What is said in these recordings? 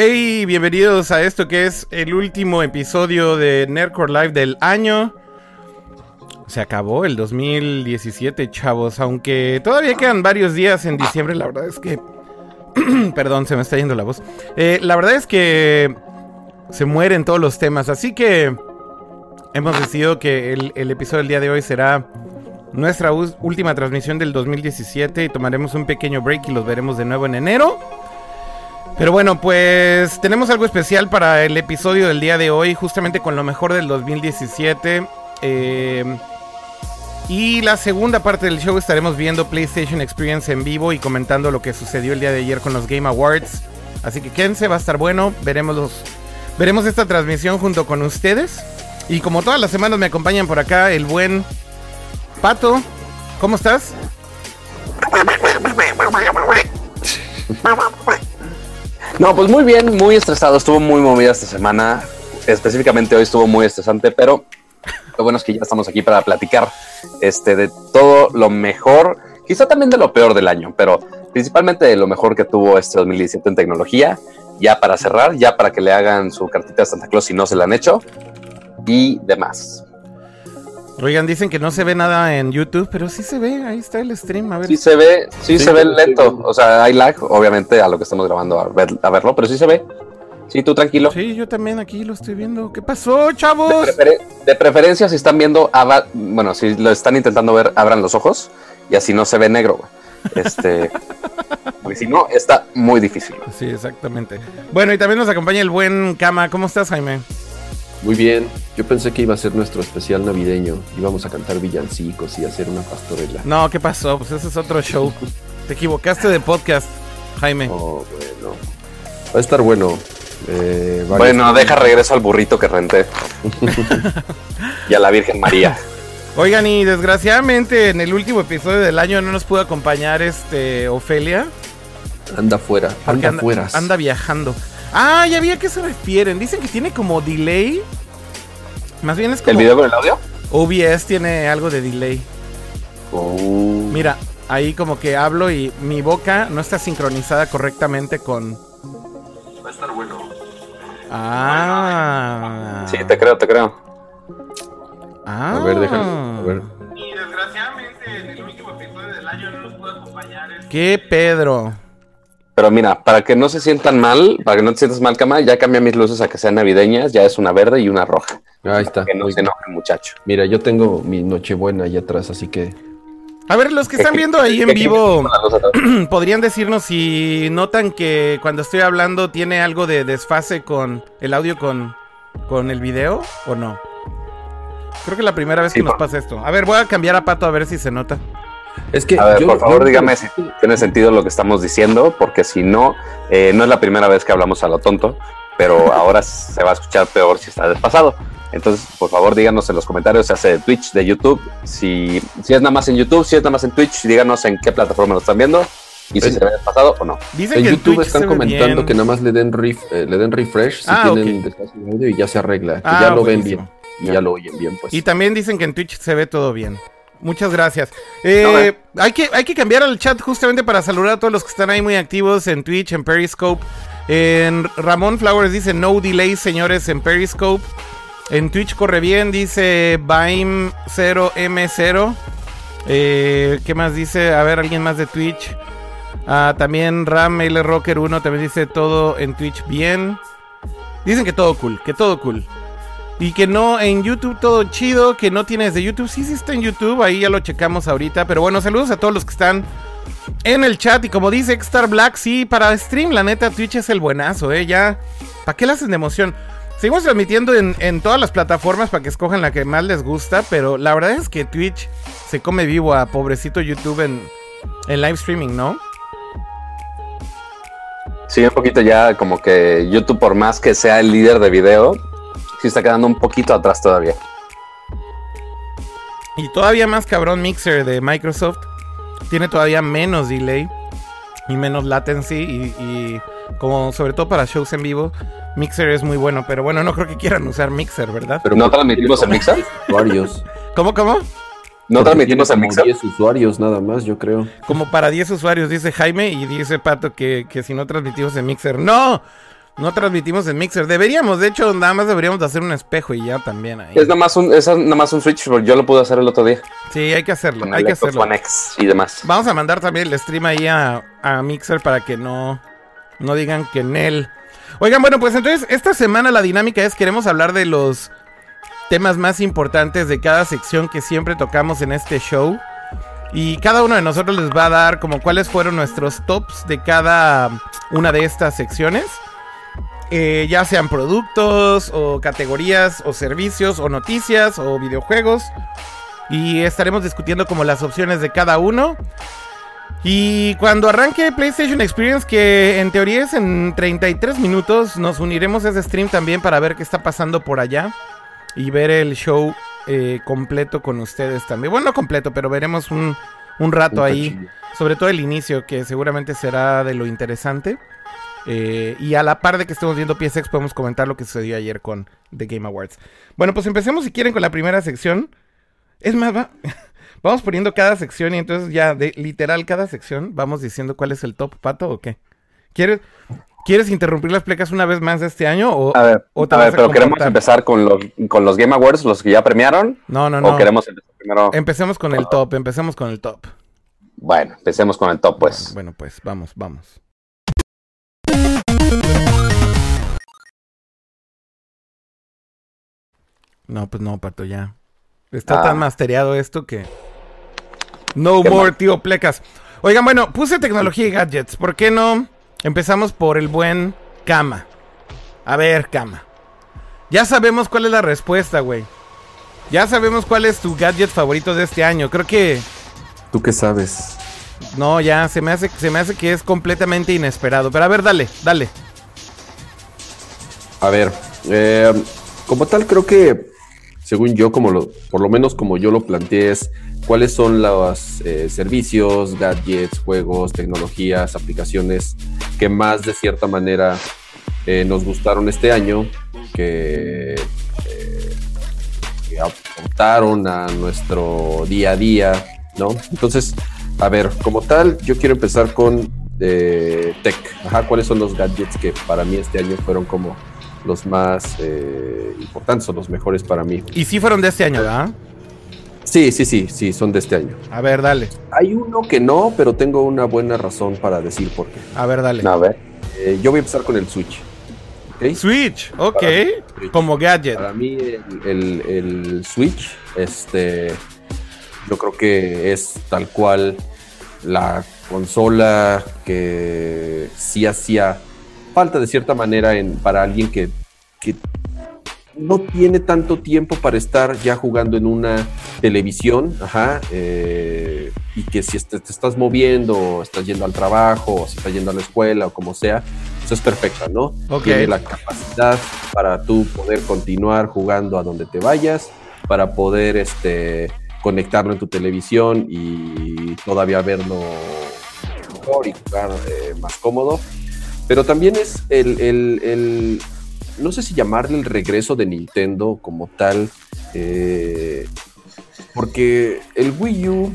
Hey, bienvenidos a esto que es el último episodio de Nerdcore Live del año. Se acabó el 2017, chavos. Aunque todavía quedan varios días en diciembre, la verdad es que. Perdón, se me está yendo la voz. Eh, la verdad es que se mueren todos los temas. Así que hemos decidido que el, el episodio del día de hoy será nuestra última transmisión del 2017 y tomaremos un pequeño break y los veremos de nuevo en enero. Pero bueno, pues tenemos algo especial para el episodio del día de hoy, justamente con lo mejor del 2017. Eh, y la segunda parte del show estaremos viendo PlayStation Experience en vivo y comentando lo que sucedió el día de ayer con los Game Awards. Así que quédense, va a estar bueno. Veremos, los, veremos esta transmisión junto con ustedes. Y como todas las semanas me acompañan por acá el buen Pato. ¿Cómo estás? No, pues muy bien, muy estresado. Estuvo muy movida esta semana. Específicamente hoy estuvo muy estresante, pero lo bueno es que ya estamos aquí para platicar este, de todo lo mejor, quizá también de lo peor del año, pero principalmente de lo mejor que tuvo este 2017 en tecnología. Ya para cerrar, ya para que le hagan su cartita a Santa Claus si no se la han hecho y demás. Oigan, dicen que no se ve nada en YouTube, pero sí se ve, ahí está el stream, a ver. Sí se ve, sí, se ve lento, o sea, hay lag, obviamente, a lo que estamos grabando a, verlo, pero sí se ve. Sí, tú tranquilo. Sí, yo también aquí lo estoy viendo. ¿Qué pasó, chavos? De, preferencia, si están viendo, bueno, si lo están intentando ver, abran los ojos y así no se ve negro, Este, porque si no, está muy difícil. Sí, exactamente. Bueno, y también nos acompaña el buen Kama. ¿Cómo estás, Jaime? Muy bien, yo pensé que iba a ser nuestro especial navideño. Íbamos a cantar villancicos y hacer una pastorela. No, ¿qué pasó? Pues ese es otro show. Te equivocaste de podcast, Jaime. Oh, bueno. Va a estar bueno. Eh, bueno, deja regreso al burrito que renté. y a la Virgen María. Oigan, y desgraciadamente en el último episodio del año no nos pudo acompañar este Ofelia. Anda fuera, anda, anda Anda viajando. Ah, ya vi a qué se refieren. Dicen que tiene como delay. Más bien es como. ¿El video con el audio? OBS tiene algo de delay. Oh. Mira, ahí como que hablo y mi boca no está sincronizada correctamente con. Va a estar bueno. Ah. Sí, te creo, te creo. Ah. A ver, déjame. A ver. Y desgraciadamente en el último episodio del año no nos pudo acompañar. ¿Qué, Pedro? Pero mira, para que no se sientan mal, para que no te sientas mal, cama, ya cambié mis luces a que sean navideñas, ya es una verde y una roja. Ahí está. que no se enoje, muchacho. Mira, yo tengo mi Nochebuena ahí atrás, así que. A ver, los que están viendo ahí en vivo, ¿podrían decirnos si notan que cuando estoy hablando tiene algo de desfase con el audio con, con el video o no? Creo que es la primera vez que nos pasa esto. A ver, voy a cambiar a Pato a ver si se nota. Es que a ver, por favor, dígame si tiene sentido lo que estamos diciendo, porque si no, eh, no es la primera vez que hablamos a lo tonto, pero ahora se va a escuchar peor si está despasado. Entonces, por favor, díganos en los comentarios, se hace de Twitch, de YouTube, si, si es nada más en YouTube, si es nada más en Twitch, díganos en qué plataforma lo están viendo y si se ve despasado o no. Dicen en que YouTube están comentando que nada más le den, eh, le den refresh si ah, tienen audio y ya se arregla, que ah, ya lo ven bien y ya. lo oyen bien. Pues. Y también dicen que en Twitch se ve todo bien. Muchas gracias. Eh, hay, que, hay que cambiar el chat justamente para saludar a todos los que están ahí muy activos en Twitch, en Periscope. En Ramón Flowers dice no delay, señores, en Periscope. En Twitch corre bien, dice Baim0M0. Eh, ¿Qué más dice? A ver, alguien más de Twitch. Ah, también Ram Rocker 1 también dice todo en Twitch bien. Dicen que todo cool, que todo cool. Y que no en YouTube todo chido, que no tienes de YouTube. Sí, sí está en YouTube, ahí ya lo checamos ahorita. Pero bueno, saludos a todos los que están en el chat. Y como dice Xstar Black, sí, para stream, la neta, Twitch es el buenazo, ¿eh? Ya, ¿para qué le hacen de emoción? Seguimos transmitiendo en, todas las plataformas para que escojan la que más les gusta. Pero la verdad es que Twitch se come vivo a pobrecito YouTube en, en live streaming, ¿no? Sí, un poquito ya como que YouTube, por más que sea el líder de video, sí está quedando un poquito atrás todavía. Y todavía más cabrón Mixer de Microsoft. Tiene todavía menos delay y menos latency. Y, como sobre todo para shows en vivo, Mixer es muy bueno. Pero bueno, no creo que quieran usar Mixer, ¿verdad? ¿Pero no transmitimos en Mixer? Varios. ¿Cómo, cómo? No transmitimos a Mixer. 10 usuarios nada más, yo creo. Como para 10 usuarios, dice Jaime, y dice Pato que, que si no transmitimos en Mixer. ¡No! No transmitimos en Mixer. Deberíamos, de hecho, nada más deberíamos hacer un espejo y ya también ahí. Es nada más un, es nada más un Switch, yo lo pude hacer el otro día. Sí, hay que hacerlo, hay que hacerlo. y demás. Vamos a mandar también el stream ahí a, a Mixer para que no, no digan que en él. Oigan, bueno, pues entonces esta semana la dinámica es queremos hablar de los temas más importantes de cada sección que siempre tocamos en este show. Y cada uno de nosotros les va a dar como cuáles fueron nuestros tops de cada una de estas secciones. Eh, ya sean productos o categorías o servicios o noticias o videojuegos. Y estaremos discutiendo como las opciones de cada uno. Y cuando arranque PlayStation Experience, que en teoría es en 33 minutos, nos uniremos a ese stream también para ver qué está pasando por allá y ver el show eh, completo con ustedes también. Bueno, no completo, pero veremos un, rato ahí, sobre todo el inicio, que seguramente será de lo interesante. Eh, y a la par de que estemos viendo PSX, podemos comentar lo que sucedió ayer con The Game Awards. Bueno, pues empecemos si quieren con la primera sección. Es más, vamos poniendo cada sección y entonces ya de literal cada sección vamos diciendo cuál es el top, Pato, o qué. ¿Quieres, ¿Quieres interrumpir las plecas una vez más este año? O, a ver, pero queremos empezar con los, con los Game Awards, los que ya premiaron. No, no, no. ¿O queremos empezar primero? Empecemos con el top, empecemos con el top. Bueno, empecemos con el top, pues. Bueno, pues vamos, vamos. No, pues no, Pato, ya. Está tan ah. mastereado esto que. No more, tío Plecas. Oigan, bueno, puse tecnología y gadgets. ¿Por qué no? Empezamos por el buen Kama. A ver, Kama. Ya sabemos cuál es la respuesta, güey. Ya sabemos cuál es tu gadget favorito de este año. Creo que. ¿Tú qué sabes? No, ya se me hace, se me hace que es completamente inesperado. Pero a ver, dale, dale. A ver, eh, como tal, creo que, según yo, como lo, por lo menos como yo lo planteé, es cuáles son los eh, servicios, gadgets, juegos, tecnologías, aplicaciones que más de cierta manera eh, nos gustaron este año, que, eh, aportaron a nuestro día a día, ¿no? Entonces, a ver, como tal, yo quiero empezar con tech. Ajá, ¿cuáles son los gadgets que para mí este año fueron como los más importantes o los mejores para mí? Y sí fueron de este año, ¿verdad? Sí, sí, sí, sí, son de este año. A ver, dale. Hay uno que no, pero tengo una buena razón para decir por qué. A ver, dale. A ver. Eh, yo voy a empezar con el Switch. Switch, ok. Como gadget. Para mí el, el, Switch, este, yo creo que es tal cual la consola que sí hacía falta de cierta manera en, para alguien que, que no tiene tanto tiempo para estar ya jugando en una televisión, ajá, eh, y que si te, estás moviendo, estás yendo al trabajo, o si estás yendo a la escuela o como sea, eso es perfecta, ¿no? Tiene la capacidad para tú poder continuar jugando a donde te vayas, para poder este, conectarlo en tu televisión y todavía verlo mejor y jugar eh, más cómodo. Pero también es el no sé si llamarle el regreso de Nintendo como tal, eh, porque el Wii U,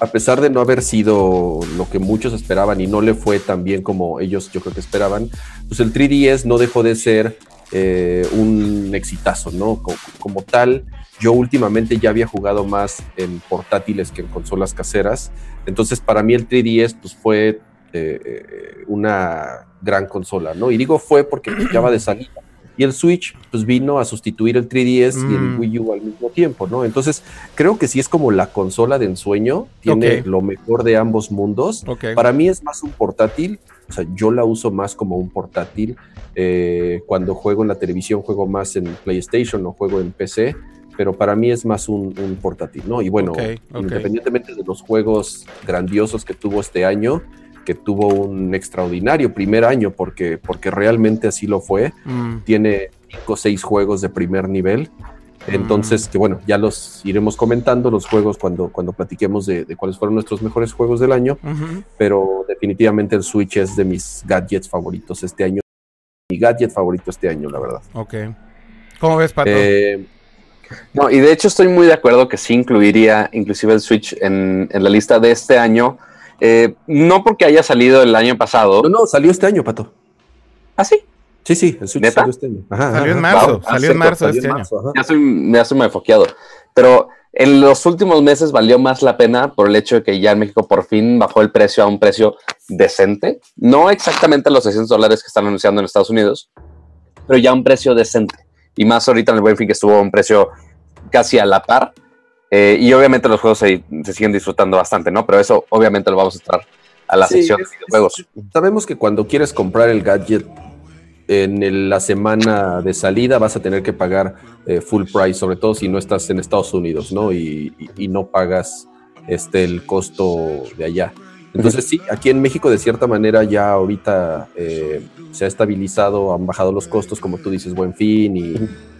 a pesar de no haber sido lo que muchos esperaban y no le fue tan bien como ellos yo creo que esperaban, pues el 3DS no dejó de ser eh, un exitazo, ¿no? Como, tal, yo últimamente ya había jugado más en portátiles que en consolas caseras, entonces para mí el 3DS pues fue eh, una gran consola, ¿no? Y digo fue porque ya va de salida. Y el Switch, pues vino a sustituir el 3DS y el mm. Wii U al mismo tiempo, ¿no? Entonces, creo que sí es como la consola de ensueño, tiene lo mejor de ambos mundos. Para mí es más un portátil, o sea, yo la uso más como un portátil. Eh, cuando juego en la televisión, juego más en PlayStation o juego en PC, pero para mí es más un, portátil, ¿no? Y bueno, independientemente de los juegos grandiosos que tuvo este año, que tuvo un extraordinario primer año, porque, porque realmente así lo fue. Mm. Tiene cinco o seis juegos de primer nivel. Entonces, mm. que bueno, ya los iremos comentando los juegos cuando, cuando platiquemos de, cuáles fueron nuestros mejores juegos del año, pero definitivamente el Switch es de mis gadgets favoritos este año. Mi gadget favorito este año, la verdad. Ok. ¿Cómo ves, Pato? Eh, No, y de hecho estoy muy de acuerdo que sí incluiría inclusive el Switch en, en la lista de este año. Eh, no porque haya salido el año pasado. No, no, salió este año, Pato. ¿Ah, sí? Sí, sí, el Switch ¿Neta? salió este año. Ajá, Salió en marzo, Wow, salió en marzo este en año. marzo, ajá. Ya soy, ya soy muy enfoqueado. Pero en los últimos meses valió más la pena por el hecho de que ya en México por fin bajó el precio a un precio decente. No exactamente los 600 dólares que están anunciando en Estados Unidos, pero ya un precio decente. Y más ahorita en el Buen Fin que estuvo a un precio casi a la par. Eh, y obviamente los juegos se, se siguen disfrutando bastante, ¿no? Pero eso obviamente lo vamos a entrar a la Sí, sección es- de videojuegos. es- sabemos que cuando quieres comprar el gadget en el- la semana de salida vas a tener que pagar eh, full price, sobre todo si no estás en Estados Unidos, ¿no? Y, y- y no pagas este, el costo de allá. Entonces sí, aquí en México de cierta manera ya ahorita eh, se ha estabilizado, han bajado los costos, como tú dices, buen fin y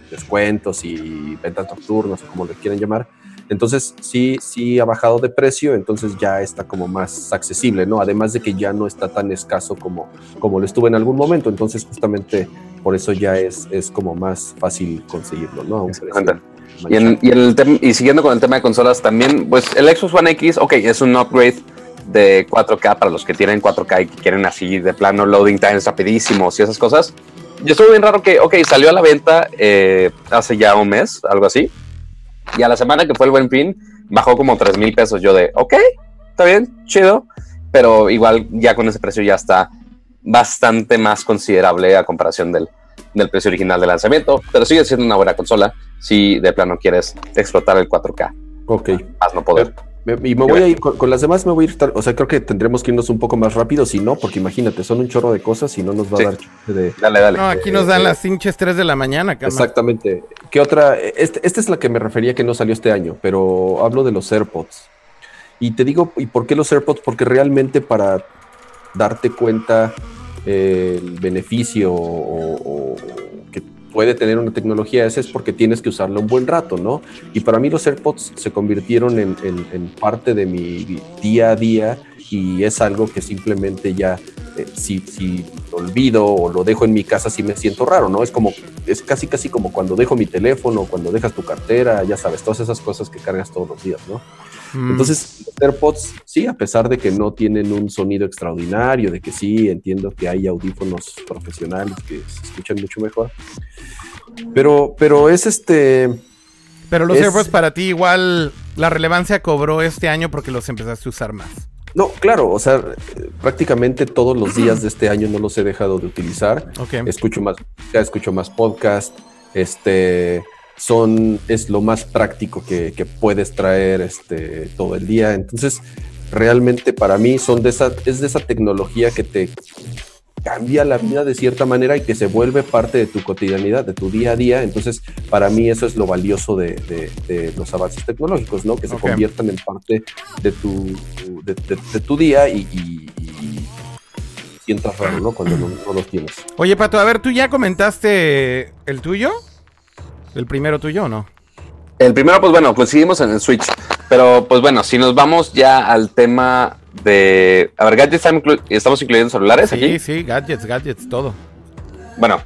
descuentos y ventas nocturnas o como le quieren llamar. Entonces sí, sí ha bajado de precio, entonces ya está como más accesible, ¿no? Además de que ya no está tan escaso como, como lo estuvo en algún momento, entonces justamente por eso ya es, es como más fácil conseguirlo, ¿no? Y, en- chato. y en el y siguiendo con el tema de consolas también, pues el Xbox One X, ok, es un upgrade de 4K para los que tienen 4K y que quieren así de plano loading times rapidísimos y esas cosas. Y estuvo bien raro que, ok, salió a la venta eh, hace ya un mes, algo así. Y a la semana que fue el buen fin, bajó como 3 mil pesos. Yo de, ok, está bien, chido. Pero igual ya con ese precio ya está bastante más considerable a comparación del, del precio original de lanzamiento. Pero sigue siendo una buena consola si de plano quieres explotar el 4K. Ok. Más no poder. Me- y me voy a ir con, con las demás, me voy a ir, tar- o sea, creo que tendremos que irnos un poco más rápido, si no, porque imagínate, son un chorro de cosas y no nos va Sí. a dar chance de... Dale, dale. No, aquí nos dan las hinches 3 de la mañana, cama. Exactamente. ¿Qué otra? Este- esta es la que me refería que no salió este año, pero hablo de los AirPods. Y te digo, ¿y por qué los AirPods? Porque realmente para darte cuenta eh, el beneficio o, puede tener una tecnología esa es porque tienes que usarla un buen rato, ¿no? Y para mí los AirPods se convirtieron en, en- en parte de mi día a día y es algo que simplemente ya, eh, si, si lo olvido o lo dejo en mi casa, sí me siento raro, ¿no? Es como, es casi casi como cuando dejo mi teléfono, cuando dejas tu cartera, ya sabes, todas esas cosas que cargas todos los días, ¿no? Mm. Entonces, los AirPods, sí, a pesar de que no tienen un sonido extraordinario, de que sí, entiendo que hay audífonos profesionales que se escuchan mucho mejor. Pero, pero es este. Pero los es- AirPods para ti igual la relevancia cobró este año porque los empezaste a usar más. No, claro, o sea, prácticamente todos los días de este año no los he dejado de utilizar. Escucho más escucho más podcast. Este son, es lo más práctico que, que puedes traer este, todo el día. Entonces, realmente para mí son de esa, es de esa tecnología que te cambia la vida de cierta manera y que se vuelve parte de tu cotidianidad, de tu día a día. Entonces, para mí eso es lo valioso de, de- de los avances tecnológicos, ¿no? Que se conviertan en parte de tu, de tu día y, y- y sientas raro, ¿no? Cuando no, no los tienes. Oye, Pato, a ver, ¿tú ya comentaste el tuyo? ¿El primero tuyo o no? El primero, pues bueno, seguimos en el Switch. Pero pues bueno, si nos vamos ya al tema de. A ver, gadgets, ¿estamos inclu- estamos incluyendo celulares Sí, aquí. sí, gadgets, gadgets, todo. Bueno,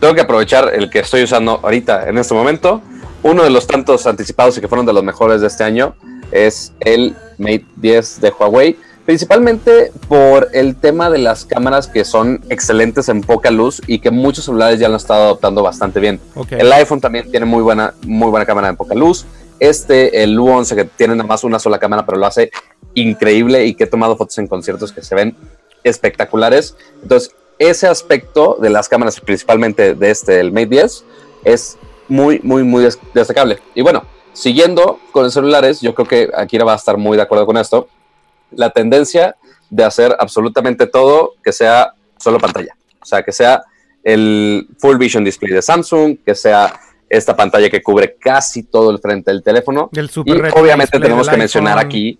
tengo que aprovechar el que estoy usando ahorita en este momento. Uno de los tantos anticipados y que fueron de los mejores de este año es el Mate 10 de Huawei. Principalmente por el tema de las cámaras que son excelentes en poca luz y que muchos celulares ya lo han estado adoptando bastante bien. El iPhone también tiene muy buena, muy buena cámara en poca luz. Este, el U11, que tiene nada más una sola cámara, pero lo hace increíble y que he tomado fotos en conciertos que se ven espectaculares. Entonces, ese aspecto de las cámaras, principalmente de este, el Mate 10, es muy, muy, muy des- destacable. Y bueno, siguiendo con los celulares, yo creo que Akira va a estar muy de acuerdo con esto. La tendencia de hacer absolutamente todo que sea solo pantalla. O sea, que sea el Full Vision Display de Samsung, que sea esta pantalla que cubre casi todo el frente del teléfono. Del Super obviamente tenemos que mencionar aquí,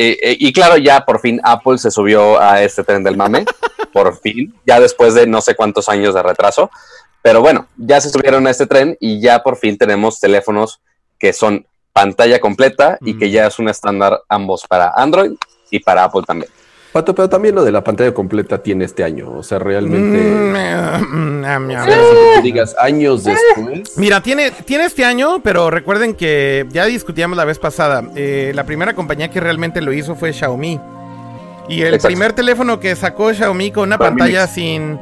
eh, eh, y claro, ya por fin Apple se subió a este tren del mame, por fin, ya después de no sé cuántos años de retraso, pero bueno, ya se subieron a este tren y ya por fin tenemos teléfonos que son pantalla completa y que ya es un estándar ambos para Android y para Apple también. Pato, pero también lo de la pantalla completa tiene este año. O sea, realmente. Mm, ah, o sea, si tú digas años después. Mira, tiene, tiene este año, pero recuerden que ya discutíamos la vez pasada. eh, la primera compañía que realmente lo hizo fue Xiaomi. Y el Exacto. primer teléfono que sacó Xiaomi con una pantalla sin.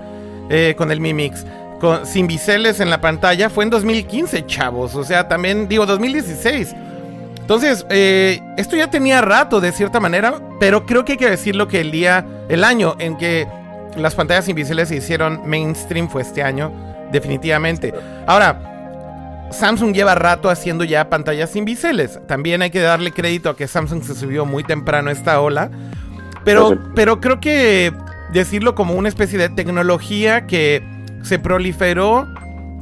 eh, con el Mi Mix. Con, sin biseles en la pantalla fue en 2015, chavos. O sea, también, digo, 2016. Entonces, eh, esto ya tenía rato de cierta manera, pero creo que hay que decirlo que el día, el año en que las pantallas sin biseles se hicieron mainstream fue este año, definitivamente. Ahora, Samsung lleva rato haciendo ya pantallas sin biseles. También hay que darle crédito a que Samsung se subió muy temprano a esta ola. Pero, pero creo que decirlo como una especie de tecnología que se proliferó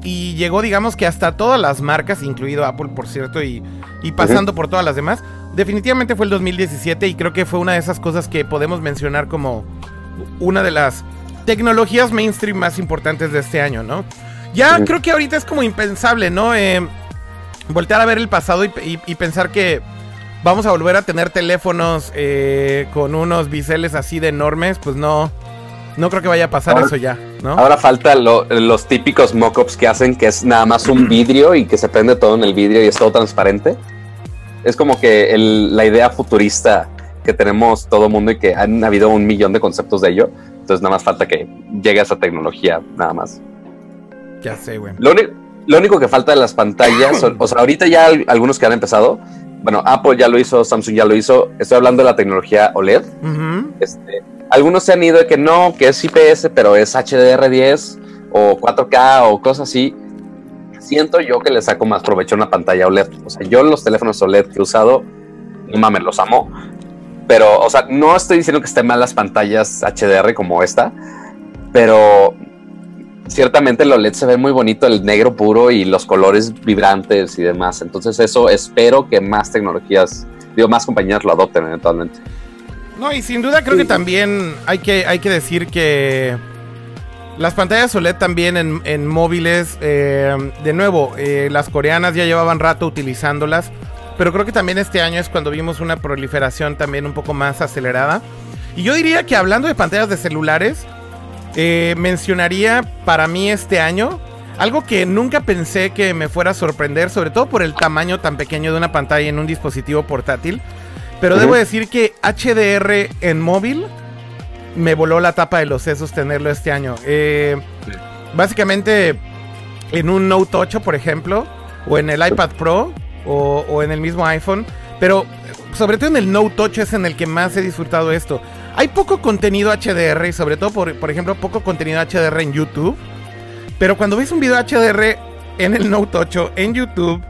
y llegó, digamos que hasta todas las marcas, incluido Apple, por cierto, y, y pasando por todas las demás, definitivamente fue el 2017 y creo que fue una de esas cosas que podemos mencionar como una de las tecnologías mainstream más importantes de este año, ¿no? Ya creo que ahorita es como impensable, ¿no? Eh, voltear a ver el pasado y, y- y pensar que vamos a volver a tener teléfonos eh, con unos biseles así de enormes, pues no, no creo que vaya a pasar Ahora- eso ya, ¿no? Ahora falta lo- los típicos mockups que hacen, que es nada más un vidrio y que se prende todo en el vidrio y es todo transparente. Es como que el- la idea futurista que tenemos todo mundo y que han habido un millón de conceptos de ello. Entonces nada más falta que llegue esa tecnología, nada más. Ya sé, güey. Lo, único que falta de las pantallas, o, o sea, ahorita ya algunos que han empezado. Bueno, Apple ya lo hizo, Samsung ya lo hizo. Estoy hablando de la tecnología OLED. Este, algunos se han ido de que no, que es IPS, pero es HDR10 o 4K o cosas así. Siento yo que le saco más provecho a una pantalla OLED. O sea, yo los teléfonos OLED que he usado, no mames, los amo. Pero, o sea, no estoy diciendo que estén mal las pantallas HDR como esta, pero ciertamente el OLED se ve muy bonito, el negro puro y los colores vibrantes y demás. Entonces, eso espero que más tecnologías, digo, más compañías lo adopten eventualmente. No, y sin duda creo que también hay que, hay que decir que las pantallas OLED también en, en móviles, eh, de nuevo, eh, las coreanas ya llevaban rato utilizándolas, pero creo que también este año es cuando vimos una proliferación también un poco más acelerada. Y yo diría que hablando de pantallas de celulares, eh, mencionaría para mí este año algo que nunca pensé que me fuera a sorprender, sobre todo por el tamaño tan pequeño de una pantalla en un dispositivo portátil. Pero debo decir que HDR en móvil me voló la tapa de los sesos tenerlo este año. Eh, Básicamente en un Note 8, por ejemplo, o en el iPad Pro, o, o en el mismo iPhone. Pero sobre todo en el Note 8 es en el que más he disfrutado esto. Hay poco contenido HDR y sobre todo, por, por ejemplo, poco contenido HDR en YouTube. Pero cuando ves un video HDR en el Note 8, en YouTube,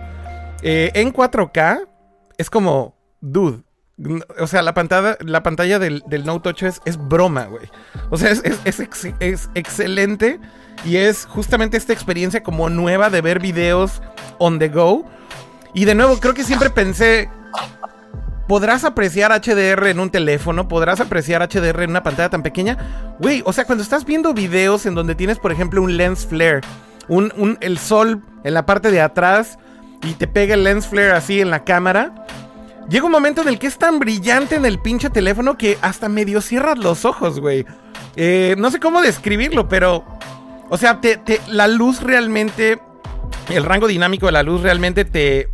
eh, en 4K, es como, dude. O sea, la pantalla, la pantalla del, del Note 8 es, es broma, güey. O sea, es, es- es excelente. Y es justamente esta experiencia como nueva de ver videos on the go. Y de nuevo, creo que siempre pensé, ¿podrás apreciar HDR en un teléfono? ¿Podrás apreciar HDR en una pantalla tan pequeña? Güey, o sea, cuando estás viendo videos en donde tienes, por ejemplo, un lens flare, un, un- el sol en la parte de atrás y te pega el lens flare así en la cámara, llega un momento en el que es tan brillante en el pinche teléfono que hasta medio cierras los ojos, güey. Eh, no sé cómo describirlo, pero... O sea, la luz realmente... El rango dinámico de la luz realmente te,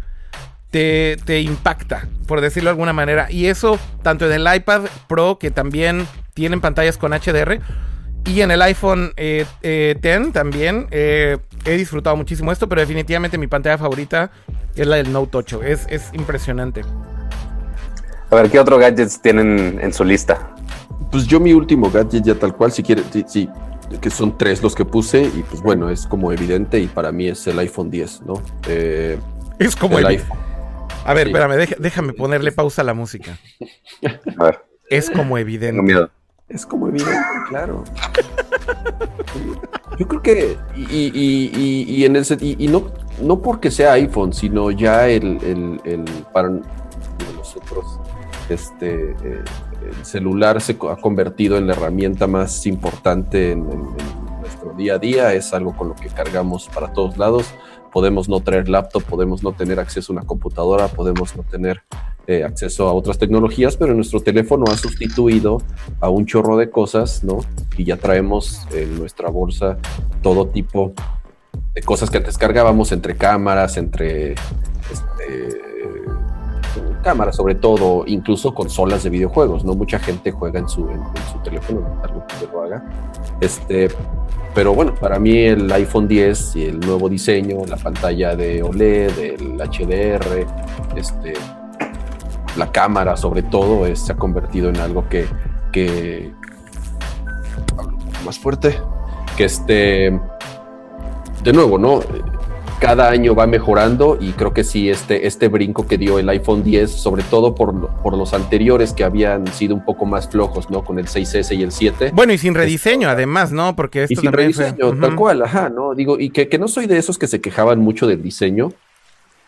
te, te impacta, por decirlo de alguna manera. Y eso tanto en el iPad Pro, que también tienen pantallas con HDR, y en el iPhone eh, eh, 10 también. eh, he disfrutado muchísimo esto, pero definitivamente mi pantalla favorita es la del Note 8. Es, es impresionante. A ver, ¿qué otros gadgets tienen en su lista? Pues yo mi último gadget ya tal cual, si quieres, sí, sí, que son tres los que puse y pues bueno, es como evidente y para mí es el iPhone 10, ¿no? Eh, Es como el el... iPhone. A ver, sí. espérame, deja- déjame ponerle pausa a la música. A ver, Es como tengo evidente. miedo. Es como evidente, claro. Yo creo que, y, y- y- y en el y, y no, no porque sea iPhone, sino ya el, el- el- para este, eh, el celular se ha convertido en la herramienta más importante en nuestro día a día, es algo con lo que cargamos para todos lados. Podemos no traer laptop, podemos no tener acceso a una computadora, podemos no tener eh, acceso a otras tecnologías, pero nuestro teléfono ha sustituido a un chorro de cosas, ¿no? Y ya traemos en nuestra bolsa todo tipo de cosas que antes cargábamos entre cámaras, entre este, cámaras sobre todo, incluso consolas de videojuegos, ¿no? Mucha gente juega en su, en, su teléfono, algo que lo haga. Este, pero bueno, para mí el iPhone 10 y el nuevo diseño, la pantalla de OLED, el HDR, este, la cámara sobre todo, se ha convertido en algo que, que más fuerte, que este, de nuevo, ¿no? Cada año va mejorando y creo que sí, este, este brinco que dio el iPhone 10, sobre todo por, por los anteriores que habían sido un poco más flojos, ¿no? Con el 6S y el 7. Bueno, y sin rediseño además, ¿no? Porque esto y sin rediseño, tal cual, ajá, ¿no? Digo, y que, que no soy de esos que se quejaban mucho del diseño.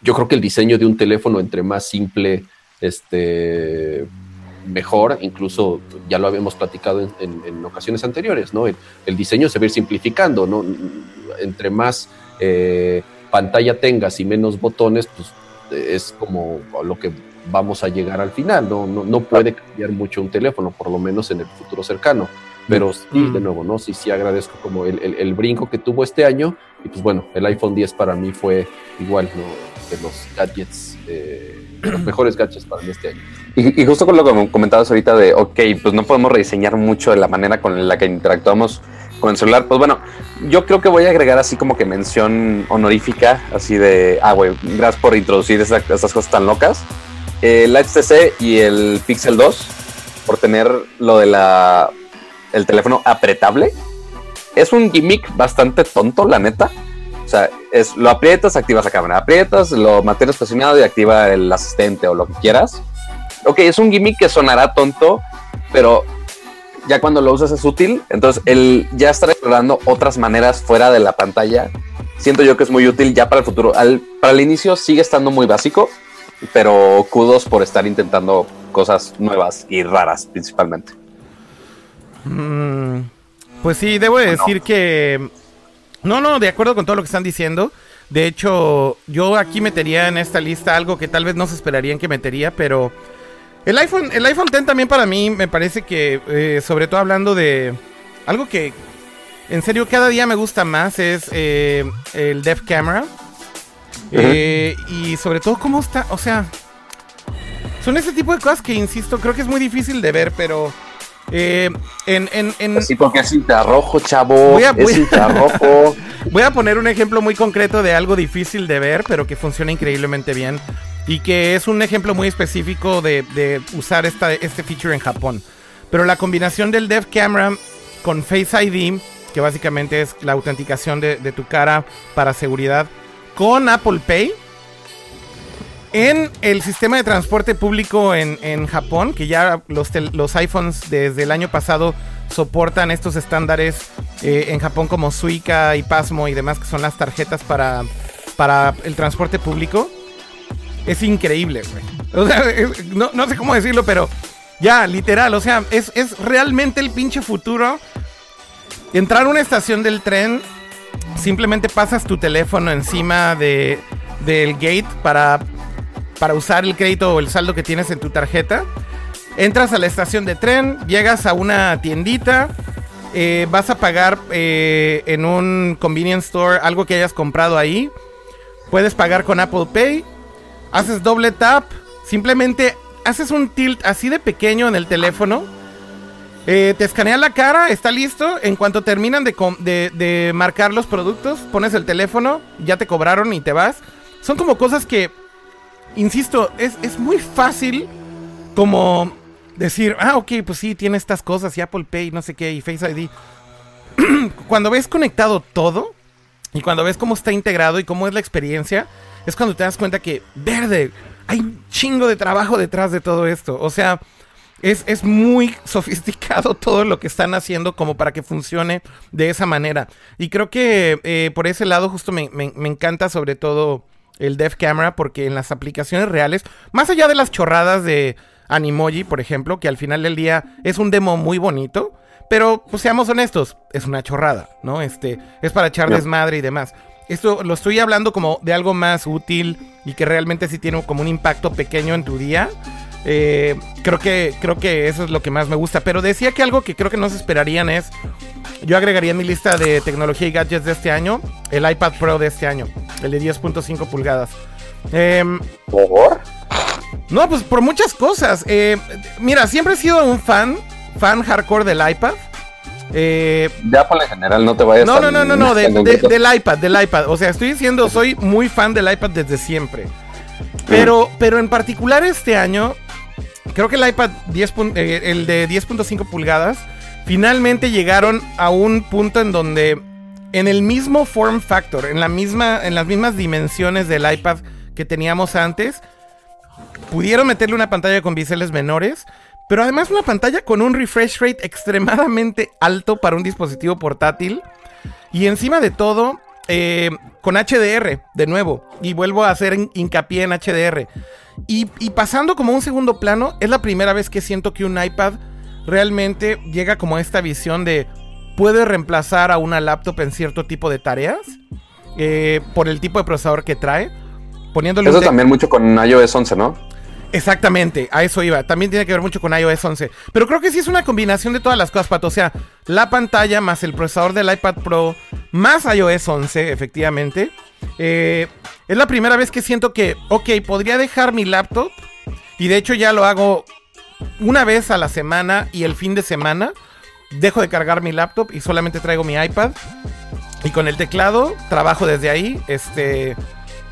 Yo creo que el diseño de un teléfono entre más simple, este mejor, incluso ya lo habíamos platicado en, en, ocasiones anteriores, ¿no? El, el, diseño se va a ir simplificando, ¿no? Entre más eh, pantalla tengas y menos botones, pues es como lo que vamos a llegar al final. No, no, puede cambiar mucho un teléfono, por lo menos en el futuro cercano. Pero sí, de mm. nuevo, ¿no? Sí, sí agradezco como el, brinco que tuvo este año. Y pues bueno, el iPhone 10 para mí fue igual de los gadgets, eh, los mejores gadgets para mí este año. Y, justo con lo que comentabas ahorita de, ok, pues no podemos rediseñar mucho de la manera con la que interactuamos con el celular. Pues bueno, yo creo que voy a agregar así como que mención honorífica, así de, ah, güey, gracias por introducir esas cosas tan locas. El HTC y el Pixel 2, por tener lo de la el teléfono apretable. Es un gimmick bastante tonto, la neta. O sea, es, lo aprietas, activas la cámara. Aprietas, lo mantienes presionado y activa el asistente o lo que quieras. Ok, es un gimmick que sonará tonto, pero ya cuando lo usas es útil. Entonces, el ya estar explorando otras maneras fuera de la pantalla, siento yo que es muy útil ya para el futuro. para el inicio sigue estando muy básico, pero kudos por estar intentando cosas nuevas y raras principalmente. Mm, pues sí, debo decir que... No, no, de acuerdo con todo lo que están diciendo. De hecho, yo aquí metería en esta lista algo que tal vez no se esperarían que metería, pero el iPhone, el iPhone X también para mí me parece que, eh, sobre todo hablando de algo que en serio cada día me gusta más, es eh, el Dev Camera. Eh, y sobre todo cómo está, o sea, son ese tipo de cosas que, insisto, creo que es muy difícil de ver, pero... en, en, en... Sí, porque es infrarrojo, chavo. Voy a, es infrarrojo. voy a poner un ejemplo muy concreto de algo difícil de ver, pero que funciona increíblemente bien y que es un ejemplo muy específico de, usar esta, este feature en Japón. Pero la combinación del Dev Camera con Face ID, que básicamente es la autenticación de, tu cara para seguridad, con Apple Pay, en el sistema de transporte público en, Japón, que ya los, los, iPhones desde el año pasado soportan estos estándares eh, en Japón como Suica y Pasmo y demás, que son las tarjetas para, para el transporte público es increíble, güey. O sea, no, sé cómo decirlo, pero ya, literal, o sea, es, realmente el pinche futuro. Entrar a una estación del tren, simplemente pasas tu teléfono encima de, del gate para, para usar el crédito o el saldo que tienes en tu tarjeta. Entras a la estación de tren, llegas a una tiendita, eh, vas a pagar eh, en un convenience store algo que hayas comprado ahí. Puedes pagar con Apple Pay haces doble tap, simplemente haces un tilt así de pequeño en el teléfono. Eh, te escanea la cara, está listo. En cuanto terminan de, marcar los productos, pones el teléfono, ya te cobraron y te vas. Son como cosas que, insisto, es, es muy fácil como decir, ah, ok, pues sí, tiene estas cosas y Apple Pay, no sé qué, y Face ID. cuando ves conectado todo y cuando ves cómo está integrado y cómo es la experiencia, es cuando te das cuenta que, verde, hay un chingo de trabajo detrás de todo esto. O sea, es, muy sofisticado todo lo que están haciendo como para que funcione de esa manera. Y creo que eh, por ese lado justo me, encanta sobre todo el Dev Camera porque en las aplicaciones reales, más allá de las chorradas de Animoji, por ejemplo, que al final del día es un demo muy bonito, pero pues seamos honestos, es una chorrada, ¿no? Este, es para echar desmadre y demás esto lo estoy hablando como de algo más útil y que realmente sí tiene como un impacto pequeño en tu día. Eh, creo, que, creo que eso es lo que más me gusta. Pero decía que algo que creo que no se esperarían es. Yo agregaría en mi lista de tecnología y gadgets de este año el iPad Pro de este año, el de 10.5 pulgadas. Em, ¿Por? No, pues por muchas cosas. Eh, mira, siempre he sido un fan, fan hardcore del iPad. Eh, de Apple en general, no te vayas No, no, no, no, no, del iPad, del iPad. O sea, estoy diciendo, soy muy fan del iPad desde siempre. Pero, pero en particular este año, creo que el iPad 10, eh, el de 10.5 pulgadas, finalmente llegaron a un punto en donde en el mismo form factor, en la misma, en las mismas dimensiones del iPad que teníamos antes, pudieron meterle una pantalla con biseles menores, pero además una pantalla con un refresh rate extremadamente alto para un dispositivo portátil. Y encima de todo, eh, con HDR, de nuevo. Y vuelvo a hacer hincapié en HDR. Y, pasando como un segundo plano, es la primera vez que siento que un iPad realmente llega como a esta visión de puede reemplazar a una laptop en cierto tipo de tareas eh, por el tipo de procesador que trae. Poniéndole Eso también mucho con iOS 11, ¿no? Exactamente, a eso iba. También tiene que ver mucho con iOS 11. Pero creo que sí es una combinación de todas las cosas, Pato. O sea, la pantalla más el procesador del iPad Pro más iOS 11, efectivamente. Eh, es la primera vez que siento que, ok, podría dejar mi laptop. Y de hecho ya lo hago una vez a la semana y el fin de semana. Dejo de cargar mi laptop y solamente traigo mi iPad. Y con el teclado trabajo desde ahí. Este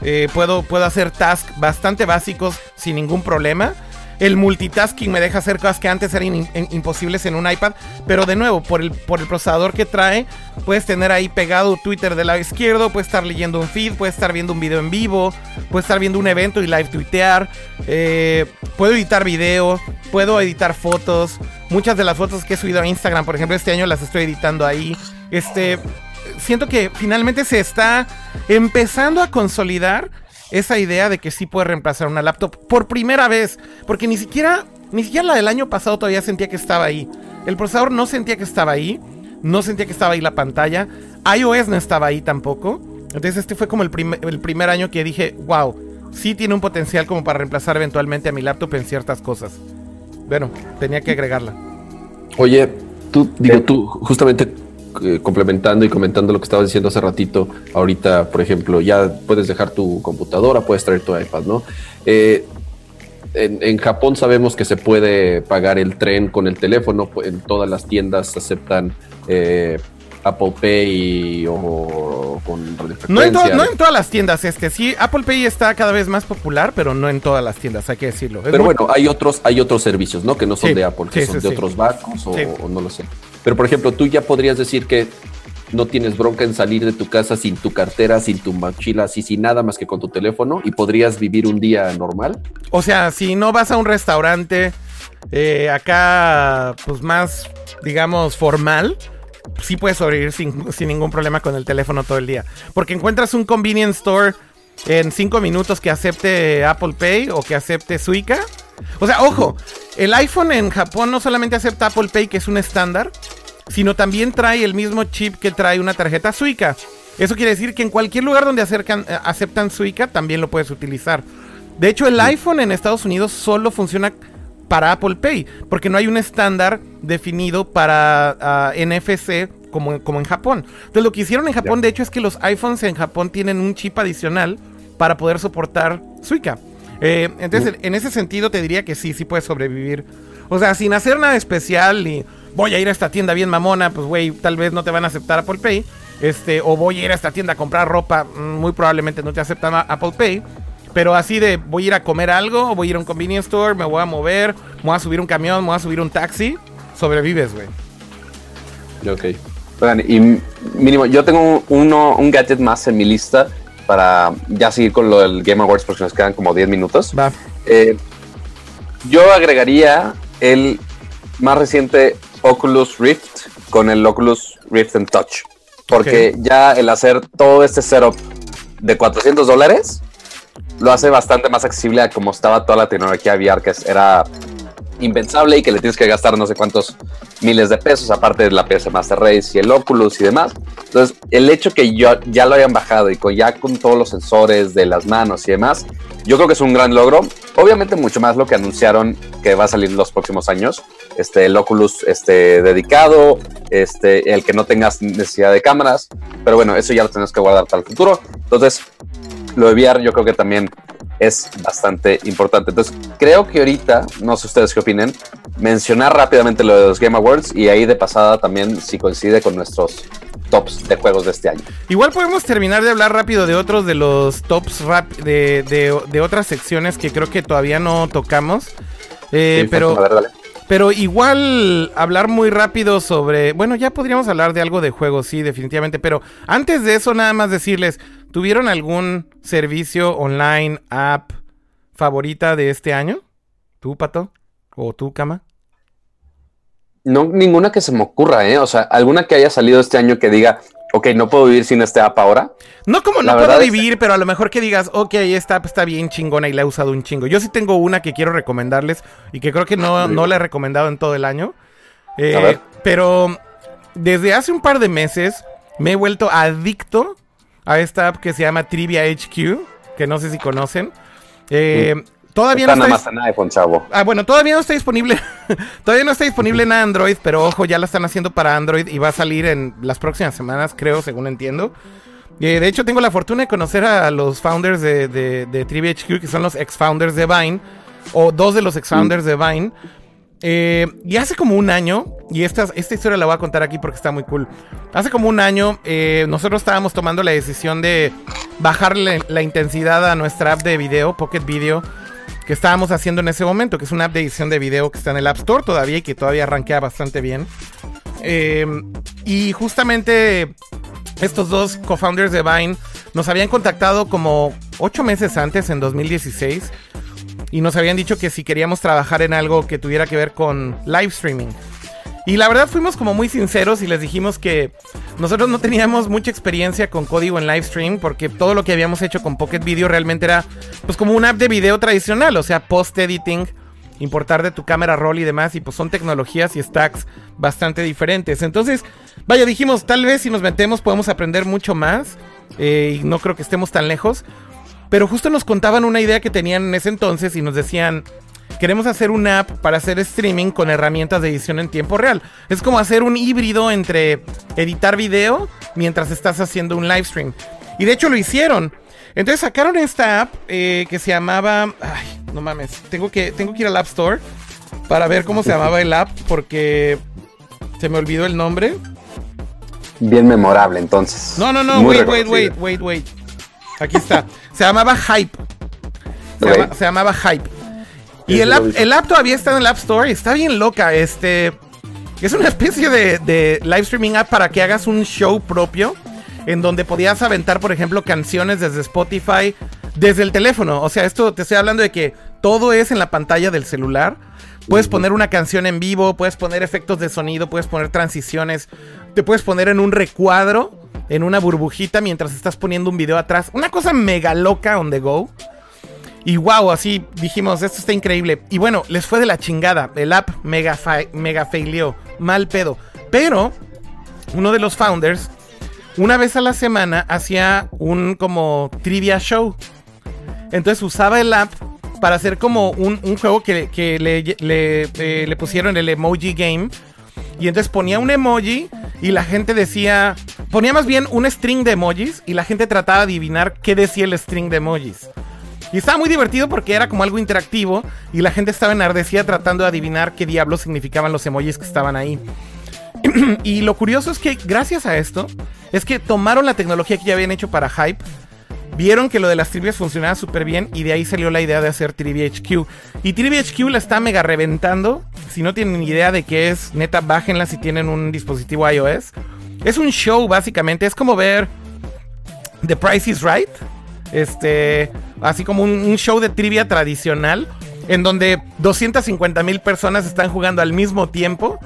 eh, puedo, puedo hacer tasks bastante básicos sin ningún problema. El multitasking me deja hacer cosas que antes eran imposibles en un iPad. Pero de nuevo, por el, por el procesador que trae, puedes tener ahí pegado Twitter del lado izquierdo, puedes estar leyendo un feed, puedes estar viendo un video en vivo, puedes estar viendo un evento y live tuitear. Eh, puedo editar video, puedo editar fotos. Muchas de las fotos que he subido a Instagram, por ejemplo, este año las estoy editando ahí. Este, siento que finalmente se está empezando a consolidar esa idea de que sí puede reemplazar una laptop por primera vez. Porque ni siquiera, ni siquiera la del año pasado todavía sentía que estaba ahí. El procesador no sentía que estaba ahí. No sentía que estaba ahí la pantalla. iOS no estaba ahí tampoco. Entonces este fue como el, el primer año que dije, wow, sí tiene un potencial como para reemplazar eventualmente a mi laptop en ciertas cosas. Bueno, tenía que agregarla. Oye, tú, digo, tú, justamente eh, complementando y comentando lo que estabas diciendo hace ratito, ahorita, por ejemplo, ya puedes dejar tu computadora, puedes traer tu iPad, ¿no? Eh, en, Japón sabemos que se puede pagar el tren con el teléfono, en todas las tiendas aceptan eh, Apple Pay o con no en, no en todas las tiendas, este sí, Apple Pay está cada vez más popular, pero no en todas las tiendas, hay que decirlo. pero bueno, hay otros, hay otros servicios, ¿no? Que no son de Apple, que son de otros bancos o, no lo sé. Pero por ejemplo, tú ya podrías decir que no tienes bronca en salir de tu casa sin tu cartera, sin tu mochila, así sin nada más que con tu teléfono y podrías vivir un día normal. O sea, si no vas a un restaurante eh, acá, pues más, digamos, formal, sí puedes sobrevivir sin, sin, ningún problema con el teléfono todo el día. Porque encuentras un convenience store en cinco minutos que acepte Apple Pay o que acepte Suica. O sea, ojo, el iPhone en Japón no solamente acepta Apple Pay, que es un estándar, sino también trae el mismo chip que trae una tarjeta Suica. Eso quiere decir que en cualquier lugar donde acercan, eh, aceptan Suica también lo puedes utilizar. De hecho, el iPhone en Estados Unidos solo funciona para Apple Pay, porque no hay un estándar definido para ah, NFC como, como, en Japón. Entonces lo que hicieron en Japón, de hecho, es que los iPhones en Japón tienen un chip adicional para poder soportar Suica. Eh, entonces, en ese sentido te diría que sí, sí puedes sobrevivir. O sea, sin hacer nada especial y voy a ir a esta tienda bien mamona, pues güey, tal vez no te van a aceptar Apple Pay. Este, o voy a ir a esta tienda a comprar ropa, mm, muy probablemente no te aceptan Apple Pay. Pero así de voy a ir a comer algo, voy a ir a un convenience store, me voy a mover, me voy a subir un camión, me voy a subir un taxi, sobrevives, güey. Ok. y mínimo, yo tengo uno, un gadget más en mi lista para ya seguir con lo del Game Awards porque nos quedan como 10 minutos. Va. Eh, yo agregaría el más reciente Oculus Rift con el Oculus Rift and Touch. Porque ya el hacer todo este setup de 400 dólares lo hace bastante más accesible a como estaba toda la tecnología VR, que era impensable y que le tienes que gastar no sé cuántos miles de pesos, aparte de la PS Master Race y el Oculus y demás. Entonces, el hecho que yo, ya lo hayan bajado y con, ya con todos los sensores de las manos y demás, yo creo que es un gran logro. Obviamente, mucho más lo que anunciaron que va a salir en los próximos años. Este, el Oculus este, dedicado, este, el que no tengas necesidad de cámaras, pero bueno, eso ya lo tenemos que guardar para el futuro. Entonces, lo de VR yo creo que también es bastante importante. Entonces, creo que ahorita, no sé ustedes qué opinen, mencionar rápidamente lo de los Game Awards y ahí de pasada también si coincide con nuestros tops de juegos de este año. Igual podemos terminar de hablar rápido de otros de los tops rap de, de, otras secciones que creo que todavía no tocamos. Eh, pero, pero igual hablar muy rápido sobre. Bueno, ya podríamos hablar de algo de juegos, sí, definitivamente. Pero antes de eso, nada más decirles: ¿Tuvieron algún servicio online, app favorita de este año? ¿Tú, Pato? ¿O tú, Cama? No, ninguna que se me ocurra, ¿eh? O sea, alguna que haya salido este año que diga, ok, no puedo vivir sin este app ahora. No como no puedo vivir, pero a lo mejor que digas, ok, esta app está bien chingona y la he usado un chingo. Yo sí tengo una que quiero recomendarles y que creo que no, no la he recomendado en todo el año. Eh, pero desde hace un par de meses me he vuelto adicto a esta app que se llama Trivia HQ, que no sé si conocen. Eh, Todavía no está en iPhone, chavo. Ah, bueno, todavía no está disponible. todavía no está disponible en Android, pero ojo, ya la están haciendo para Android y va a salir en las próximas semanas, creo, según entiendo. Eh, de hecho, tengo la fortuna de conocer a los founders de, de, Trivia HQ, que son los ex-founders de Vine, o dos de los ex-founders de Vine. Eh, y hace como un año, y esta, esta historia la voy a contar aquí porque está muy cool. Hace como un año, eh, nosotros estábamos tomando la decisión de bajarle la intensidad a nuestra app de video, Pocket Video, que estábamos haciendo en ese momento, que es una app de edición de video que está en el App Store todavía y que todavía arranquea bastante bien. Eh, y justamente estos dos co-founders de Vine nos habían contactado como ocho meses antes, en 2016 y nos habían dicho que si queríamos trabajar en algo que tuviera que ver con live streaming. Y la verdad fuimos como muy sinceros y les dijimos que nosotros no teníamos mucha experiencia con código en live stream porque todo lo que habíamos hecho con Pocket Video realmente era pues como una app de video tradicional, o sea, post editing, importar de tu cámara roll y demás y pues son tecnologías y stacks bastante diferentes. Entonces, vaya, dijimos, tal vez si nos metemos podemos aprender mucho más eh, y no creo que estemos tan lejos. Pero justo nos contaban una idea que tenían en ese entonces y nos decían, queremos hacer una app para hacer streaming con herramientas de edición en tiempo real. Es como hacer un híbrido entre editar video mientras estás haciendo un live stream. Y de hecho lo hicieron. Entonces sacaron esta app eh, que se llamaba... Ay, no mames. Tengo que, tengo que ir al App Store para ver cómo se llamaba el app porque se me olvidó el nombre. Bien memorable entonces. No, no, no, wait, wait, wait, wait, wait. Aquí está. Se llamaba Hype. Se, llamaba Hype. Y el app, todavía está en el App Store está bien loca. Este. Es una especie de, de live streaming app para que hagas un show propio. En donde podías aventar, por ejemplo, canciones desde Spotify. Desde el teléfono. O sea, esto te estoy hablando de que todo es en la pantalla del celular. Puedes poner una canción en vivo, puedes poner efectos de sonido, puedes poner transiciones, te puedes poner en un recuadro en una burbujita mientras estás poniendo un video atrás. Una cosa mega loca on the go. Y wow, así dijimos, esto está increíble. Y bueno, les fue de la chingada. El app mega, mega failó. Mal pedo. Pero uno de los founders, una vez a la semana, hacía un como trivia show. Entonces usaba el app para hacer como un, juego que, le, le, le pusieron el emoji game y entonces ponía un emoji y la gente decía. Ponía más bien un string de emojis y la gente trataba de adivinar qué decía el string de emojis. Y estaba muy divertido porque era como algo interactivo y la gente estaba enardecida tratando de adivinar qué diablos significaban los emojis que estaban ahí. y lo curioso es que gracias a esto, es que tomaron la tecnología que ya habían hecho para Hype Vieron que lo de las trivias funcionaba súper bien y de ahí salió la idea de hacer Trivia HQ. Y Trivia HQ la está mega reventando. Si no tienen idea de qué es, neta, bájenla si tienen un dispositivo iOS. Es un show, básicamente. Es como ver The Price is Right. Este, así como un, show de trivia tradicional. En donde 250 mil personas están jugando al mismo tiempo.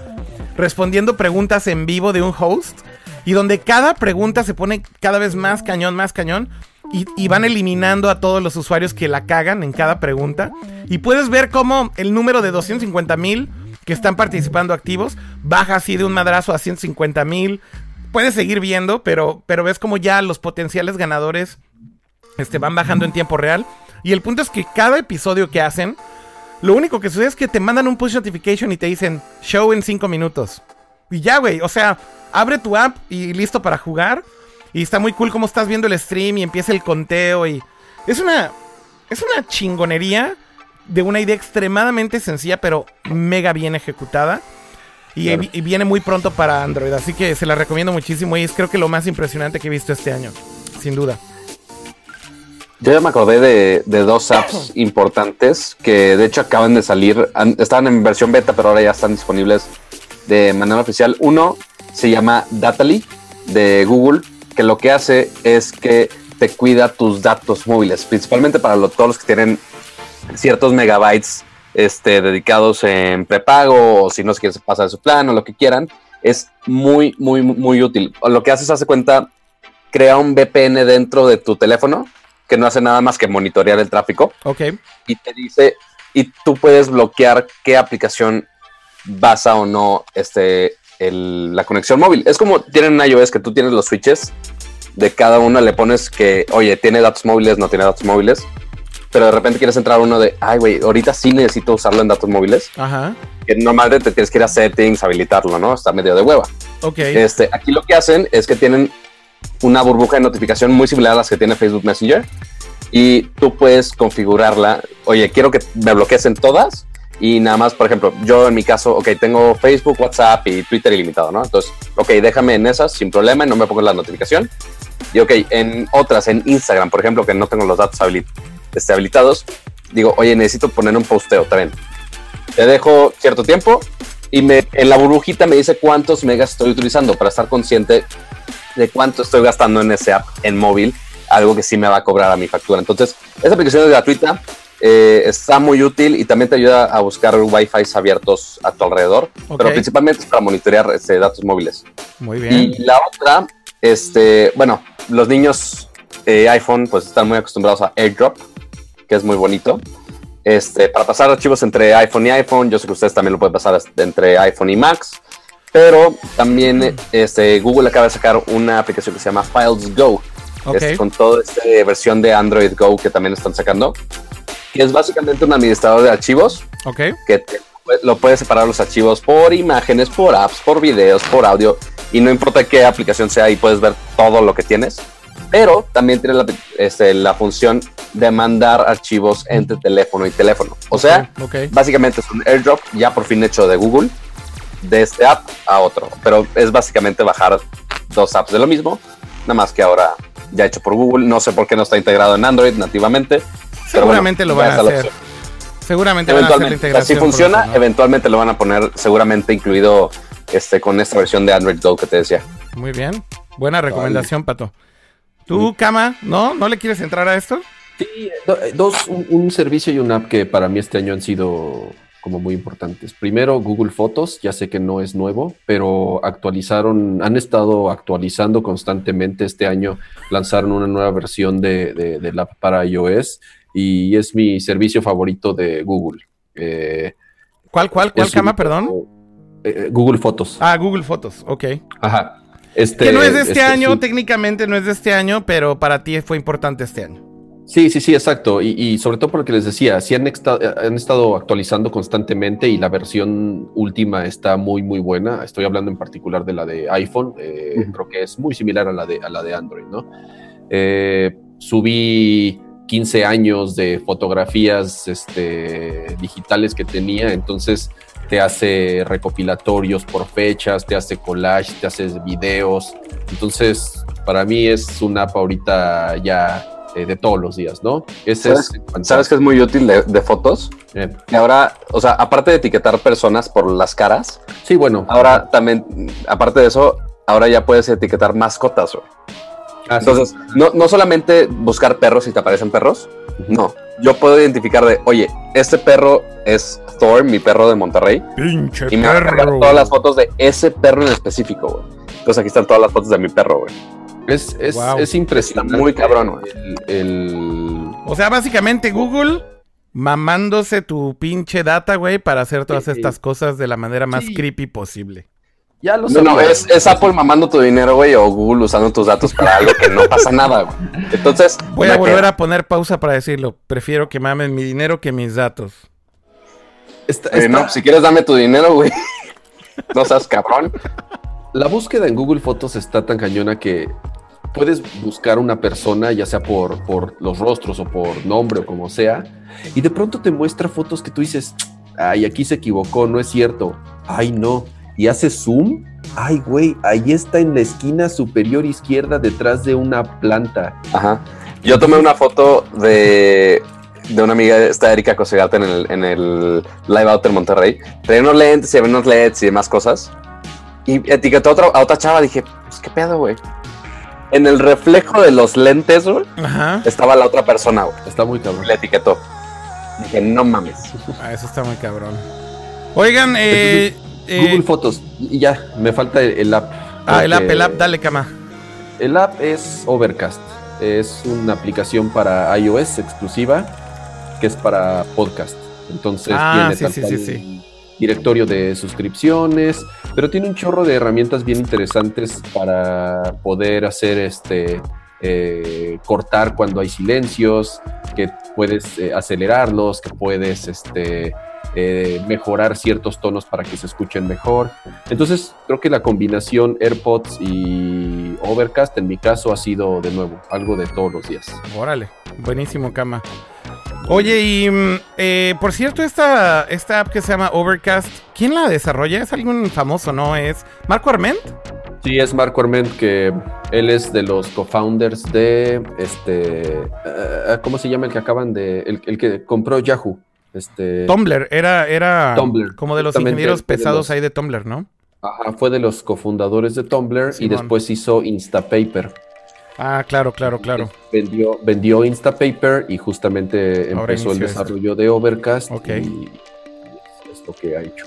Respondiendo preguntas en vivo de un host. Y donde cada pregunta se pone cada vez más cañón, más cañón. Y, van eliminando a todos los usuarios que la cagan en cada pregunta. Y puedes ver cómo el número de 250 mil que están participando activos baja así de un madrazo a 150 mil. Puedes seguir viendo, pero, pero ves como ya los potenciales ganadores este, van bajando en tiempo real. Y el punto es que cada episodio que hacen, lo único que sucede es que te mandan un push notification y te dicen show en 5 minutos. Y ya, güey, o sea, abre tu app y listo para jugar. Y está muy cool como estás viendo el stream y empieza el conteo y... Es una... Es una chingonería de una idea extremadamente sencilla pero mega bien ejecutada. Y, Claro. y viene muy pronto para Android, así que se la recomiendo muchísimo y es creo que lo más impresionante que he visto este año, sin duda. Yo ya me acordé de, de dos apps importantes que de hecho acaban de salir. Han- estaban en versión beta, pero ahora ya están disponibles de manera oficial. Uno se llama Datally de Google, que lo que hace es que te cuida tus datos móviles, principalmente para lo- todos los que tienen ciertos megabytes este, dedicados en prepago o si no se quieren pasar de su plan o lo que quieran. Es muy, muy, muy útil. Lo que haces, hace cuenta, crea un VPN dentro de tu teléfono que no hace nada más que monitorear el tráfico Ok, y te dice, y tú puedes bloquear qué aplicación basa o no este, el- la conexión móvil. Es como tienen en iOS que tú tienes los switches, de cada uno le pones que, oye, tiene datos móviles, no tiene datos móviles, pero de repente quieres entrar uno de, ay, güey, ahorita sí necesito usarlo en datos móviles, ajá, que normalmente te tienes que ir a settings, habilitarlo, ¿no? Está medio de hueva. ok. Este, aquí lo que hacen es que tienen una burbuja de notificación muy similar a las que tiene Facebook Messenger y tú puedes configurarla. Oye, quiero que me bloquees en todas y nada más, por ejemplo, yo en mi caso, ok, tengo Facebook, WhatsApp y Twitter ilimitado, ¿no? Entonces, ok, déjame en esas sin problema y no me pongo la notificación. Y ok, en otras, en Instagram, por ejemplo, que no tengo los datos habili- este, habilitados, digo, oye, necesito poner un posteo también. Te dejo cierto tiempo y me, en la burbujita me dice cuántos megas estoy utilizando para estar consciente de cuánto estoy gastando en ese app en móvil, algo que sí me va a cobrar a mi factura. Entonces, esa aplicación es gratuita, eh, está muy útil y también te ayuda a buscar Wi-Fi abiertos a tu alrededor, pero principalmente es para monitorear este, datos móviles. Muy bien. Y la otra, este, bueno, los niños eh, iPhone pues están muy acostumbrados a AirDrop, que es muy bonito. Este, para pasar archivos entre iPhone y iPhone, yo sé que ustedes también lo pueden pasar entre iPhone y Macs, pero también este, Google acaba de sacar una aplicación que se llama Files Go, Ok. este, con toda esta versión de Android Go que también están sacando, que es básicamente un administrador de archivos Ok. que te- lo puedes separar los archivos por imágenes, por apps, por videos, por audio, y no importa qué aplicación sea, y puedes ver todo lo que tienes. Pero también tiene la, este, la función de mandar archivos entre teléfono y teléfono. O sea, Ok. básicamente es un airdrop ya por fin hecho de Google, de este app a otro. Pero es básicamente bajar dos apps de lo mismo, nada más que ahora ya hecho por Google. No sé por qué no está integrado en Android nativamente. bueno, Seguramente lo van a la hacer. Seguramente van a hacer la Eventualmente, integración. si funciona, eventualmente lo van a poner seguramente incluido este con esta versión de Android Go que te decía. Muy bien. Buena recomendación, Pato. ¿Tú, Kama, no? ¿No le quieres entrar a esto? Sí, eh, dos, un, un servicio y una app que para mí este año han sido como muy importantes. Primero, Google Fotos, ya sé que no es nuevo, pero actualizaron, han estado actualizando constantemente este año, lanzaron una nueva versión de, de, del app para iOS y es mi servicio favorito de Google. Eh, ¿Cuál, cuál, cuál, un- perdón? eh, Google Fotos. Ah, Google Fotos, ok. Ajá. Este, que no es de este, este, año, sí. técnicamente no es de este año, pero para ti fue importante este año. Sí, sí, sí, exacto. Y, y sobre todo porque les decía, sí han, han estado actualizando constantemente y la versión última está muy, muy buena. Estoy hablando en particular de la de iPhone. eh. Creo que es muy similar a la de, a la de Android, ¿no? Eh, subí 15 años de fotografías este, digitales que tenía, entonces te hace recopilatorios por fechas, te hace collage, te hace videos. Entonces, para mí es una app ahorita ya eh, de todos los días, ¿no? Ese ¿Sabes- es ¿Sabes que es muy útil de, de fotos? Eh, Que ahora, o sea, aparte de etiquetar personas por las caras, sí, bueno. ahora también, aparte de eso, ahora ya puedes etiquetar mascotas. güey. Ah, sí. Entonces, no, no solamente buscar perros si te aparecen perros, no. Yo puedo identificar de, oye, este perro es Thor, mi perro de Monterrey, Pinche y me va a cargar todas las fotos de ese perro en específico, güey. Entonces aquí están todas las fotos de mi perro, güey. Es, es, Wow. es impresionante. Está muy cabrón, güey. El, el- O sea, básicamente Google mamándose tu pinche data, güey, para hacer todas Sí. estas cosas de la manera más Sí. creepy posible. Ya lo No, no, sabía. es, es Apple mamando tu dinero, güey, o Google usando tus datos para algo que no pasa nada, güey. Entonces, Voy a volver a poner pausa para decirlo. Prefiero que mamen mi dinero que mis datos. Eh, no, si quieres dame tu dinero, güey. No seas cabrón. La búsqueda en Google Fotos está tan cañona que puedes buscar una persona, ya sea por, por los rostros o por nombre o como sea, y de pronto te muestra fotos que tú dices, ay, aquí se equivocó, no es cierto, ay, no, y hace zoom, ay, güey, ahí está en la esquina superior izquierda detrás de una planta. Ajá. Yo tomé una foto de, de una amiga, esta Erika Cosegata, en el, en el Live Out en Monterrey. Traía unos lentes y había unos LEDs y demás cosas. Y etiquetó a otra, a otra chava. Dije, pues qué pedo, güey. En el reflejo de los lentes, güey, Ajá. estaba la otra persona, güey. Está muy cabrón. Le etiquetó. Dije, no mames. Ah, eso está muy cabrón. Oigan, eh, eh, Google Fotos, y ya, me falta el, el app. ah, el app, el app, dale cama. El app es Overcast. Es una aplicación para iOS exclusiva que es para podcast. Entonces Ah, tiene sí, sí, directorio de suscripciones, pero tiene un chorro de herramientas bien interesantes para poder hacer este eh, cortar cuando hay silencios, que puedes eh, acelerarlos, que puedes este eh, mejorar ciertos tonos para que se escuchen mejor. Entonces, creo que la combinación AirPods y Overcast, en mi caso, ha sido de nuevo algo de todos los días. Órale, buenísimo, cama. Oye, y mm, eh, por cierto, esta, esta app que se llama Overcast, ¿quién la desarrolla? ¿Es algún famoso, no? ¿Es Marco Arment? Sí, es Marco Arment, que él es de los co-founders de este. eh, ¿Cómo se llama el que acaban de. El, el que compró Yahoo? Este. Tumblr, era, era Tumblr, como de los ingenieros de pesados los- ahí de Tumblr, ¿no? Ajá, fue de los cofundadores de Tumblr y después hizo Instapaper. Ah, claro, claro, claro. Vendió, vendió Instapaper y justamente Ahora empezó el esto. desarrollo de Overcast. Ok. Y es, lo que ha hecho.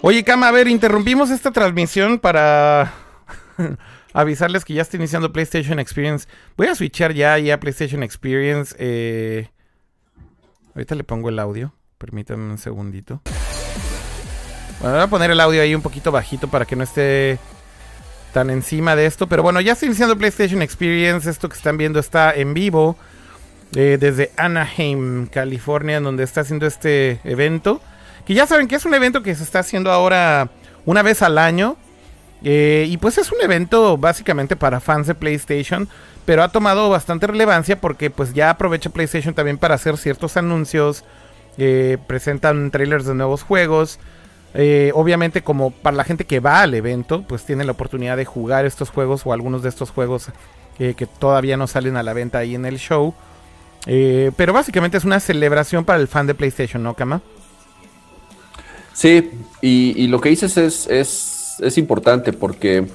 Oye, Cama, a ver, interrumpimos esta transmisión para avisarles que ya está iniciando PlayStation Experience. Voy a switchar ya ahí a PlayStation Experience. eh, Ahorita le pongo el audio. Permítanme un segundito. Bueno, voy a poner el audio ahí un poquito bajito para que no esté tan encima de esto. Pero bueno, ya está iniciando PlayStation Experience. Esto que están viendo está en vivo eh, desde Anaheim, California, donde está haciendo este evento. Que ya saben que es un evento que se está haciendo ahora una vez al año. Eh, y pues es un evento básicamente para fans de PlayStation. Pero ha tomado bastante relevancia porque pues ya aprovecha PlayStation también para hacer ciertos anuncios. eh, presentan trailers de nuevos juegos. Eh, obviamente como para la gente que va al evento, pues tiene la oportunidad de jugar estos juegos o algunos de estos juegos eh, que todavía no salen a la venta ahí en el show. Pero básicamente es una celebración para el fan de PlayStation, ¿no, Kama? Sí, y, y lo que dices es, es, es importante porque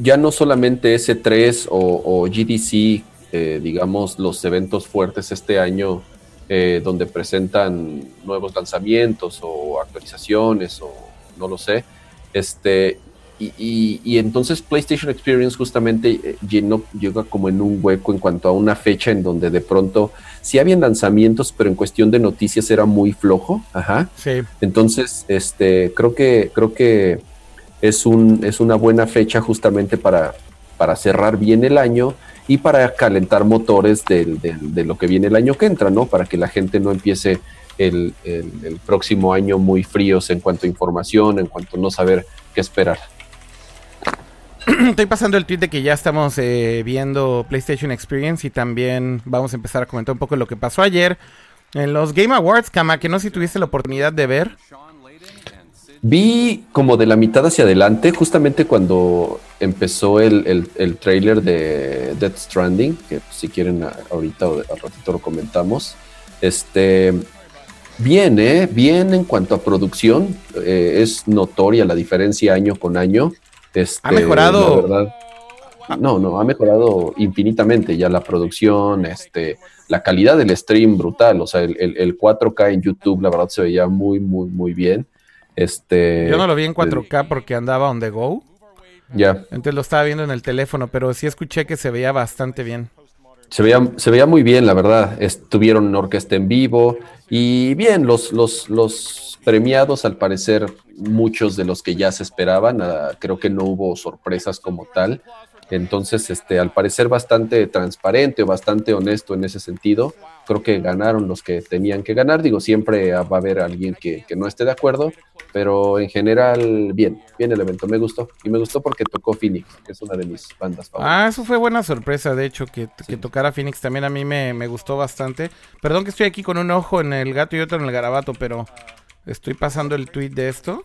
ya no solamente S3 o, o GDC, eh, digamos, los eventos fuertes este año eh, donde presentan nuevos lanzamientos o actualizaciones o no lo sé, este, y, y- y entonces PlayStation Experience justamente eh, llenó, llega como en un hueco en cuanto a una fecha en donde de pronto sí habían lanzamientos, pero en cuestión de noticias era muy flojo, ajá. Sí. Entonces, este, creo que, creo que es un, es una buena fecha justamente para, para cerrar bien el año y para calentar motores del- de lo que viene el año que entra, ¿no? Para que la gente no empiece el, el- el próximo año muy fríos en cuanto a información, en cuanto a no saber qué esperar. Estoy pasando el tweet de que ya estamos eh, viendo PlayStation Experience y también vamos a empezar a comentar un poco lo que pasó ayer en los Game Awards, Kama, que no sé si tuviste la oportunidad de ver. Vi como de la mitad hacia adelante, justamente cuando empezó el, el, el trailer de Death Stranding, que si quieren ahorita o al ratito lo comentamos. Este, bien, ¿eh? Bien en cuanto a producción, eh, es notoria la diferencia año con año. Este, Ha mejorado. la verdad. No, no, ha mejorado infinitamente ya la producción, este, la calidad del stream brutal, o sea, el, el- el 4K en YouTube, la verdad se veía muy, muy, muy bien. Este, Yo no lo vi en 4K porque andaba on the go. Ya. Entonces lo estaba viendo en el teléfono, pero sí escuché que se veía bastante bien. Se veía, se veía muy bien, la verdad. Estuvieron orquesta en vivo y bien, los, los, los premiados, al parecer, muchos de los que ya se esperaban. ah, creo que no hubo sorpresas como tal. Entonces, este, al parecer bastante transparente o bastante honesto en ese sentido. Creo que ganaron los que tenían que ganar. Digo, siempre va a haber alguien que, que no esté de acuerdo, pero en general, bien, bien el evento. Me gustó. Y me gustó porque tocó Phoenix, que es una de mis bandas favoritas. Ah, eso fue buena sorpresa, de hecho, que, que tocara Phoenix también a mí me, me gustó bastante. Perdón que estoy aquí con un ojo en el gato y otro en el garabato, pero estoy pasando el tweet de esto.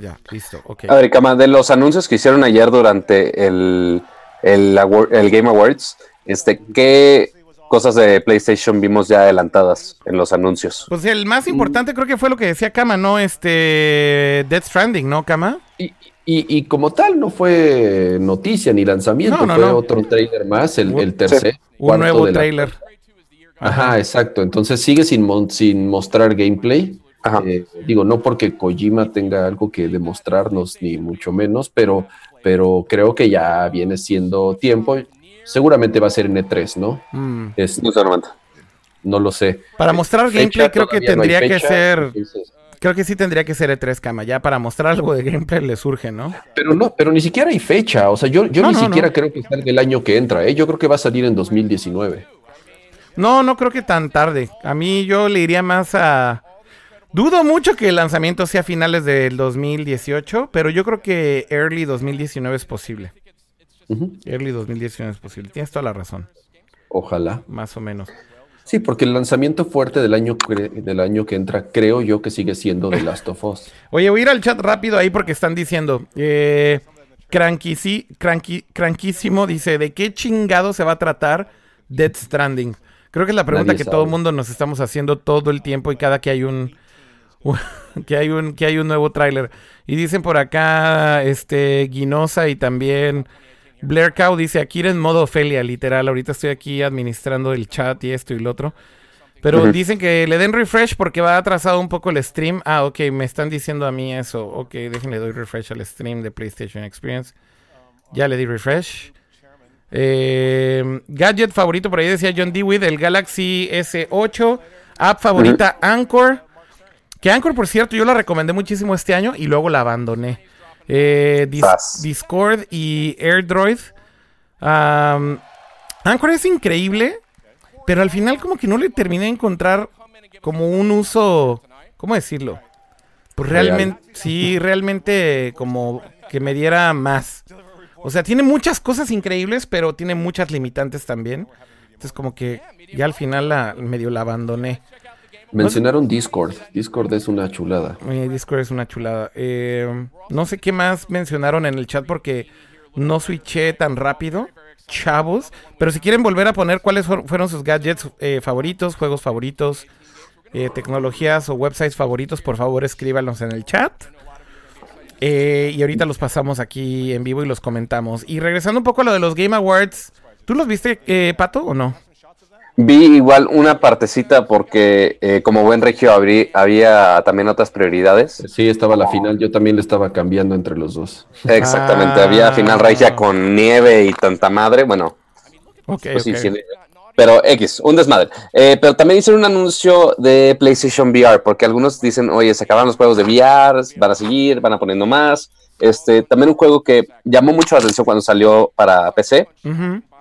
Ya, listo. A ver, Cama, de los anuncios que hicieron ayer durante el, el, award- el Game Awards, este, ¿qué cosas de PlayStation vimos ya adelantadas en los anuncios? Pues el más importante creo que fue lo que decía Kama, ¿no? Este, Death Stranding, ¿no, Kama? Y, y- y como tal, no fue noticia ni lanzamiento, No, no, fue no. otro trailer más, el, el tercer. Un nuevo de la- trailer. Ajá, exacto. Entonces sigue sin, mon- sin mostrar gameplay. Ajá. Eh, digo, no porque Kojima tenga algo que demostrarnos, ni mucho menos, pero, pero creo que ya viene siendo tiempo. Seguramente va a ser en E3, ¿no? Mm. Es- No lo sé. Para mostrar Fecha, gameplay creo que no tendría que ser, entonces- creo que sí tendría que ser E3 Kama, ya para mostrar algo de gameplay le surge, ¿no? Pero no, pero ni siquiera hay fecha. O sea, yo, yo No, ni no, siquiera no. creo que salga el año que entra, ¿eh? Yo creo que va a salir en 2019. No, no creo que tan tarde. A mí yo le iría más a... Dudo mucho que el lanzamiento sea a finales del 2018, pero yo creo que early 2019 es posible. Early 2019 es posible. Tienes toda la razón, Ojalá. más o menos. Sí, porque el lanzamiento fuerte del año, del año que entra, creo yo que sigue siendo The Last of Us. Oye, voy a ir al chat rápido ahí porque están diciendo... Eh, cranquísimo dice, ¿de qué chingado se va a tratar Death Stranding? Creo que es la pregunta Nadie que sabe. todo el mundo nos estamos haciendo todo el tiempo y cada que hay un... que hay un que hay un nuevo tráiler. Y dicen por acá este Guinosa y también Blair Cow dice aquí en modo Ofelia literal. Ahorita estoy aquí administrando el chat y esto y lo otro pero dicen que le den refresh porque va atrasado un poco el stream. Ah ok me están diciendo a mí eso. Ok déjenle doy refresh al stream de PlayStation Experience. Ya le di refresh. Eh, gadget favorito por ahí decía John Dewey el Galaxy S8 app favorita Anchor que Anchor, por cierto, yo la recomendé muchísimo este año y luego la abandoné. Eh, Dis-. Discord y AirDroid. Am, Anchor es increíble, pero al final como que no le terminé de encontrar como un uso, ¿cómo decirlo? Pues Real. realmente, sí, realmente como que me diera más. O sea, tiene muchas cosas increíbles, pero tiene muchas limitantes también. Entonces como que ya al final la, medio la abandoné. Mencionaron Discord. Discord es una chulada. Mi Discord es una chulada. Eh, no sé qué más mencionaron en el chat porque no switché tan rápido, chavos. Pero si quieren volver a poner cuáles fueron- sus gadgets eh, favoritos, juegos favoritos, eh, tecnologías o websites favoritos, por favor escríbanlos en el chat. Eh, y ahorita los pasamos aquí en vivo y los comentamos. Y regresando un poco a lo de los Game Awards, ¿tú los viste, eh, Pato, o no? Vi igual una partecita porque eh, como buen regio abrí- había también otras prioridades. Sí, estaba la final. Yo también le estaba cambiando entre los dos. Exactamente, Ah. había final regia con nieve y tanta madre. Bueno, Ok, pues sí, ok. sí, pero X, un desmadre. Eh, pero también hicieron un anuncio de PlayStation VR, porque algunos dicen, oye, se acabaron los juegos de VR, van a seguir, van a poniendo más. Este, también un juego que llamó mucho la atención cuando salió para PC,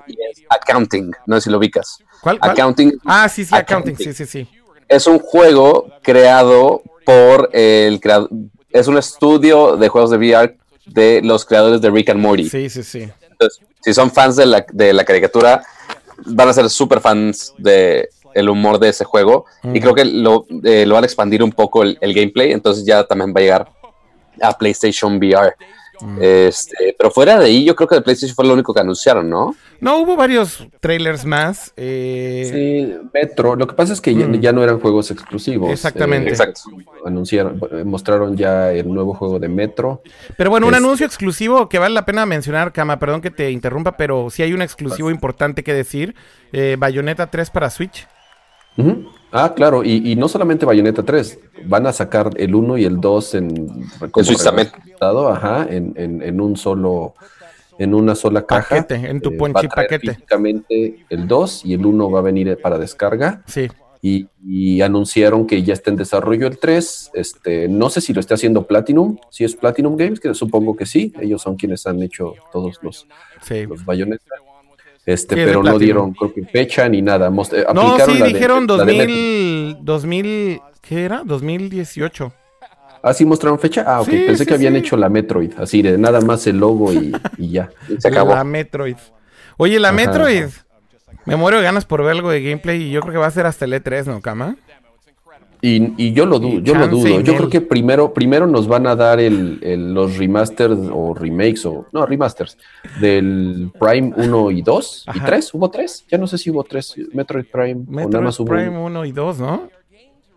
y es Accounting, no sé si lo ubicas. ¿Cuál, cuál? Accounting Ah, sí, sí, accounting, Accounting. sí, sí, sí. es un juego creado por el creador, es un estudio de juegos de VR de los creadores de Rick and Morty. Sí, sí, sí. Entonces, si son fans de la, de la caricatura, van a ser súper fans de el humor de ese juego. Mm. Y creo que lo, eh, lo van a expandir un poco el, el gameplay. Entonces ya también va a llegar a PlayStation VR. Mm. Este, pero fuera de ahí, yo creo que de PlayStation fue lo único que anunciaron, ¿no? No, hubo varios trailers más. eh, Sí, Metro. Lo que pasa es que ya, Mm. ya no eran juegos exclusivos. Exactamente. Exacto. Anunciaron, eh, mostraron ya el nuevo juego de Metro. Pero bueno, un anuncio exclusivo que vale la pena mencionar, Kama, perdón que te interrumpa, pero sí hay un exclusivo importante que decir. Eh, Bayonetta 3 para Switch. Ah, claro, y, y no solamente Bayonetta 3, van a sacar el 1 y el 2 en ajá, en, en, en un solo, en una sola caja. Eh, Paquete, en tu a traer paquete. físicamente el 2 y el 1 va a venir para descarga. Sí. Y, y anunciaron que ya está en desarrollo el 3. Este, no sé si lo está haciendo Platinum, si es Platinum Games, que supongo que sí. Ellos son quienes han hecho todos los, Sí. los Bayonetta. Este, pero no dieron creo que fecha ni nada. Most- eh, No, sí, dijeron de Metro. 2000, 2000, ¿qué era? 2018. Ah, sí mostraron fecha. Ah, ok. Sí, Pensé sí, que habían sí. hecho la Metroid, así de nada más el logo y, y ya. Se acabó. La Metroid. Oye, la Ajá. Metroid. Me muero de ganas por ver algo de gameplay y yo creo que va a ser hasta el E3, ¿no, Cama? Y, y yo lo, du- Y yo lo dudo. Yo creo que primero, primero nos van a dar el, el- los remasters o remakes o no, remasters del Prime 1 y 2 y Ajá. 3. ¿Hubo 3? Ya no sé si hubo 3. Metroid Prime o nada Metroid más hubo Prime uno. 1 y 2, ¿no?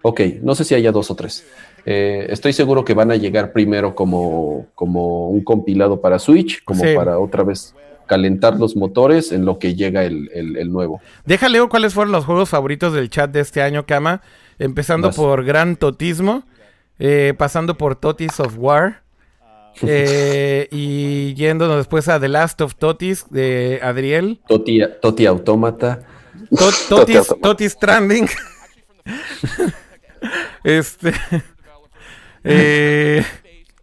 Ok, no sé si haya dos o tres. Eh, estoy seguro que van a llegar primero como, como un compilado para Switch, como Sí. para otra vez calentar los motores en lo que llega el, el- el nuevo. Deja leo cuáles fueron los juegos favoritos del chat de este año, Cama. Empezando Vas. por Gran Totismo, eh, pasando por Totis of War, eh, y yéndonos después a The Last of Totis de Adriel, Toti, Toti Autómata. To- Totis, Automata. Totis Trending. este. eh,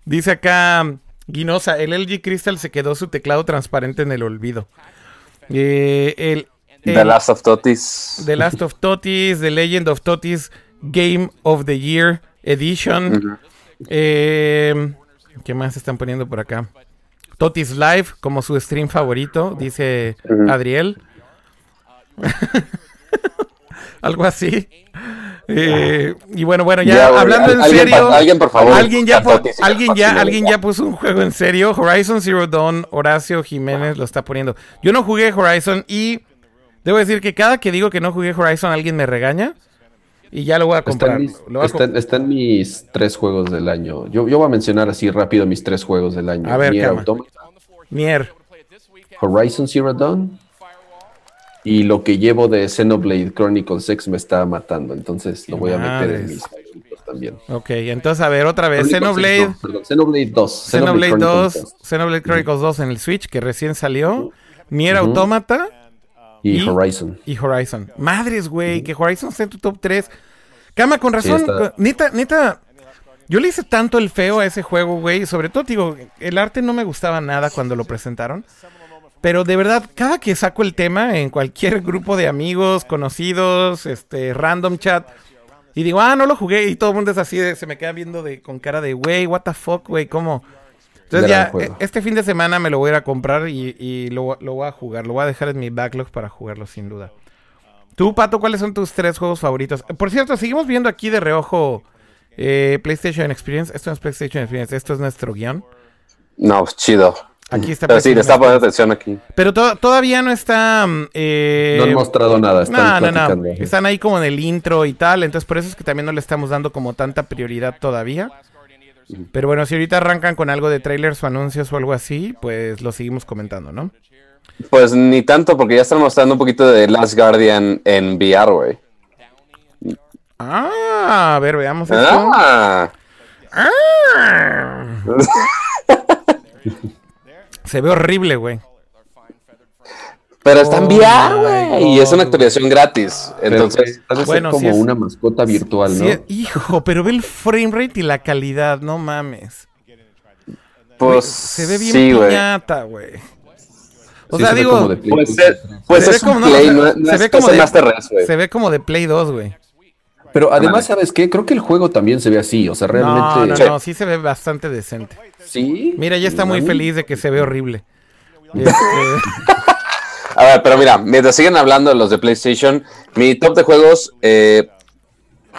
dice acá Guinosa: el LG Crystal se quedó su teclado transparente en el olvido. Eh, el, The Last of Totis. The Last of Totis, The Legend of Totis Game of the Year Edition. Eh, ¿Qué más están poniendo por acá? Totis Live como su stream favorito, dice. Adriel. Algo así. Eh, y bueno, bueno, ya, hablando en alguien, serio. alguien, por favor. Alguien ya, Totis alguien ya, alguien ya puso un juego en serio. Horizon Zero Dawn, Horacio Jiménez lo está poniendo. Yo no jugué Horizon y debo decir que cada que digo que no jugué Horizon alguien me regaña y ya lo voy a comprar. en, mis, Lo voy a está- comp- está en mis tres juegos del año. Yo, yo voy a mencionar así rápido mis tres juegos del año. A ver, Nier. Automata, Nier. Horizon Zero Dawn y lo que llevo de Xenoblade Chronicles X me está matando. Entonces lo voy a meter en mis también. Ok, entonces a ver otra vez. Xenoblade. No, Xenoblade 2. Xenoblade Chronicles 2, Xenoblade Chronicles 2 en el Switch que recién salió. Nier Automata Y, y- Horizon. y Horizon. Madres, güey, que Horizon está en tu top 3. Cama, con razón. está. Neta, neta. Yo le hice tanto el feo a ese juego, güey. Sobre todo, digo, el arte no me gustaba nada cuando lo presentaron. Pero de verdad, cada que saco el tema en cualquier grupo de amigos, conocidos, este, random chat, y digo, ah, no lo jugué, y todo el mundo es así, de- se me queda viendo de, con cara de, güey, what the fuck, güey, ¿cómo? Entonces Gran ya, juego. e- este fin de semana me lo voy a ir a comprar y, y lo, lo voy a jugar. Lo voy a dejar en mi backlog para jugarlo sin duda. Tú, Pato, ¿cuáles son tus tres juegos favoritos? Por cierto, seguimos viendo aquí de reojo eh, PlayStation Experience. Esto no es PlayStation Experience, esto es nuestro guion. No, chido. Aquí está Pero sí, le está poniendo atención aquí. Pero to- todavía no está... mm, eh, no han mostrado nada. Están no, no, no. Están ahí como en el intro y tal. Entonces, por eso es que también no le estamos dando como tanta prioridad todavía. Pero bueno, si ahorita arrancan con algo de trailers o anuncios o algo así, pues lo seguimos comentando, ¿no? Pues ni tanto, porque ya están mostrando un poquito de Last Guardian en VR, güey. Ah, a ver, veamos esto. Ah, Ah. Se ve horrible, güey. Pero está en Oh VR, güey. Y es una actualización gratis. Entonces, bueno, como es- una mascota virtual, ¿no? Hijo, pero ve el frame rate y la calidad, no mames. pues. Se ve bien sí, güey. piñata, güey. O Sí, sea, se ve digo, como de Play Pues, 3. pues se ve es como- no, play, se- no, no se es ve como de- Master Race, güey. se ve como de Play 2, güey. Pero además. ¿sabes qué? Creo que el juego también se ve así. O sea, realmente. No, no, Sí. no, sí se ve bastante decente. Sí. Mira, ya está muy feliz de que se ve horrible. Este, A ver, pero mira, mientras siguen hablando de los de PlayStation, mi top de juegos, eh,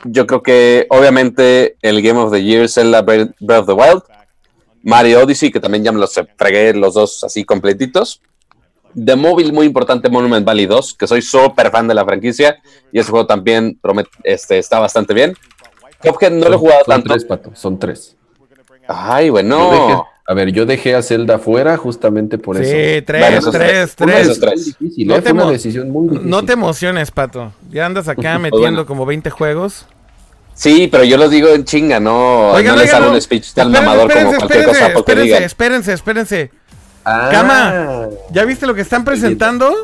yo creo que obviamente el Game of the Year, Zelda Breath Breath of the Wild, Mario Odyssey, que también ya me los fregué los dos así completitos. De móvil, muy importante, Monument Valley 2, que soy súper fan de la franquicia, y ese juego también este, está bastante bien. Cuphead no lo he jugado Son tanto. tres, pato. Son tres. Ay, bueno. A ver, yo dejé a Zelda fuera justamente por eso. Sí, tres, Bueno, tres, tres. Tres. Difícil, No ¿eh? te Fue una mo- decisión muy difícil. No te emociones, Pato. Ya andas acá metiendo bueno. como 20 juegos. Sí, pero yo los digo en chinga, no, Oigan, no les oigan, hago no. un speech tan Espérense, mamador como espérense, cualquier cosa espérense, porque espérense, digan. espérense, espérense. Ah, Cama. ¿Ya viste lo que están presentando?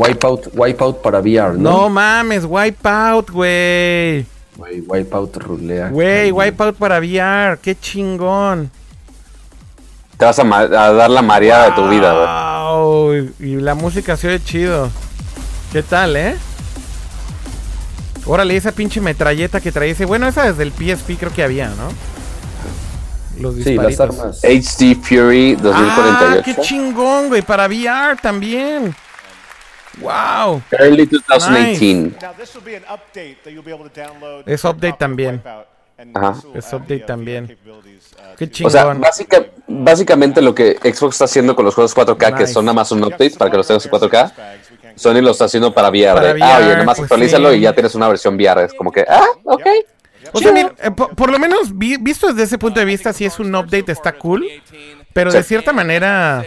Wipeout, Wipeout para VR, No ¿no? mames, Wipeout, güey. Güey, Wipeout rulea. Güey, Wipeout para VR, qué chingón. Te vas a, ma- a dar la mareada de tu vida, güey. Wow, y la música se oye chido. ¿Qué tal, eh? Órale, esa pinche metralleta que trae ese. Bueno, esa desde el PSP creo que había, ¿no? Los Sí, las disparitos. armas. HD Fury Ah, 2048. qué chingón, güey, para VR también. Wow. Early 2018. Now this will be an update that you'll be able to download. Es update también. Ajá. Es add update uh, también. VR uh, Qué chingón. O sea, básica- básicamente lo que Xbox está haciendo con los juegos 4K, que Nice. son nada más un update para que los tengas en 4K, Sony lo está haciendo para VR. Para de, ah, oye, VR, nada más pues actualízalo sí. y ya tienes una versión VR. Es como que, ah, ok. O sea, mira, eh, por, por lo menos vi- visto desde ese punto de vista, si es un update está cool, pero de Sí. cierta manera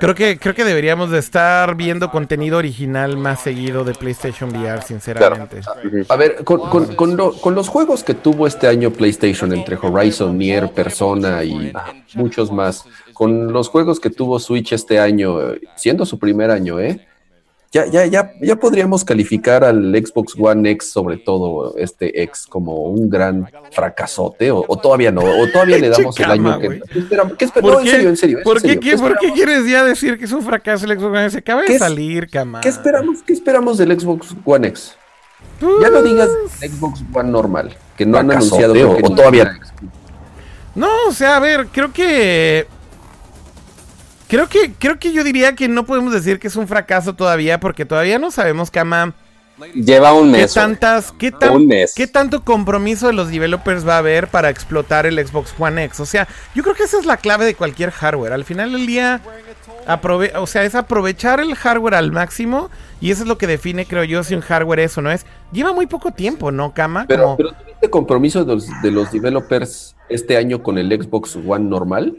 creo que creo que deberíamos de estar viendo contenido original más seguido de PlayStation VR, sinceramente. A ver, con, con- con lo- con los juegos que tuvo este año PlayStation entre Horizon, Nier, Persona y muchos más, con los juegos que tuvo Switch este año, siendo su primer año, ¿eh? Ya, ya, ya, ya podríamos calificar al Xbox One X, sobre todo este X, como un gran fracasote, o, o todavía no, o todavía le damos el año que. güey. ¿Qué esperamos? ¿Qué esper- ¿Por no, en qué? serio, en serio. en ¿Por qué, serio. qué- por qué esperamos? quieres ya decir que es un fracaso el Xbox One? Se acaba ¿Qué de salir, cama. ¿Qué esperamos? ¿Qué esperamos del Xbox One X? Ya no digas del Xbox One normal, que no han anunciado o- o todavía-. No, o sea, a ver, creo que. Creo que, creo que yo diría que no podemos decir que es un fracaso todavía, porque todavía no sabemos, Kama, Lleva un qué mes. güey. tantas, qué, tan- Un mes. qué tanto compromiso de los developers va a haber para explotar el Xbox One X. O sea, yo creo que esa es la clave de cualquier hardware. Al final del día, aprove o sea, es aprovechar el hardware al máximo, y eso es lo que define, creo yo, si un hardware es o no es. Lleva muy poco tiempo, ¿no, Kama? Pero, Como- pero ¿tuviste compromiso de los, de los developers este año con el Xbox One normal?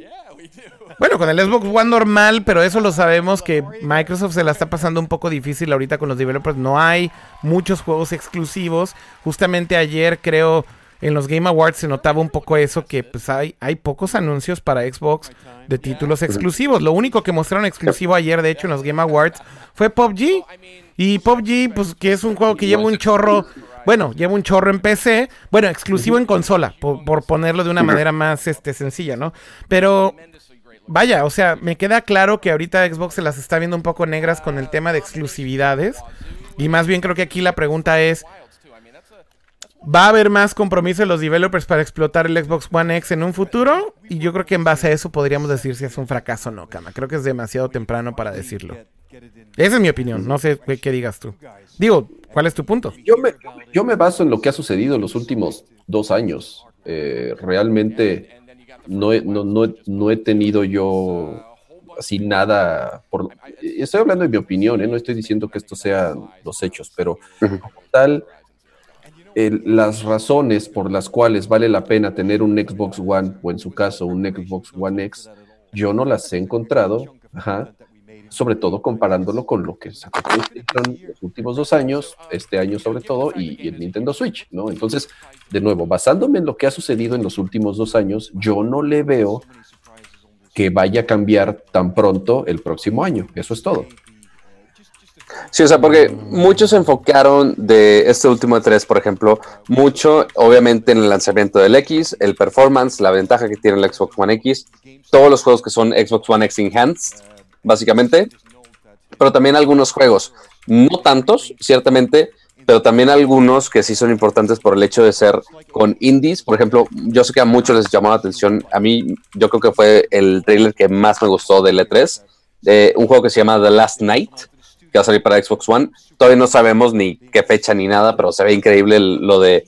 Bueno, con el Xbox One normal, pero eso lo sabemos que Microsoft se la está pasando un poco difícil ahorita con los developers. No hay muchos juegos exclusivos. Justamente ayer creo en los Game Awards se notaba un poco eso, que pues hay, hay pocos anuncios para Xbox de títulos exclusivos. Lo único que mostraron exclusivo ayer, de hecho, en los Game Awards fue PUBG. Y PUBG, pues que es un juego que lleva un chorro... Bueno, lleva un chorro en PC. Bueno, exclusivo en consola, por, por ponerlo de una manera más este, sencilla, ¿no? Pero Vaya, o sea, me queda claro que ahorita Xbox se las está viendo un poco negras con el tema de exclusividades. Y más bien creo que aquí la pregunta es, ¿va a haber más compromiso de los developers para explotar el Xbox One X en un futuro? Y yo creo que en base a eso podríamos decir si es un fracaso o no, Kama. Creo que es demasiado temprano para decirlo. Esa es mi opinión, no sé qué, digas tú. Digo, ¿cuál es tu punto? Yo me, yo me baso en lo que ha sucedido en los últimos dos años. Eh, realmente no he, no, no no he tenido yo así nada. Por, estoy hablando de mi opinión, ¿eh? no estoy diciendo que esto sean los hechos, pero como tal, el- las razones por las cuales vale la pena tener un Xbox One o en su caso un Xbox One X, yo no las he encontrado. Ajá sobre todo comparándolo con lo que sacó PlayStation los últimos dos años, este año sobre todo, y, y el Nintendo Switch, ¿no? Entonces, de nuevo, basándome en lo que ha sucedido en los últimos dos años, yo no le veo que vaya a cambiar tan pronto el próximo año. Eso es todo. Sí, o sea, porque muchos se enfocaron de este último E3, por ejemplo, mucho, obviamente, en el lanzamiento del X, el performance, la ventaja que tiene el Xbox One X, todos los juegos que son Xbox One X Enhanced, básicamente, pero también algunos juegos, no tantos, ciertamente, pero también algunos que sí son importantes por el hecho de ser con indies. Por ejemplo, yo sé que a muchos les llamó la atención, a mí yo creo que fue el trailer que más me gustó del E3, de un juego que se llama The Last Night, que va a salir para Xbox One. Todavía no sabemos ni qué fecha ni nada, pero se ve increíble lo de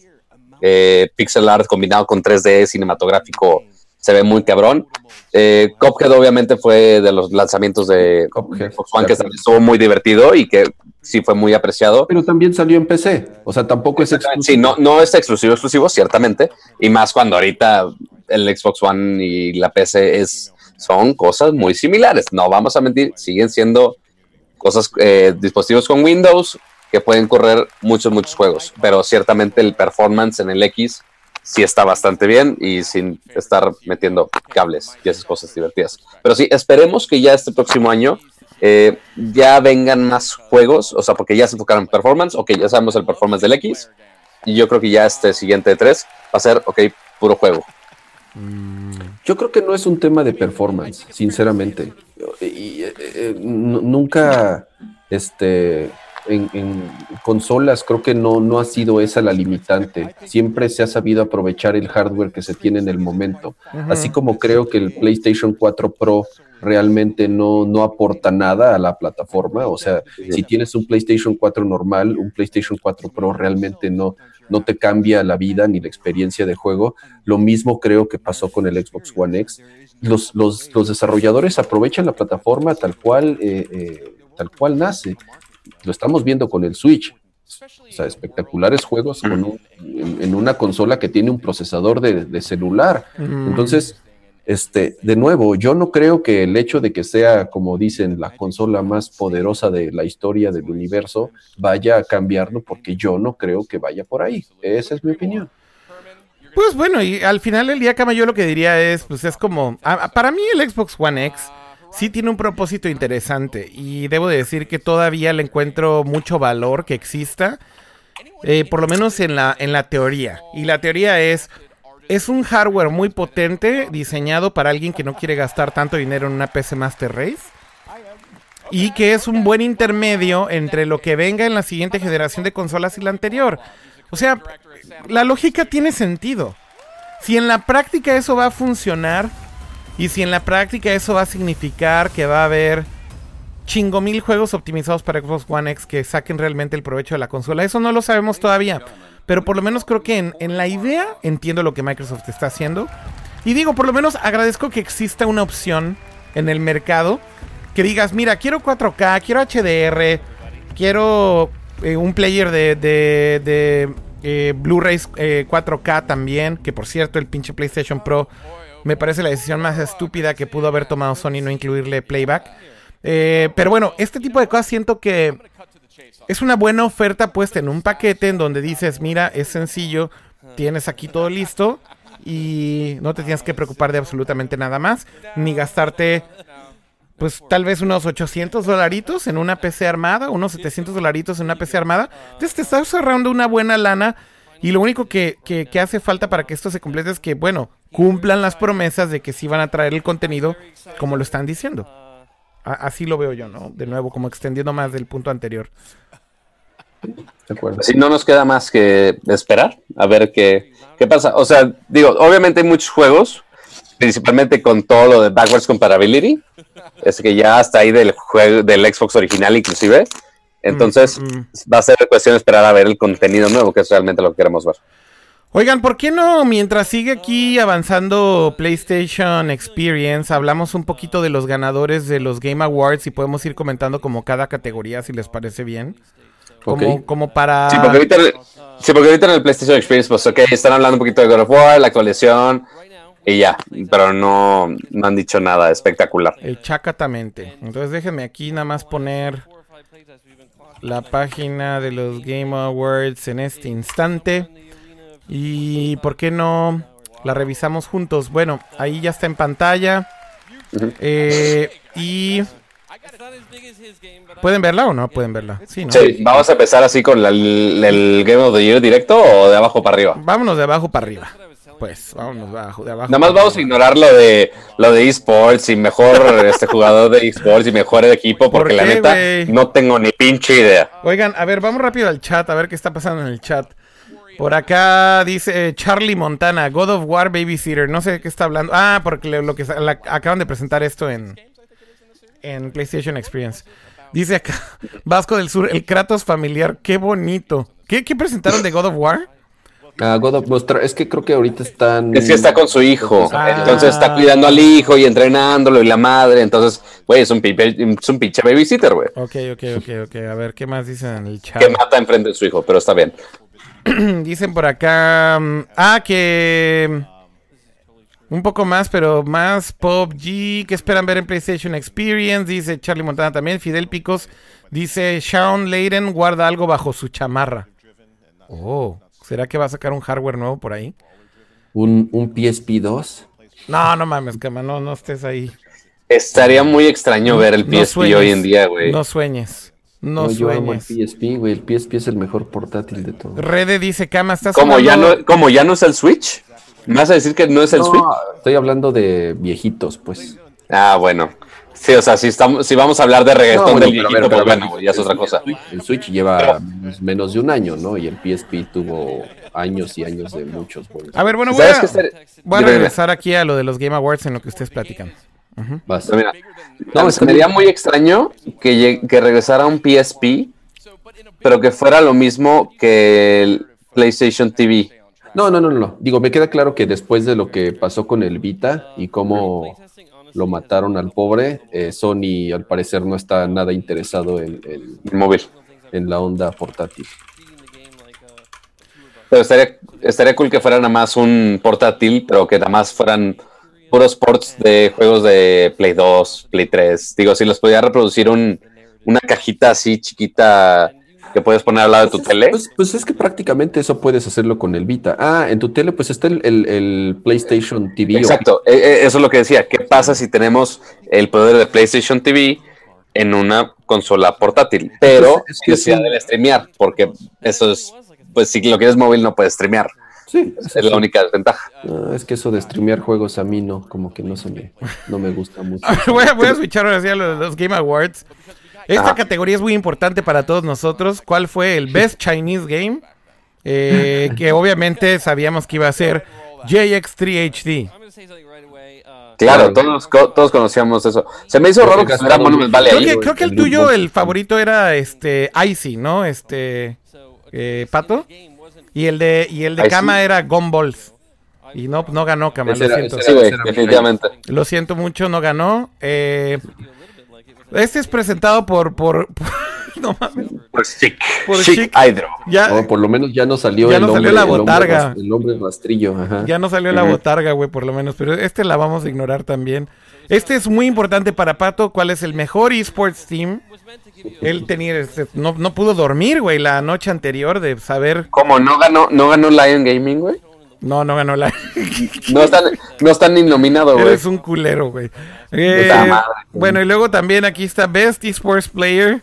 eh, pixel art combinado con 3D cinematográfico. Se ve muy cabrón. Eh, Cuphead obviamente fue de los lanzamientos de Cuphead, Xbox One que estuvo muy divertido y que sí fue muy apreciado. Pero también salió en PC, o sea, tampoco es exclusivo. Sí, no, no es exclusivo, exclusivo, ciertamente. Y más cuando ahorita el Xbox One y la PC es, son cosas muy similares. No vamos a mentir, siguen siendo cosas, eh, dispositivos con Windows que pueden correr muchos, muchos juegos, pero ciertamente el performance en el X sí está bastante bien y sin estar metiendo cables y esas cosas divertidas. Pero sí, esperemos que ya este próximo año eh, ya vengan más juegos, o sea, porque ya se enfocaron en performance, ok, ya sabemos el performance del X, y yo creo que ya este siguiente 3 va a ser, ok, puro juego. Yo creo que no es un tema de performance, sinceramente. Y, eh, eh, nunca, este, en, en consolas creo que no, no ha sido esa la limitante. Siempre se ha sabido aprovechar el hardware que se tiene en el momento. Así como creo que el PlayStation 4 Pro realmente no, no aporta nada a la plataforma. O sea, si tienes un PlayStation 4 normal, un PlayStation 4 Pro realmente no, no te cambia la vida ni la experiencia de juego. Lo mismo creo que pasó con el Xbox One X. Los, los, los desarrolladores aprovechan la plataforma tal cual, eh, eh, tal cual nace. Lo estamos viendo con el Switch. O sea, espectaculares juegos con un- en, en una consola que tiene un procesador de, de celular. Entonces, este, de nuevo, yo no creo que el hecho de que sea, como dicen, la consola más poderosa de la historia del universo vaya a cambiarlo, porque yo no creo que vaya por ahí. Esa es mi opinión. Pues bueno, y al final del día, Cama, yo lo que diría es, pues es como, a- para mí el Xbox One X sí tiene un propósito interesante y debo de decir que todavía le encuentro mucho valor que exista, eh, por lo menos en la, en la teoría. Y la teoría es, es un hardware muy potente diseñado para alguien que no quiere gastar tanto dinero en una PC Master Race. Y que es un buen intermedio entre lo que venga en la siguiente generación de consolas y la anterior. O sea, la lógica tiene sentido. Si en la práctica eso va a funcionar y si en la práctica eso va a significar que va a haber chingo mil juegos optimizados para Xbox One X que saquen realmente el provecho de la consola, eso no lo sabemos todavía. Pero por lo menos creo que en, en la idea entiendo lo que Microsoft está haciendo. Y digo, por lo menos agradezco que exista una opción en el mercado que digas, mira, quiero 4K, quiero HDR, quiero eh, un player de, de, de, eh, Blu-rays eh, 4K también, que por cierto el pinche PlayStation Pro me parece la decisión más estúpida que pudo haber tomado Sony no incluirle playback. Eh, pero bueno, este tipo de cosas siento que es una buena oferta puesta en un paquete en donde dices, mira, es sencillo, tienes aquí todo listo y no te tienes que preocupar de absolutamente nada más, ni gastarte pues tal vez unos 800 dolaritos en una PC armada, unos 700 dolaritos en una PC armada. Entonces te estás ahorrando una buena lana y lo único que, que- que hace falta para que esto se complete es que, bueno, cumplan las promesas de que sí van a traer el contenido como lo están diciendo. A- así lo veo yo, ¿no? De nuevo, como extendiendo más del punto anterior. De acuerdo. Así no nos queda más que esperar a ver qué, qué pasa. O sea, digo, obviamente hay muchos juegos, principalmente con todo lo de backwards compatibility, es que ya hasta ahí del juego del Xbox original inclusive. Entonces, Mm, mm. va a ser cuestión de esperar a ver el contenido nuevo, que es realmente lo que queremos ver. Oigan, ¿por qué no, mientras sigue aquí avanzando PlayStation Experience, hablamos un poquito de los ganadores de los Game Awards y podemos ir comentando como cada categoría, si les parece bien? Como, para... Sí, porque ahorita, sí, porque ahorita en el PlayStation Experience, pues ok, están hablando un poquito de God of War, la actualización y ya, pero no, no han dicho nada espectacular. El chacatamente. Entonces déjenme aquí nada más poner la página de los Game Awards en este instante. Y por qué no la revisamos juntos. Bueno, ahí ya está en pantalla. Eh, y ¿Pueden verla o no pueden verla? Sí, ¿no? Sí, vamos a empezar así con la- el, el Game of the Year directo o de abajo para arriba. Vámonos de abajo para arriba. Pues, vámonos de abajo, de abajo. Nada más vamos a ignorar lo de lo de esports y mejor este jugador de esports y mejor el equipo porque ¿Por la neta no tengo ni pinche idea. Oigan, a ver, vamos rápido al chat, a ver qué está pasando en el chat. Por acá dice Charlie Montana, God of War Babysitter. No sé de qué está hablando. Ah, porque lo que la- acaban de presentar esto en, en PlayStation Experience. Dice acá, Vasco del Sur, el Kratos familiar. Qué bonito. ¿Qué, qué presentaron de God of War? Ah, God of War, es que creo que ahorita están. Es que está con su hijo, Ah. entonces está cuidando al hijo y entrenándolo y la madre, entonces, güey, es un, es un pinche babysitter, güey, Ok, ok, ok, ok. A ver, ¿qué más dicen en el chat? que mata enfrente de su hijo, pero está bien. Dicen por acá. mm, Ah, que. Un poco más, pero más PUBG. ¿Qué esperan ver en PlayStation Experience? Dice Charlie Montana también. Fidel Picos dice Sean Layden guarda algo bajo su chamarra. Oh, ¿será que va a sacar un hardware nuevo por ahí? Un, un PSP 2. No, no mames, cama, no, no estés ahí. Estaría muy extraño ver el No PSP sueñes, hoy en día, güey. No sueñes. No, No, yo amo el. PSP, güey. El PSP es el mejor portátil de todos. Rede dice, Cama, estás Como ya, no, como ya no es el Switch. ¿Me vas a decir que no es el No, Switch? estoy hablando de viejitos, pues. Ah, bueno. Sí, o sea, si, estamos, si vamos a hablar de reggaetón No, bueno, del viejito, pero pues bueno, güey, ya es otra cosa. El Switch lleva menos- menos de un año, ¿no? Y el PSP tuvo años y años de muchos. A ver, bueno, voy ¿Sabes a, voy a regresar aquí a lo de los Game Awards en lo que ustedes platican. Vas. Pero mira, No, está sería bien. muy extraño que, que regresara un PSP, pero que fuera lo mismo que el PlayStation TV. No, no, no, no. Digo, me queda claro que después de lo que pasó con el Vita y cómo lo mataron al pobre, eh, Sony al parecer no está nada interesado en, en- el móvil. en la onda portátil. Pero estaría, estaría cool que fuera nada más un portátil, pero que nada más fueran puros ports de juegos de Play 2, Play 3. Digo, si los podía reproducir un, una cajita así chiquita que puedes poner al lado de tu tele. Pues, pues es que prácticamente eso puedes hacerlo con el Vita. Ah, en tu tele pues está el, el- el PlayStation TV. Exacto, e- e- eso es lo que decía. ¿Qué pasa si tenemos el poder de PlayStation TV en una consola portátil? Pero Es- que sí. de streamear, porque eso es, pues si lo quieres móvil no puedes streamear. Sí, Es la única desventaja. Ah, es que eso de streamear juegos a mí no, como que no se me, no me gusta mucho. Voy a, voy a switchar ahora sí a lo de los Game Awards. Esta Ajá. categoría es muy importante para todos nosotros. ¿Cuál fue el Best Chinese Game? Eh, que obviamente sabíamos que iba a ser JX3HD. Claro, todos, todos conocíamos eso. Se me hizo raro que estuviera Monument Valley Creo ahí. que, creo que el tuyo, el favorito era este Icy, ¿no? Este eh, Pato. Y el de y el de Icy. Kama era Gumballs. Y no, no ganó Kama, lo siento. Sí, definitivamente. Lo siento mucho, no ganó. Eh, este es presentado por por, por- no mames. Por Chic, Por Chic Chic. Hydro. Ya, No, por lo menos ya no salió Ya el no hombre, salió la botarga. El hombre rastrillo, ajá. Ya no salió la botarga, güey, por lo menos. Pero este la vamos a ignorar también. Este es muy importante para Pato. ¿Cuál es el mejor esports team? Él tenía, este, no, no pudo dormir, güey, la noche anterior de saber. Como no ganó, no ganó Lion Gaming, güey. No, no ganó la. No están, no están ni nominado, güey. Eres un culero, güey. Eh, bueno, y luego también aquí está Best Esports Player.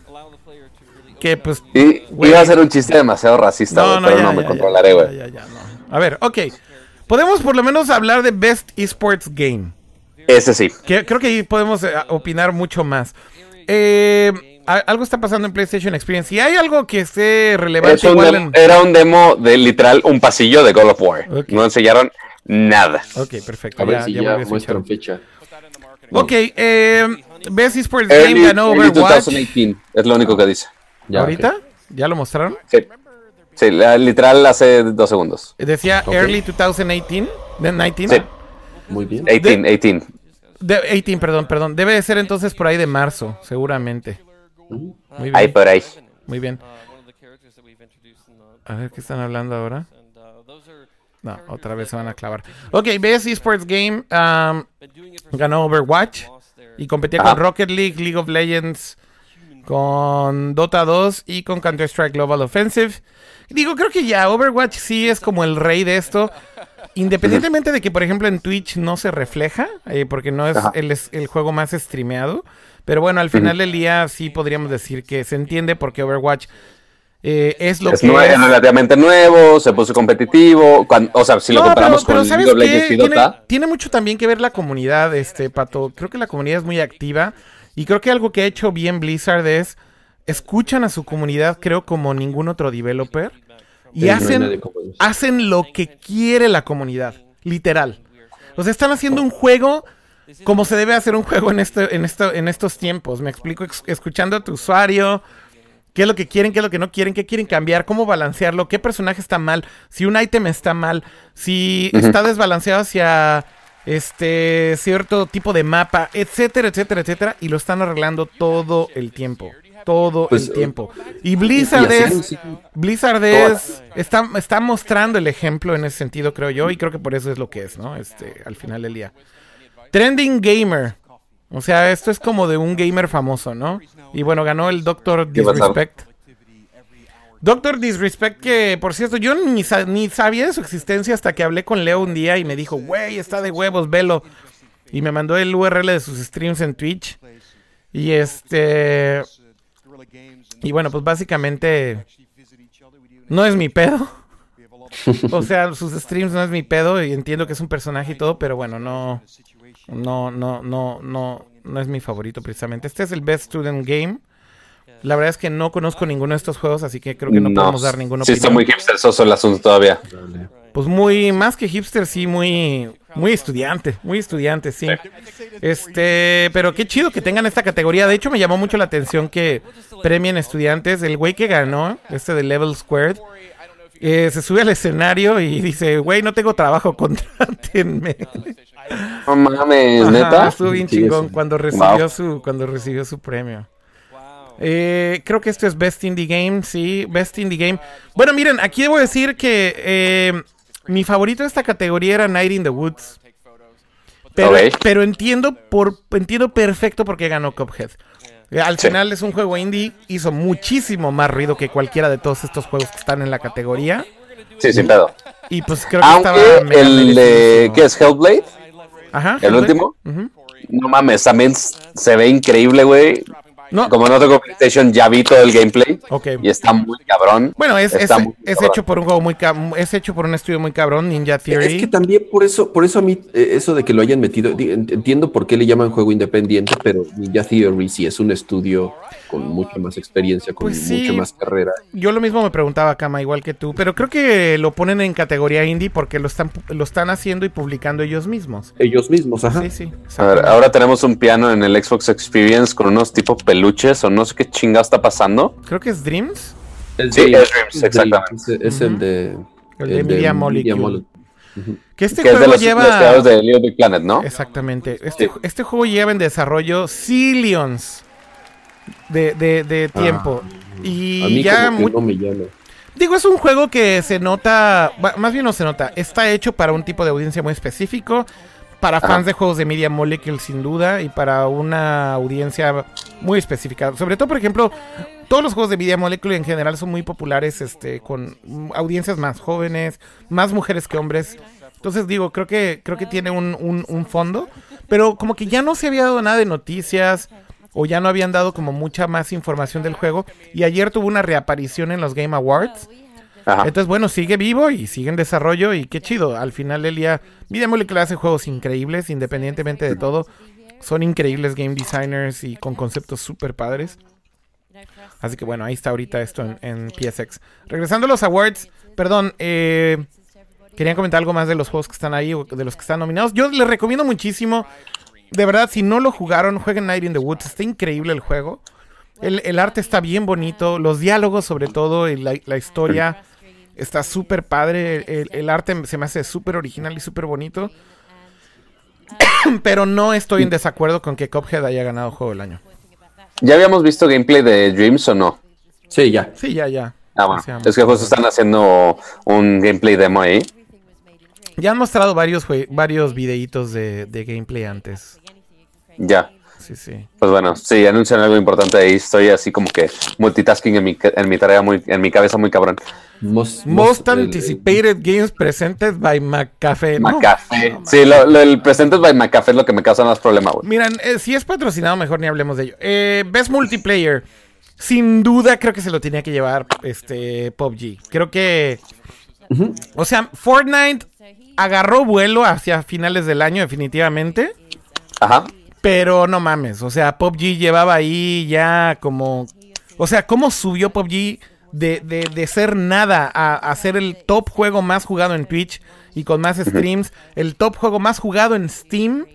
Que pues. Y iba a ser un chiste demasiado racista, güey, pero no me ya, controlaré, ya, güey. ya, ya, no. A ver, ok. Podemos por lo menos hablar de Best Esports Game. Ese sí. Que- creo que ahí podemos eh, opinar mucho más. Eh, algo está pasando en PlayStation Experience. Si hay algo que esté relevante, Es un igual en- Era un demo de literal un pasillo de God of War. Ok. No enseñaron nada. Ok, perfecto. A ver ya- si ya ya, muestran fecha. Ok, eh, Best Esports Game Early, ganó early Overwatch. 2018, es lo único que dice. Ya, ¿Ahorita? ok. ¿Ya lo mostraron? Sí. Sí, literal hace dos segundos. Decía Ok. Early 2018. De 19. Sí. Muy bien. 18, 18. De 18, perdón, perdón. Debe de ser entonces por ahí de marzo, seguramente. Muy bien. Ahí por ahí. Muy bien. A ver qué están hablando ahora. No, otra vez se van a clavar. Ok, Best Esports Game um, ganó Overwatch y competía con Rocket League, League of Legends, con Dota 2 y con Counter-Strike Global Offensive. Digo, creo que ya Overwatch sí es como el rey de esto. Independientemente de que, por ejemplo, en Twitch no se refleja, eh, porque no es el, es el juego más streameado. Pero bueno, al final del día sí podríamos decir que se entiende porque Overwatch eh, es lo Es, que nue- es. relativamente nuevo, se puso competitivo. cuan- o sea, si lo No, comparamos pero, pero con ¿sabes League of? Legends y Dota, tiene mucho también que ver la comunidad, este Pato. Creo que la comunidad es muy activa. Y creo que algo que ha hecho bien Blizzard es escuchan a su comunidad, creo, como ningún otro developer. Y Sí, hacen, hacen lo que quiere la comunidad. Literal. O sea, están haciendo un juego como se debe hacer un juego en, este, en, esto, en estos tiempos. Me explico, ex- escuchando a tu usuario, qué es lo que quieren, qué es lo que no quieren, qué quieren cambiar, cómo balancearlo, qué personaje está mal, si un ítem está mal, si está desbalanceado hacia este cierto tipo de mapa, etcétera, etcétera, etcétera, y lo están arreglando todo el tiempo. todo Pues, el tiempo. Y Blizzard y es, sí. Blizzard es, está, está mostrando el ejemplo en ese sentido, creo yo, y creo que por eso es lo que es, ¿no? Este, al final del día. Trending Gamer. O sea, esto es como de un gamer famoso, ¿no? Y bueno, ganó el Doctor. Disrespect. Doctor Disrespect, que por cierto, yo ni, sa- ni sabía de su existencia hasta que hablé con Leo un día y me dijo, güey, está de huevos, velo. Y me mandó el URL de sus streams en Twitch. Y este. Y bueno, pues básicamente. No es mi pedo. O sea, sus streams no es mi pedo y entiendo que es un personaje y todo, pero bueno, no. No, no, no, no, no es mi favorito precisamente. Este es el Best Student Game. La verdad es que no conozco ninguno de estos juegos, así que creo que no, podemos dar ninguna Sí, está muy hipster soso el asunto todavía. Pues muy, más que hipster, sí, muy, muy estudiante, muy estudiante, sí. Este, pero qué chido que tengan esta categoría. De hecho, me llamó mucho la atención que premien estudiantes. El güey que ganó, este de Level Squared, eh, se sube al escenario y dice, güey, no tengo trabajo, contrátenme. No mames, Ajá, neta. estuvo bien Sí, chingón cuando recibió Wow. su, cuando recibió su premio. Eh, creo que esto es Best Indie Game, sí, Best Indie Game. Bueno, miren, aquí debo decir que eh, mi favorito de esta categoría era Night in the Woods. Pero, pero entiendo por entiendo perfecto por qué ganó Cuphead. Eh, Al Sí. final es un juego indie, hizo muchísimo más ruido que cualquiera de todos estos juegos que están en la categoría. Sí, sin pedo. Y pues creo que estaba Aunque mega el de. merecidísimo. ¿Qué es Hellblade? Ajá, ¿El Hellblade. último? No mames, también se ve increíble, güey. No, Como no tengo PlayStation, ya vi todo el gameplay. Y está muy cabrón. Bueno, es, es, Está muy es cabrón. hecho por un juego muy es hecho por un estudio muy cabrón, Ninja Theory. Es que también por eso, por eso a mí, eh, eso de que lo hayan metido, entiendo por qué le llaman juego independiente, pero Ninja Theory sí es un estudio con mucha más experiencia, con Pues sí. mucha más carrera. Yo lo mismo me preguntaba, Kama, igual que tú, pero creo que lo ponen en categoría indie porque lo están pu- lo están haciendo y publicando ellos mismos. Ellos mismos, ajá. Sí, sí. A ver, ahora tenemos un piano en el Xbox Experience con unos tipo peluches o no sé qué chingado está pasando. Creo que es Dreams. El Sí, de- es Dreams, exactamente. Es, es el de... El de Media Molecule. Mole- Que este que es de juego los, lleva los creadores de Little Big Planet, ¿no? Exactamente. Este, Sí. este juego lleva en desarrollo zillions de, de, de tiempo. A y mí ya como que mu- no me llama. Digo, es un juego que se nota, más bien no se nota, está hecho para un tipo de audiencia muy específico, para fans de juegos de Media Molecule sin duda y para una audiencia muy específica. Sobre todo, por ejemplo, todos los juegos de Media Molecule en general son muy populares este con audiencias más jóvenes, más mujeres que hombres. Entonces digo, creo que creo que tiene un, un- un fondo, pero como que ya no se había dado nada de noticias o ya no habían dado como mucha más información del juego y ayer tuvo una reaparición en los Game Awards. Entonces, bueno, sigue vivo y sigue en desarrollo y qué chido. Al final del día, Media Molecule hace juegos increíbles independientemente de todo. Son increíbles game designers y con conceptos súper padres. Así que bueno, ahí está ahorita esto en, PSX. Regresando a los awards, perdón, eh, querían comentar algo más de los juegos que están ahí o de los que están nominados. Yo les recomiendo muchísimo, de verdad, si no lo jugaron, jueguen Night in the Woods. Está increíble el juego. El, arte está bien bonito, los diálogos sobre todo, y la historia está súper padre. El, el arte se me hace súper original y súper bonito. Pero no estoy en desacuerdo con que Cuphead haya ganado Juego del Año. ¿Ya habíamos visto gameplay de Dreams o no? Sí, ya. Sí, ya, ya. Ah, bueno. Es que justo están haciendo un gameplay demo ahí. Ya han mostrado varios, varios videitos de, de gameplay antes. Ya. Sí, sí. Pues bueno, sí, anuncian algo importante ahí. Estoy así como que multitasking en mi, ca- en mi tarea, muy, en mi cabeza muy cabrón. Most, Most el- anticipated games presented by McCafe. ¿no? McCafe. Sí, lo, lo- el Presented by McCafe es lo que me causa más problema, güey. Miran, eh, si es patrocinado, mejor ni hablemos de ello. Eh, Best Multiplayer. Sin duda creo que se lo tenía que llevar este PUBG. Creo que... O sea, Fortnite agarró vuelo hacia finales del año definitivamente. Ajá. Pero no mames, o sea, PUBG llevaba ahí ya como... O sea, ¿cómo subió PUBG de, de, de ser nada a, a ser el top juego más jugado en Twitch y con más streams? El top juego más jugado en Steam.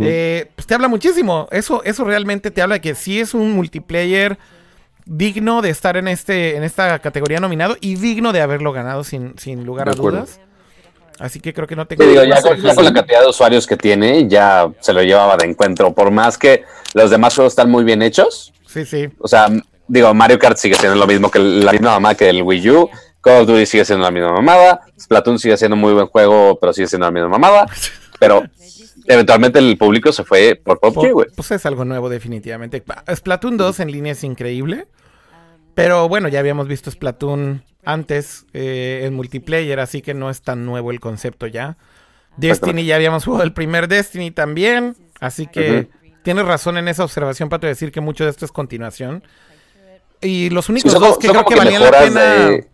Eh, pues te habla muchísimo. Eso, eso realmente te habla de que sí es un multiplayer digno de estar en este en esta categoría nominado y digno de haberlo ganado sin, sin lugar De a acuerdo. dudas. Así que creo que no tengo Sí, digo, ya con, ya con la cantidad de usuarios que tiene, ya se lo llevaba de encuentro. Por más que los demás juegos están muy bien hechos. Sí, sí. O sea, digo, Mario Kart sigue siendo lo mismo que la misma mamada que el Wii U. Call of Duty sigue siendo la misma mamada. Splatoon sigue siendo muy buen juego, pero sigue siendo la misma mamada. Pero eventualmente el público se fue por PUBG, güey. Pues es algo nuevo definitivamente. Splatoon 2 en línea es increíble. Pero bueno, ya habíamos visto Splatoon antes eh, en multiplayer, así que no es tan nuevo el concepto ya. Destiny ya habíamos jugado el primer Destiny también, así que tienes razón en esa observación para decir que mucho de esto es continuación. Y los únicos son dos que creo que que valían la pena... de-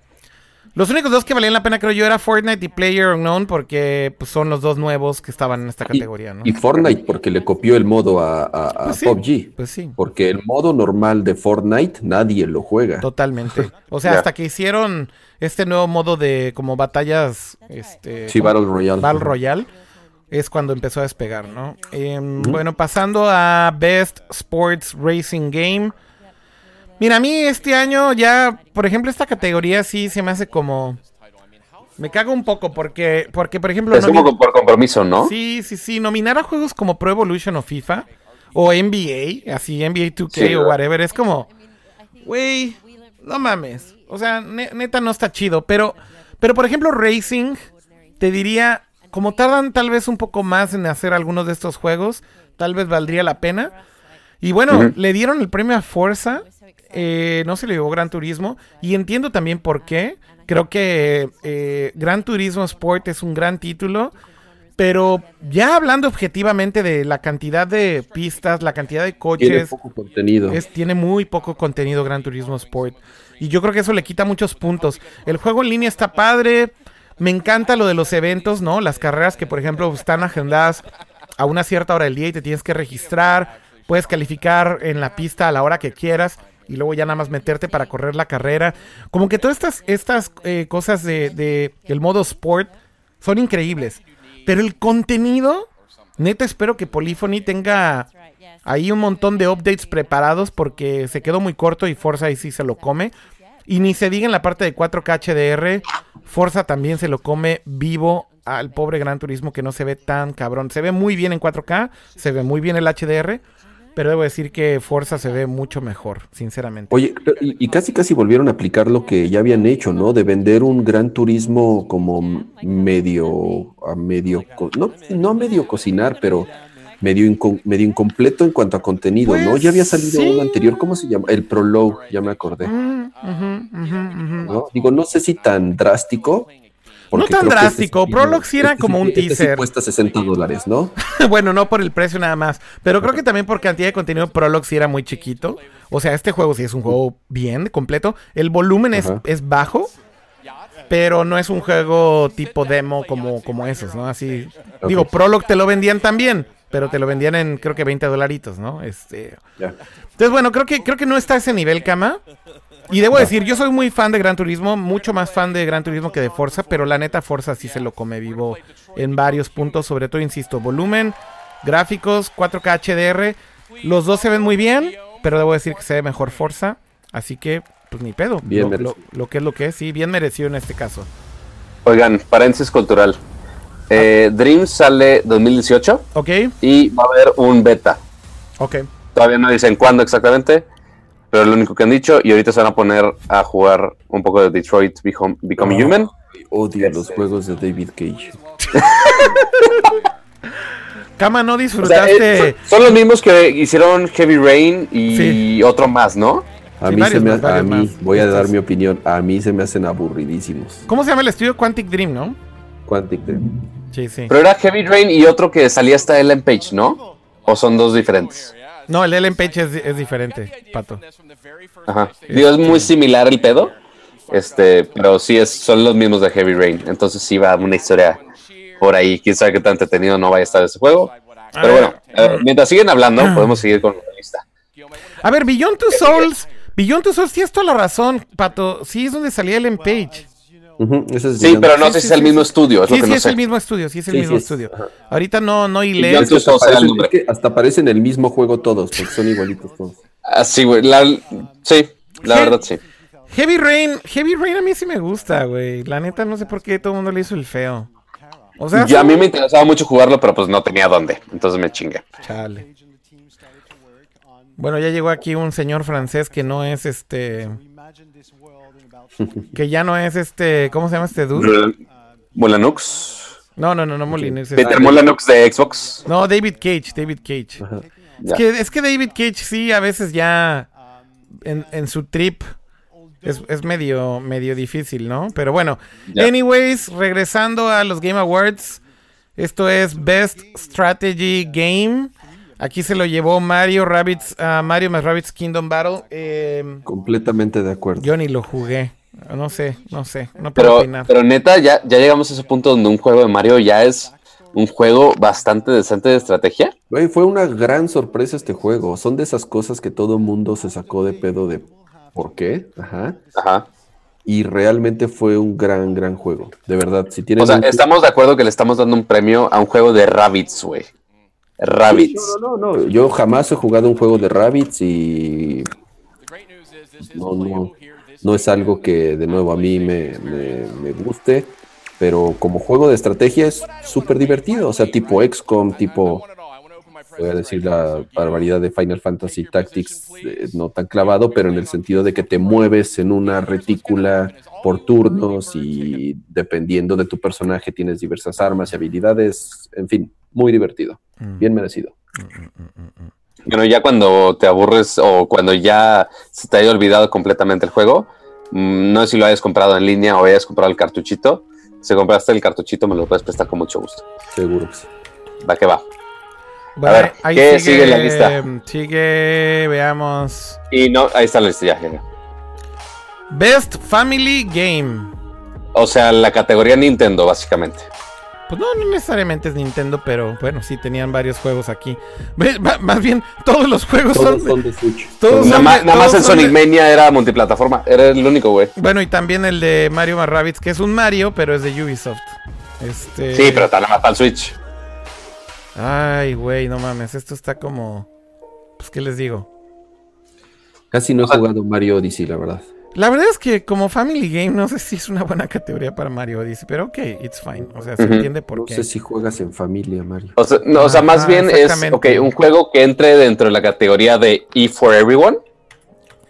Los únicos dos que valían la pena creo yo era Fortnite y Player Unknown porque pues, son los dos nuevos que estaban en esta categoría, ¿no? y Fortnite porque le copió el modo a, a- a Pues sí, PUBG. pues sí. Porque el modo normal de Fortnite nadie lo juega. Totalmente. O sea, hasta que hicieron este nuevo modo de como batallas, este, Sí, Battle Royale. Battle Royale, es cuando empezó a despegar, ¿no? Em, Bueno, pasando a Best Sports Racing Game. Mira, a mí este año ya, por ejemplo, esta categoría sí se me hace como... Me cago un poco porque, porque por ejemplo... Es nomi- como por compromiso, ¿no? Sí, sí, sí. Nominar a juegos como Pro Evolution o FIFA o NBA, así NBA 2K Sí, o whatever, es como, güey, no mames. O sea, ne- neta no está chido. Pero, pero por ejemplo, Racing, te diría, como tardan tal vez un poco más en hacer algunos de estos juegos, tal vez valdría la pena. Y bueno, le dieron el premio a Forza, eh, no se le llevó Gran Turismo, y entiendo también por qué. Creo que eh, Gran Turismo Sport es un gran título, pero ya hablando objetivamente de la cantidad de pistas, la cantidad de Tiene coches, poco contenido. es, tiene muy poco contenido Gran Turismo Sport. Y yo creo que eso le quita muchos puntos. El juego en línea está padre. Me encanta lo de los eventos, ¿no? Las carreras que, por ejemplo, están agendadas a una cierta hora del día y te tienes que registrar. Puedes calificar en la pista a la hora que quieras y luego ya nada más meterte para correr la carrera. Como que todas estas, estas eh, cosas de, de el modo sport son increíbles. Pero el contenido, neta espero que Polyphony tenga ahí un montón de updates preparados porque se quedó muy corto y Forza ahí sí se lo come. Y ni se diga en la parte de 4K HDR, Forza también se lo come vivo al pobre Gran Turismo que no se ve tan cabrón. Se ve muy bien en 4K, se ve muy bien el HDR, pero debo decir que Forza se ve mucho mejor, sinceramente. Oye, y, y casi casi volvieron a aplicar lo que ya habían hecho, ¿no? De vender un gran turismo como medio, a medio, no, no a medio cocinar, pero medio, inco- medio incompleto en cuanto a contenido, ¿no? Pues, Ya había salido sí. uno anterior, ¿cómo se llama? El Prologue, ya me acordé, Mm. Digo, no sé si tan drástico. No tan que drástico, este sí- Prologue sí era este como un este sí teaser. cuesta 60 dólares, ¿no? bueno, no por el precio nada más. Pero creo que también por cantidad de contenido Prologue sí era muy chiquito. O sea, este juego sí es un juego bien, completo. El volumen es, es bajo. Pero no es un juego tipo demo como, como esos, ¿no? Así. Digo, Prologue te lo vendían también. Pero te lo vendían en creo que 20 dolaritos, ¿no? Este. Entonces, bueno, creo que, creo que no está a ese nivel, Kama. Y debo decir, yo soy muy fan de Gran Turismo, mucho más fan de Gran Turismo que de Forza, pero la neta Forza sí se lo come vivo en varios puntos, sobre todo, insisto, volumen, gráficos, 4K HDR, los dos se ven muy bien, pero debo decir que se ve mejor Forza, así que, pues ni pedo, Bien lo, lo que es lo que es, sí, bien merecido en este caso. Oigan, paréntesis cultural. Eh, Dream sale 2018 ¿Ok? y va a haber un beta. Ok. Todavía no dicen cuándo exactamente, pero es lo único que han dicho. Y ahorita se van a poner a jugar un poco de Detroit Become, Become Oh. Human. Odio los juegos de David Cage. Kama, ¿no O sea, disfrutaste? eh, son, son los mismos que hicieron Heavy Rain y Sí. otro más, ¿no? A Sí, mí, se me, más, a mí voy a dar mi opinión, a mí se me hacen aburridísimos. ¿Cómo se llama el estudio? Quantic Dream, ¿no? Quantic Dream. Sí, sí. Pero era Heavy Rain y otro que salía hasta Ellen Page, ¿no? ¿O son dos diferentes? No, el Ellen Page es, es diferente, Pato. Ajá. Digo, es muy similar el pedo. Este, pero sí es, son los mismos de Heavy Rain. Entonces sí va una historia por ahí. Quién sabe qué tan entretenido no vaya a estar ese juego. Pero bueno, mientras siguen hablando, podemos seguir con la lista. A ver, Beyond Two Souls. Beyond Two Souls, tienes toda la razón, Pato. Sí, es donde salía Ellen Page. Es Sí, pero no Sí, sé sí, si es el sí, mismo sí. estudio, es Sí, lo que sí, no es sé. el mismo estudio, sí es el Sí, mismo estudio. Ajá. Ahorita no, no hilé. Hasta es que hasta parecen el mismo juego todos, porque son igualitos todos. Ah, sí, güey. la- sí, la Sí. verdad sí. Heavy Rain, Heavy Rain a mí sí me gusta, güey. La neta no sé por qué todo el mundo le hizo el feo. O sea, Ya a mí me interesaba mucho jugarlo, pero pues no tenía dónde. Entonces me chingué. Chale. Bueno, ya llegó aquí un señor francés que no es este. Que ya no es este. ¿Cómo se llama este dude? Molanux. No, no, no, no Molines. es- Peter Molanux de Xbox. No, David Cage, David Cage. Es que, es que David Cage sí, a veces ya en, en su trip es, es medio, medio difícil, ¿no? Pero bueno, Ya. anyways, regresando a los Game Awards, esto es Best Strategy Game. Aquí se lo llevó Mario Rabbits, ah, Mario más Rabbits Kingdom Battle. Eh, Completamente de acuerdo. yo ni lo jugué. No sé, no sé, no puedo Pero, opinar. pero neta, ya, ya llegamos a ese punto donde un juego de Mario ya es un juego bastante decente de estrategia. Güey, fue una gran sorpresa este juego. Son de esas cosas que todo mundo se sacó de pedo de por qué. Ajá. Ajá. Y realmente fue un gran, gran juego. De verdad, si tienen. O sea, un- estamos de acuerdo que le estamos dando un premio a un juego de Rabbits, güey. Rabbits. No, no, no. Yo jamás he jugado un juego de Rabbits y no, no, no es algo que de nuevo a mí me, me- me guste, pero como juego de estrategia es súper divertido, o sea, tipo XCOM, tipo, voy a decir la barbaridad de Final Fantasy Tactics, eh, no tan clavado, pero en el sentido de que te mueves en una retícula por turnos y dependiendo de tu personaje tienes diversas armas y habilidades, en fin, muy divertido, bien merecido. Bueno, ya cuando te aburres o cuando ya se te haya olvidado completamente el juego, mm, no sé si lo hayas comprado en línea o hayas comprado el cartuchito. Si compraste el cartuchito, me lo puedes prestar con mucho gusto. Seguro que sí. Va que va. Bueno, ver, ahí ¿qué sigue en la lista? Sigue, veamos. Y no, ahí está la lista ya, ya. Best Family Game. O sea, la categoría Nintendo, básicamente. Pues no, no necesariamente es Nintendo, pero bueno, sí tenían varios juegos aquí. Más bien, todos los juegos Todos son. son de Switch. todos Nada son más, de- nada más todos el de- Sonic Mania era multiplataforma. Era el único, güey. Bueno, y también el de Mario más Rabbids, que es un Mario, pero es de Ubisoft. Este. Sí, pero está nada más para el Switch. Ay, güey, no mames, esto está como. Pues, ¿qué les digo? Casi no he jugado Mario Odyssey, la verdad. La verdad es que como Family Game no sé si es una buena categoría para Mario Odyssey, pero ok, it's fine. O sea, se entiende por No qué. sé si juegas en familia, Mario. O sea, no, o sea Ajá, más bien es exactamente. ok, un juego que entre dentro de la categoría de E for Everyone.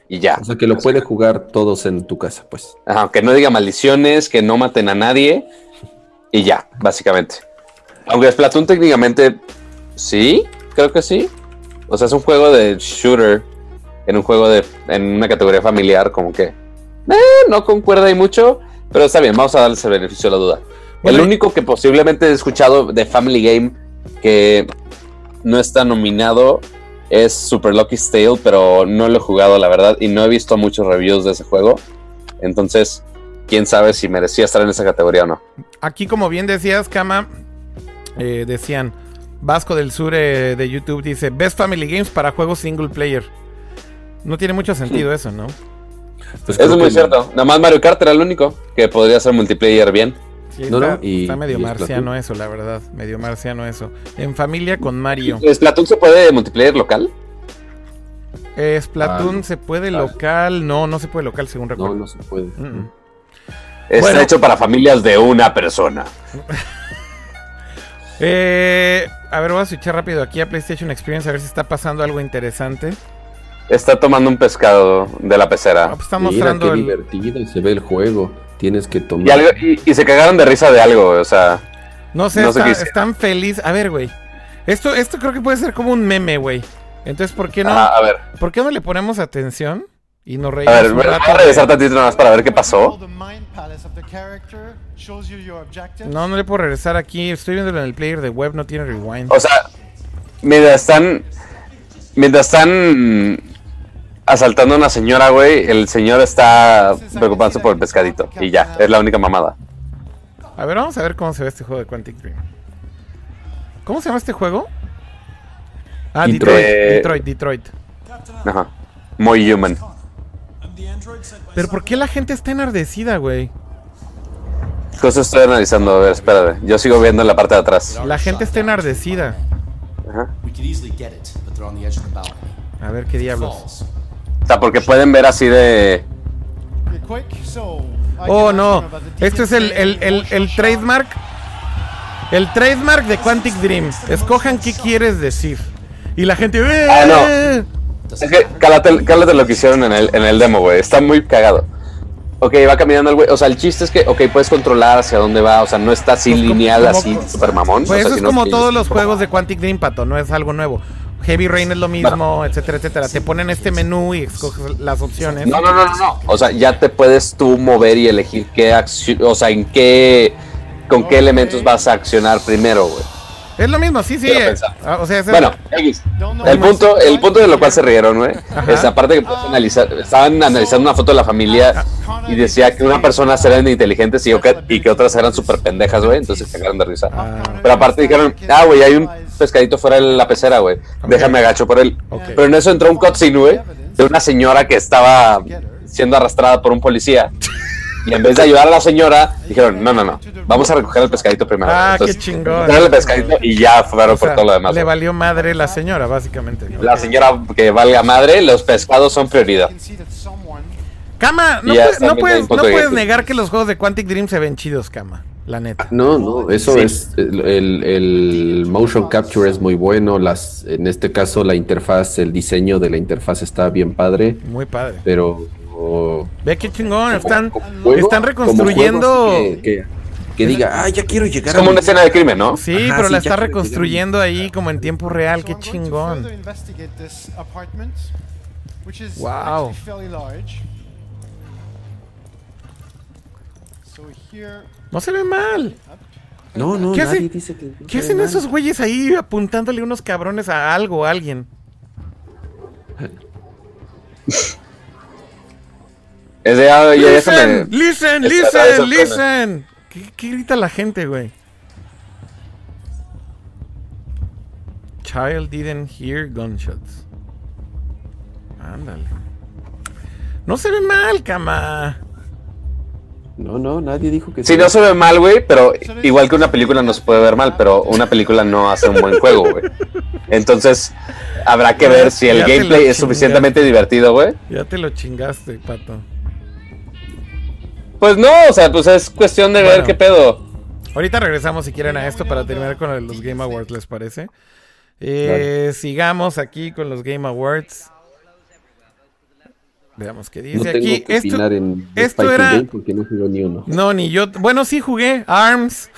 Y ya. O sea, que lo puede jugar todos en tu casa, pues. Ajá, que no diga maldiciones, que no maten a nadie. Y ya, básicamente. Aunque Splatoon técnicamente sí, creo que sí. O sea, es un juego de shooter en un juego de en una categoría familiar como que eh, no concuerda ahí mucho, pero está bien, vamos a darles el beneficio de la duda. Bueno, el y- único que posiblemente he escuchado de Family Game que no está nominado es Super Lucky's Tale, pero no lo he jugado, la verdad, y no he visto muchos reviews de ese juego. Entonces, quién sabe si merecía estar en esa categoría o no. Aquí, como bien decías, Kama, eh, decían, Vasco del Sur eh, de YouTube dice, Best Family Games para juegos single player. No tiene mucho sentido eso, ¿no? Pues Eso es muy cierto. Nada más Mario Kart era el único que podría ser multiplayer bien. Sí, No, está, no, y- está medio y marciano Splatoon. eso, la verdad. Medio marciano eso. En familia con Mario. ¿Splatoon se puede multiplayer local? Eh, Splatoon Ah, se puede ah. local. No, no se puede local, según No, recuerdo. no se puede. Mm, mm. Está Bueno. hecho para familias de una persona. Eh, a ver, voy a switchar rápido aquí a PlayStation Experience a ver si está pasando algo interesante. Está tomando un pescado de la Ah, pecera. pues está Mira mostrando qué el... divertido se ve el juego. Tienes que tomar. Y, algo- y- y se cagaron de risa de algo, o sea. No sé, No sé está- qué hicieron. están felices. A ver, güey. Esto, esto creo que puede ser como un meme, güey. Entonces, ¿por qué no? ajá, a ver, ¿Por qué no le ponemos atención? Y nos a reímos ver, un voy a regresar tantito nada más para ver qué pasó. No, no le puedo regresar aquí. Estoy viéndolo en el player de web, no tiene rewind. O sea, mientras están. Mientras están asaltando a una señora, güey, el señor está preocupándose por el pescadito. Y ya, es la única mamada. A ver, vamos a ver cómo se ve este juego de Quantic Dream. ¿Cómo se llama este juego? Ah, Detroit. Detroit. Detroit. Ajá. Muy human. Pero ¿por qué la gente está enardecida, güey? Entonces estoy analizando, a ver, espérate. Yo sigo viendo en la parte de atrás. La gente está enardecida. Ajá. We could easily get it, but they're on the edge of the balcony. A ver qué diablos. Sea, porque pueden ver así de. Oh, no. Esto es el, el, el, el trademark. El trademark de Quantic Dream. Escojan qué quieres decir. Y la gente. Ah, no. "Eh". Es que cálate, cálate lo que hicieron en el, en el demo, güey. Está muy cagado. Ok, va caminando el güey. O sea, el chiste es que, ok, puedes controlar hacia dónde va. O sea, no está así Pues lineal, como- así, super mamón. Pues o sea, eso es como todos los juegos de Quantic Dream, pato, no es algo nuevo. Heavy Rain es lo mismo, etcétera, etcétera. Te ponen este menú y escoges las opciones. No, no, no, no, no. O sea, ya te puedes tú mover y elegir qué acción, o sea, en qué, con qué elementos vas a accionar primero, güey. Es lo mismo, sí, sí. Ah, O sea, es Bueno, X. El punto, el punto de lo cual se rieron, güey, es aparte que puedes analizar, estaban analizando una foto de la familia y decía que una persona eran inteligentes y, que- y que otras eran súper pendejas, güey, entonces se cagaron de risa. Pero aparte dijeron, ah, güey, hay un pescadito fuera de la pecera, güey, déjame agacho por él. Pero en eso entró un cutscene, güey, de una señora que estaba siendo arrastrada por un policía. Y en vez de ayudar a la señora, dijeron, no, no, no, vamos a recoger el pescadito primero. Ah, qué chingón. el pescadito y ya fueron o sea, por todo lo demás. le valió madre la señora, básicamente. La señora que valga madre, los pescados son prioridad. Cama, no, puedes- no puedes, no de puedes negar que los juegos de Quantic Dream se ven chidos, Cama. La neta. No, no, eso Sí. es el, el- motion capture es muy bueno, las en este caso la interfaz, el diseño de la interfaz está bien padre, Muy padre. pero oh, Ve qué chingón. Están, como juego- están reconstruyendo. que, que- que diga, ah, ya quiero llegar Es como a una escena de crimen, ¿no? Sí, Ajá, pero sí, la está reconstruyendo ahí como en tiempo real. Qué chingón. Wow. No se ve mal. No, no, ¿Qué nadie hace- dice que no ¿Qué se hacen ve mal. esos güeyes ahí apuntándole unos cabrones a algo, a alguien? Es de, ah, ya, ya se me- Listen, listen, listen, listen. ¿Qué, qué grita la gente, güey? Child didn't hear gunshots. Ándale. No se ve mal, cama. No, no, nadie dijo que Sí, no se ve mal, güey, pero igual que una película no se puede ver mal, pero una película no hace un buen juego, güey. Entonces, habrá que Ya- ver si el gameplay es suficientemente divertido, güey. Ya te lo chingaste, pato. Pues no, o sea, pues es cuestión de ver qué pedo. Ahorita regresamos si quieren a esto para terminar con los Game Awards, ¿les parece? Eh, sigamos aquí con los Game Awards. Veamos qué No dice tengo aquí. que Esto, opinar en esto era- Game porque no ni uno. No, ni yo. Bueno, sí jugué. ARMS.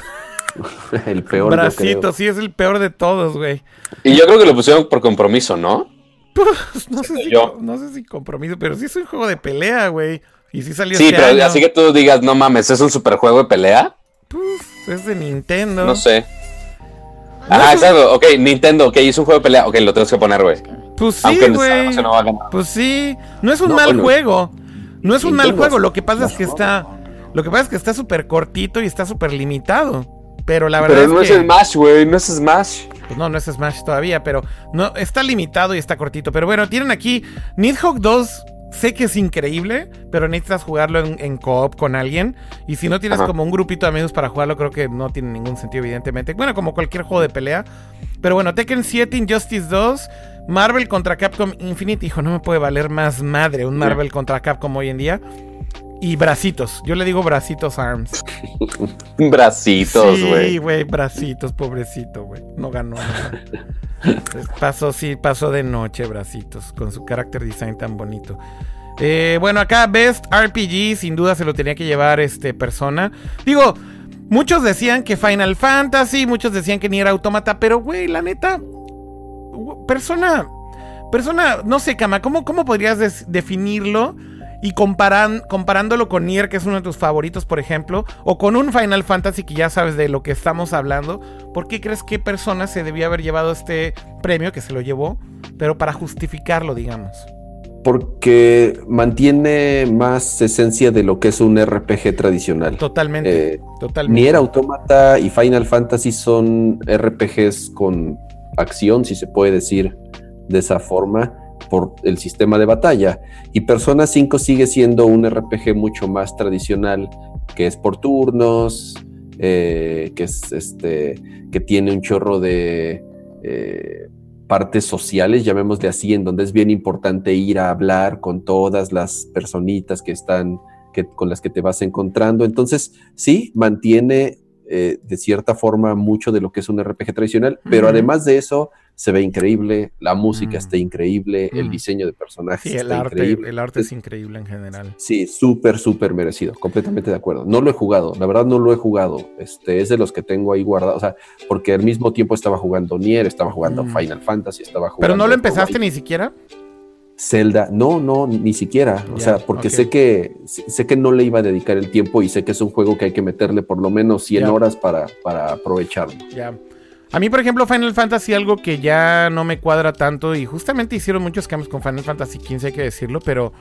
el peor. Bracito, sí, es el peor de todos, güey. Y yo creo que lo pusieron por compromiso, ¿no? Pues, no, sé si, yo. no sé si compromiso, pero sí es un juego de pelea, güey. Y sí salió Sí, este pero año. así que tú digas, no mames, es un super juego de pelea. Pues, es de Nintendo. No sé. No es un- exacto. Ok, Nintendo, ok, hizo un juego de pelea. Ok, lo tenemos que poner, güey. Pues sí, Aunque güey. que no va a ganar. Pues sí, no es un No, mal bueno. juego. No es un mal juego, lo que pasa es que está lo que pasa es que está súper cortito y está súper limitado. Pero la verdad Pero no es es que Smash, güey, no es Smash. pues no, no es Smash todavía, pero no está limitado y está cortito, pero bueno, tienen aquí Nidhogg 2 Sé que es increíble, pero necesitas jugarlo en, en co-op con alguien. Y si no tienes Ajá. como un grupito de amigos para jugarlo, creo que no tiene ningún sentido, evidentemente. Bueno, como cualquier juego de pelea. Pero bueno, Tekken 7, Injustice 2, Marvel contra Capcom Infinite. Hijo, no me puede valer más madre un Marvel contra Capcom hoy en día. Y bracitos. Yo le digo bracitos arms. Bracitos, Sí, güey. güey, bracitos, pobrecito, güey. No ganó nada. Pasó, sí, pasó de noche, bracitos, con su character design tan bonito. Eh, bueno, acá Best RPG, sin duda se lo tenía que llevar este persona. Digo, muchos decían que Final Fantasy, muchos decían que ni era Automata, pero güey, la neta, persona, persona, no sé, Kama, ¿cómo, cómo podrías definirlo? Y comparan, comparándolo con Nier, que es uno de tus favoritos, por ejemplo, o con un Final Fantasy que ya sabes de lo que estamos hablando, ¿por qué crees que persona se debió haber llevado este premio, que se lo llevó, pero para justificarlo, digamos? Porque mantiene más esencia de lo que es un RPG tradicional. Totalmente, Eh, totalmente. Nier Automata y Final Fantasy son RPGs con acción, si se puede decir de esa forma, por el sistema de batalla. Y Persona 5 sigue siendo un RPG mucho más tradicional, que es por turnos, eh, que es este, que tiene un chorro de eh, partes sociales, llamémosle así, en donde es bien importante ir a hablar con todas las personitas que están, que, con las que te vas encontrando. Entonces, sí, mantiene eh, de cierta forma mucho de lo que es un RPG tradicional, pero además de eso se ve increíble, la música Mm. está increíble, el Mm. diseño de personajes Sí, el está arte, increíble. el arte es increíble en general. Sí, súper, súper merecido, completamente de acuerdo. No lo he jugado, la verdad no lo he jugado. Este es de los que tengo ahí guardados, o sea, porque al mismo tiempo estaba jugando Nier, estaba jugando Mm. Final Fantasy, estaba jugando. Pero no lo empezaste ni siquiera. Zelda, no, no, ni siquiera. O sea, porque sé que sé que no le iba a dedicar el tiempo y sé que es un juego que hay que meterle por lo menos 100 Ya. horas para, para aprovecharlo. Ya. A mí, por ejemplo, Final Fantasy, algo que ya no me cuadra tanto, y justamente hicieron muchos cambios con Final Fantasy 15, hay que decirlo, pero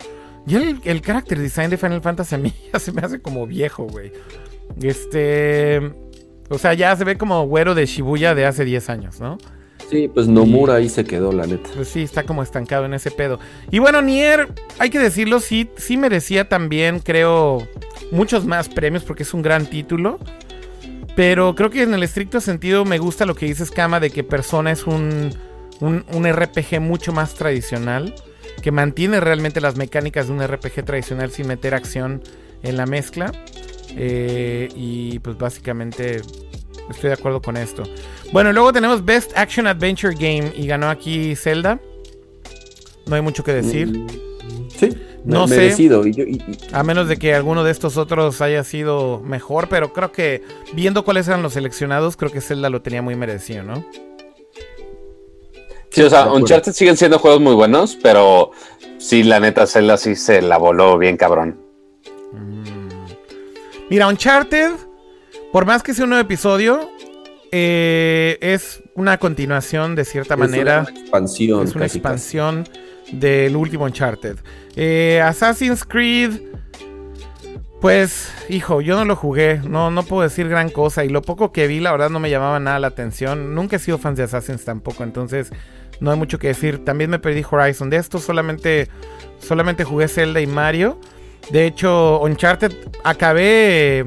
ya el, el character design de Final Fantasy a mí ya se me hace como viejo, güey. Este. O sea, ya se ve como güero de Shibuya de hace 10 años, ¿no? Sí, pues Nomura ahí se quedó, la neta. Pues sí, está como estancado en ese pedo. Y bueno, Nier, hay que decirlo, sí, sí merecía también, creo, muchos más premios porque es un gran título. Pero creo que en el estricto sentido me gusta lo que dices, Kama, de que Persona es un, un, un RPG mucho más tradicional. Que mantiene realmente las mecánicas de un RPG tradicional sin meter acción en la mezcla. Eh, y pues básicamente estoy de acuerdo con esto. Bueno, luego tenemos Best Action Adventure Game y ganó aquí Zelda. No hay mucho que decir. Mm, Sí, No me- sé. merecido. Y yo- y- y- A menos de que alguno de estos otros haya sido mejor, pero creo que viendo cuáles eran los seleccionados, creo que Zelda lo tenía muy merecido, ¿no? Sí, o sea. Uncharted siguen siendo juegos muy buenos, pero sí, la neta, Zelda sí se la voló bien cabrón. Mira, Uncharted, por más que sea un nuevo episodio, eh, es una continuación de cierta es manera. una expansión. Es una casi, expansión del último Uncharted. Eh, Assassin's Creed. Pues, hijo, yo no lo jugué. No, no puedo decir gran cosa. Y lo poco que vi, la verdad, no me llamaba nada la atención. Nunca he sido fan de Assassin's tampoco. Entonces, no hay mucho que decir. También me perdí Horizon. De esto solamente, solamente jugué Zelda y Mario. De hecho, Uncharted. Acabé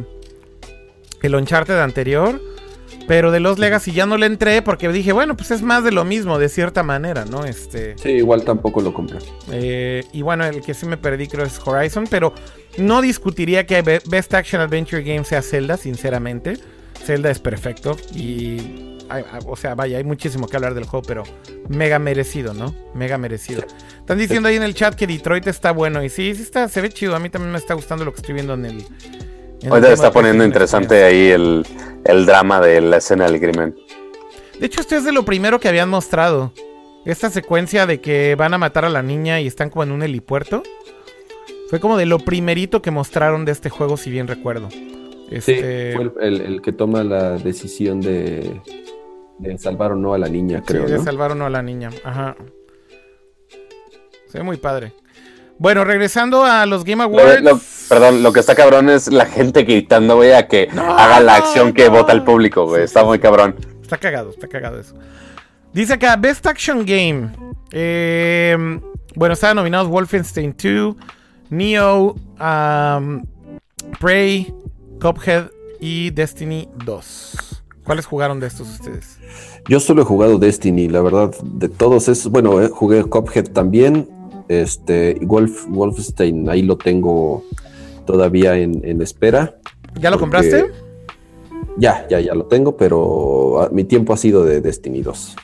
el Uncharted anterior. Pero de los Legacy ya no le entré porque dije, bueno, pues es más de lo mismo, de cierta manera, ¿no? Este. Sí, igual tampoco lo compré. eh, y bueno, el que sí me perdí creo es Horizon, pero no discutiría que Be- Best Action Adventure Game sea Zelda, sinceramente. Zelda es perfecto y... O sea, vaya, hay muchísimo que hablar del juego, pero mega merecido, ¿no? Mega merecido. Están diciendo ahí en el chat que Detroit está bueno y sí, sí está, se ve chido. A mí también me está gustando lo que estoy viendo en el... Ahorita está poniendo interesante ahí el, el drama de la escena del crimen. De hecho, esto es de lo primero que habían mostrado. Esta secuencia de que van a matar a la niña y están como en un helipuerto. Fue como de lo primerito que mostraron de este juego, si bien recuerdo. Sí, Este, fue el, el- el que toma la decisión de, de salvar o no a la niña, sí, creo. de ¿no? salvar o no a la niña. Ajá. Se ve muy padre. Bueno, regresando a los Game Awards. lo- perdón, lo que está cabrón es la gente gritando, güey, a que No, haga la no, acción que no. vota el público, güey. Sí, está sí, muy sí. cabrón. Está cagado, está cagado eso. Dice acá, Best Action Game. Eh, bueno, estaban nominados Wolfenstein 2, Neo, um, Prey, Cuphead y Destiny 2. ¿Cuáles jugaron de estos ustedes? Yo solo he jugado Destiny, la verdad, de todos esos, bueno, eh, jugué Cuphead también, este, Wolf, Wolfenstein, ahí lo tengo todavía en, en espera. ¿Ya lo compraste? Ya, ya, ya lo tengo, pero ah, mi tiempo ha sido de Destiny 2.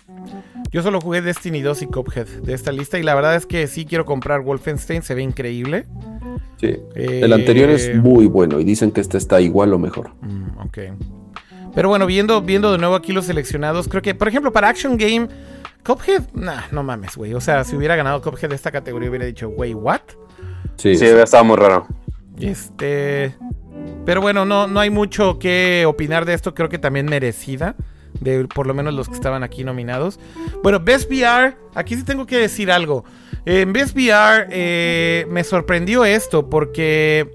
Yo solo jugué Destiny 2 y Cuphead de esta lista y la verdad es que sí quiero comprar Wolfenstein, se ve increíble. Sí. Eh, El anterior es muy bueno y dicen que este está igual o mejor. Mm, ok. Pero bueno, viendo, viendo de nuevo aquí los seleccionados, creo que, por ejemplo, para Action Game, Cuphead, nah, no mames, güey. O sea, si hubiera ganado Cuphead de esta categoría, hubiera dicho, güey, ¿what? Sí, Sí, estaba muy raro. Este. Pero bueno, no, no hay mucho que opinar de esto. Creo que también merecida. De por lo menos los que estaban aquí nominados. Bueno, Best VR. Aquí sí tengo que decir algo. En Best VR eh, me sorprendió esto porque.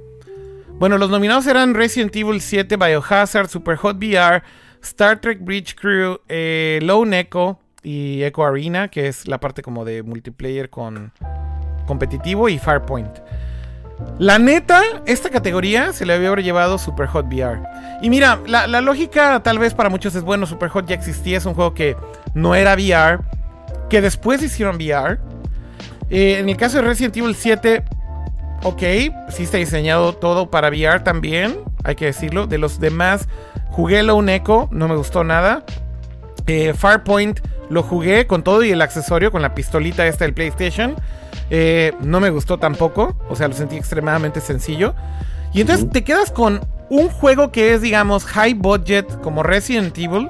Bueno, los nominados eran Resident Evil 7, Biohazard, Superhot VR, Star Trek Bridge Crew, eh, Lone Echo y Echo Arena, que es la parte como de multiplayer con competitivo, y Farpoint. La neta, esta categoría se le había llevado Superhot VR. Y mira, la, la lógica tal vez para muchos es bueno, Superhot ya existía, es un juego que no era VR, que después hicieron VR. Eh, en el caso de Resident Evil 7, ok, sí está diseñado todo para VR también, hay que decirlo. De los demás Jugué Lone Echo, no me gustó nada. Eh, Farpoint lo jugué con todo y el accesorio, con la pistolita esta del PlayStation. Eh, no me gustó tampoco, o sea, lo sentí extremadamente sencillo. Y entonces te quedas con un juego que es, digamos, high budget, como Resident Evil.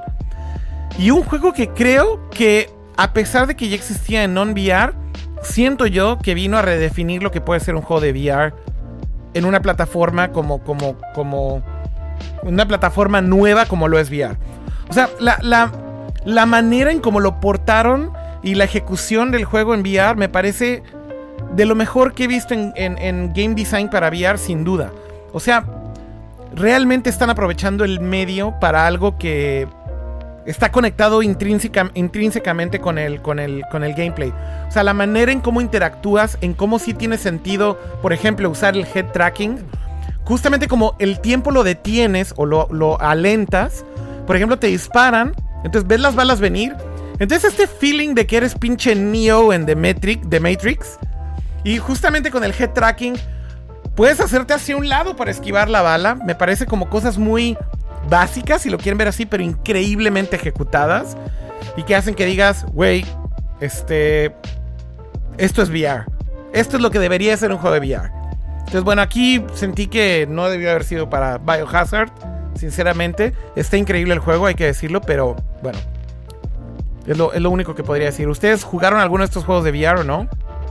Y un juego que creo que, a pesar de que ya existía en non-VR, siento yo que vino a redefinir lo que puede ser un juego de VR en una plataforma como, como, como, una plataforma nueva como lo es VR. O sea, la, la, la manera en cómo lo portaron y la ejecución del juego en VR me parece de lo mejor que he visto en, en- en game design para VR, sin duda. O sea, realmente están aprovechando el medio para algo que está conectado intrínseca- intrínsecamente con el, con, el, con el gameplay. O sea, la manera en cómo interactúas, en cómo sí tiene sentido, por ejemplo, usar el head tracking. Justamente como el tiempo lo detienes o lo, lo alentas. Por ejemplo, te disparan, entonces ves las balas venir. Entonces este feeling de que eres pinche Neo en The Matrix, The Matrix. Y justamente con el head tracking puedes hacerte hacia un lado para esquivar la bala. Me parece como cosas muy básicas, si lo quieren ver así, pero increíblemente ejecutadas. Y que hacen que digas, güey, este... Esto es VR. Esto es lo que debería ser un juego de VR. Entonces, bueno, aquí sentí que no debió haber sido para Biohazard, sinceramente. Está increíble el juego, hay que decirlo, pero bueno. Es lo, es lo único que podría decir. ¿Ustedes jugaron alguno de estos juegos de VR o no?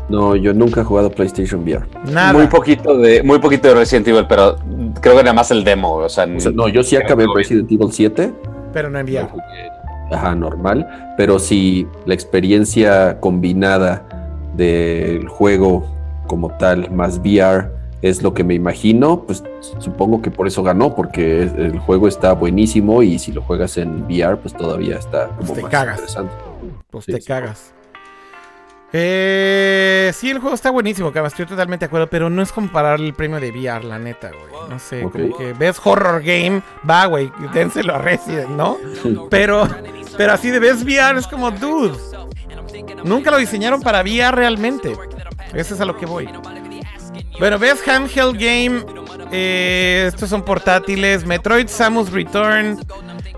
No, yo nunca he jugado PlayStation VR. Nada. Muy poquito de, muy poquito de Resident Evil, pero creo que nada más el demo. O sea, O sea, no, yo sí acabé Resident Evil 7. Pero no en VR. Ajá, normal. Pero si la experiencia combinada del juego como tal más VR es lo que me imagino, pues supongo que por eso ganó, porque el juego está buenísimo y si lo juegas en VR, pues todavía está como te más cagas. interesante. Pues Sí, te sí. cagas. Eh, sí, el juego está buenísimo, cabrón, estoy totalmente de acuerdo, pero no es comparar el premio de VR, la neta, güey. No sé, como que ves horror game, va, güey, dénselo a Resident, ¿no? Pero, pero así de ves VR es como, dude, nunca lo diseñaron para VR realmente. Eso es a lo que voy. Bueno, ves handheld game, eh, estos son portátiles, Metroid Samus Return,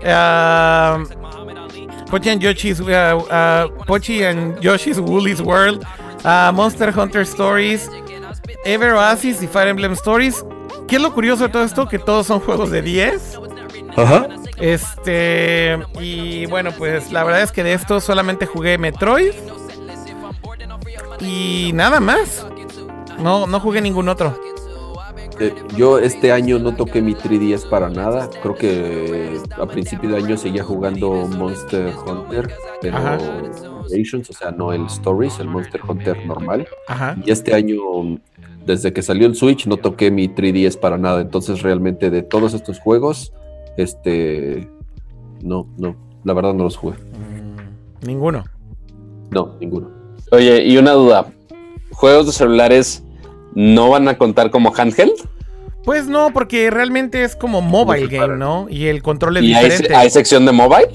ah, Pochi and Yoshi's, uh, uh, Pochi and Yoshi's Woolly's World, Monster Hunter Stories, Ever Oasis y Fire Emblem Stories. ¿Qué es lo curioso de todo esto? Que todos son juegos de 10. Ajá. Este. Y bueno, pues la verdad es que de esto solamente jugué Metroid. Y nada más. No, no jugué ningún otro. Eh, yo este año no toqué mi 3DS para nada. Creo que a principio de año seguía jugando Monster Hunter, pero Ajá. O sea, no el Stories, el Monster Hunter normal. Ajá. Y este año, desde que salió el Switch, no toqué mi 3DS para nada. Entonces, realmente de todos estos juegos, este, no, no, la verdad no los jugué. Mm, ninguno. No, ninguno. Oye, y una duda. ¿Juegos de celulares no van a contar como handheld? Pues no, porque realmente es como mobile game. ¿no? Y el control es ¿Y diferente. hay sección de mobile?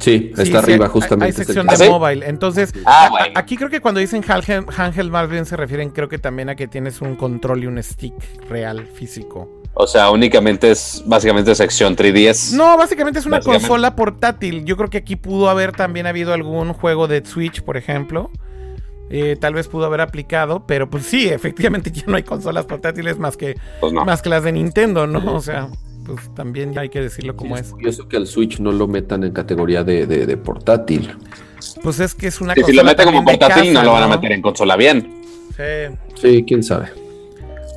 Sí, está sí, arriba justamente. Hay sección ¿Ah, de sí? mobile. Entonces, Ah, a- aquí creo que cuando dicen handheld, handheld más bien se refieren, creo que también a que tienes un control y un stick real, físico. O sea, únicamente es básicamente sección 3DS. No, básicamente es una Básicamente. consola portátil. Yo creo que aquí pudo haber también habido algún juego de Switch, por ejemplo. Eh, tal vez pudo haber aplicado, pero pues sí, efectivamente ya no hay consolas portátiles más que, Pues no. más que las de Nintendo, ¿no? O sea, pues también ya hay que decirlo como Sí, es. curioso que al Switch no lo metan en categoría de, de- de portátil. Pues es que es una Y si lo meten como portátil, no lo van a meter en consola bien. Sí. Sí, quién sabe.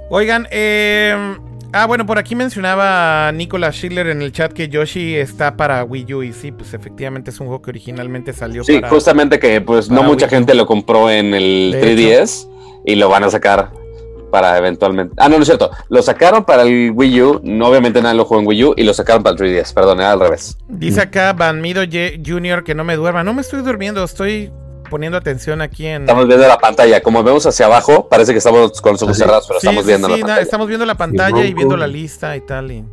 Oigan, eh, ah, bueno, por aquí mencionaba Nicolas Schiller en el chat que Yoshi está para Wii U y sí, pues efectivamente es un juego que originalmente salió Sí, para... justamente que pues no mucha gente lo compró en el De 3DS y lo van a sacar para eventualmente. Ah, no, no es cierto. Lo sacaron para el Wii U, no obviamente nadie lo jugó en Wii U y lo sacaron para el 3DS, perdón, era al revés. Dice acá Van Mido Jr. que no me duerma. No me estoy durmiendo, estoy poniendo atención aquí en... Estamos viendo la pantalla, como vemos hacia abajo, parece que estamos con los ojos cerrados, pero Sí, estamos sí, viendo sí, la pantalla. estamos viendo la pantalla y viendo la lista y tal. y-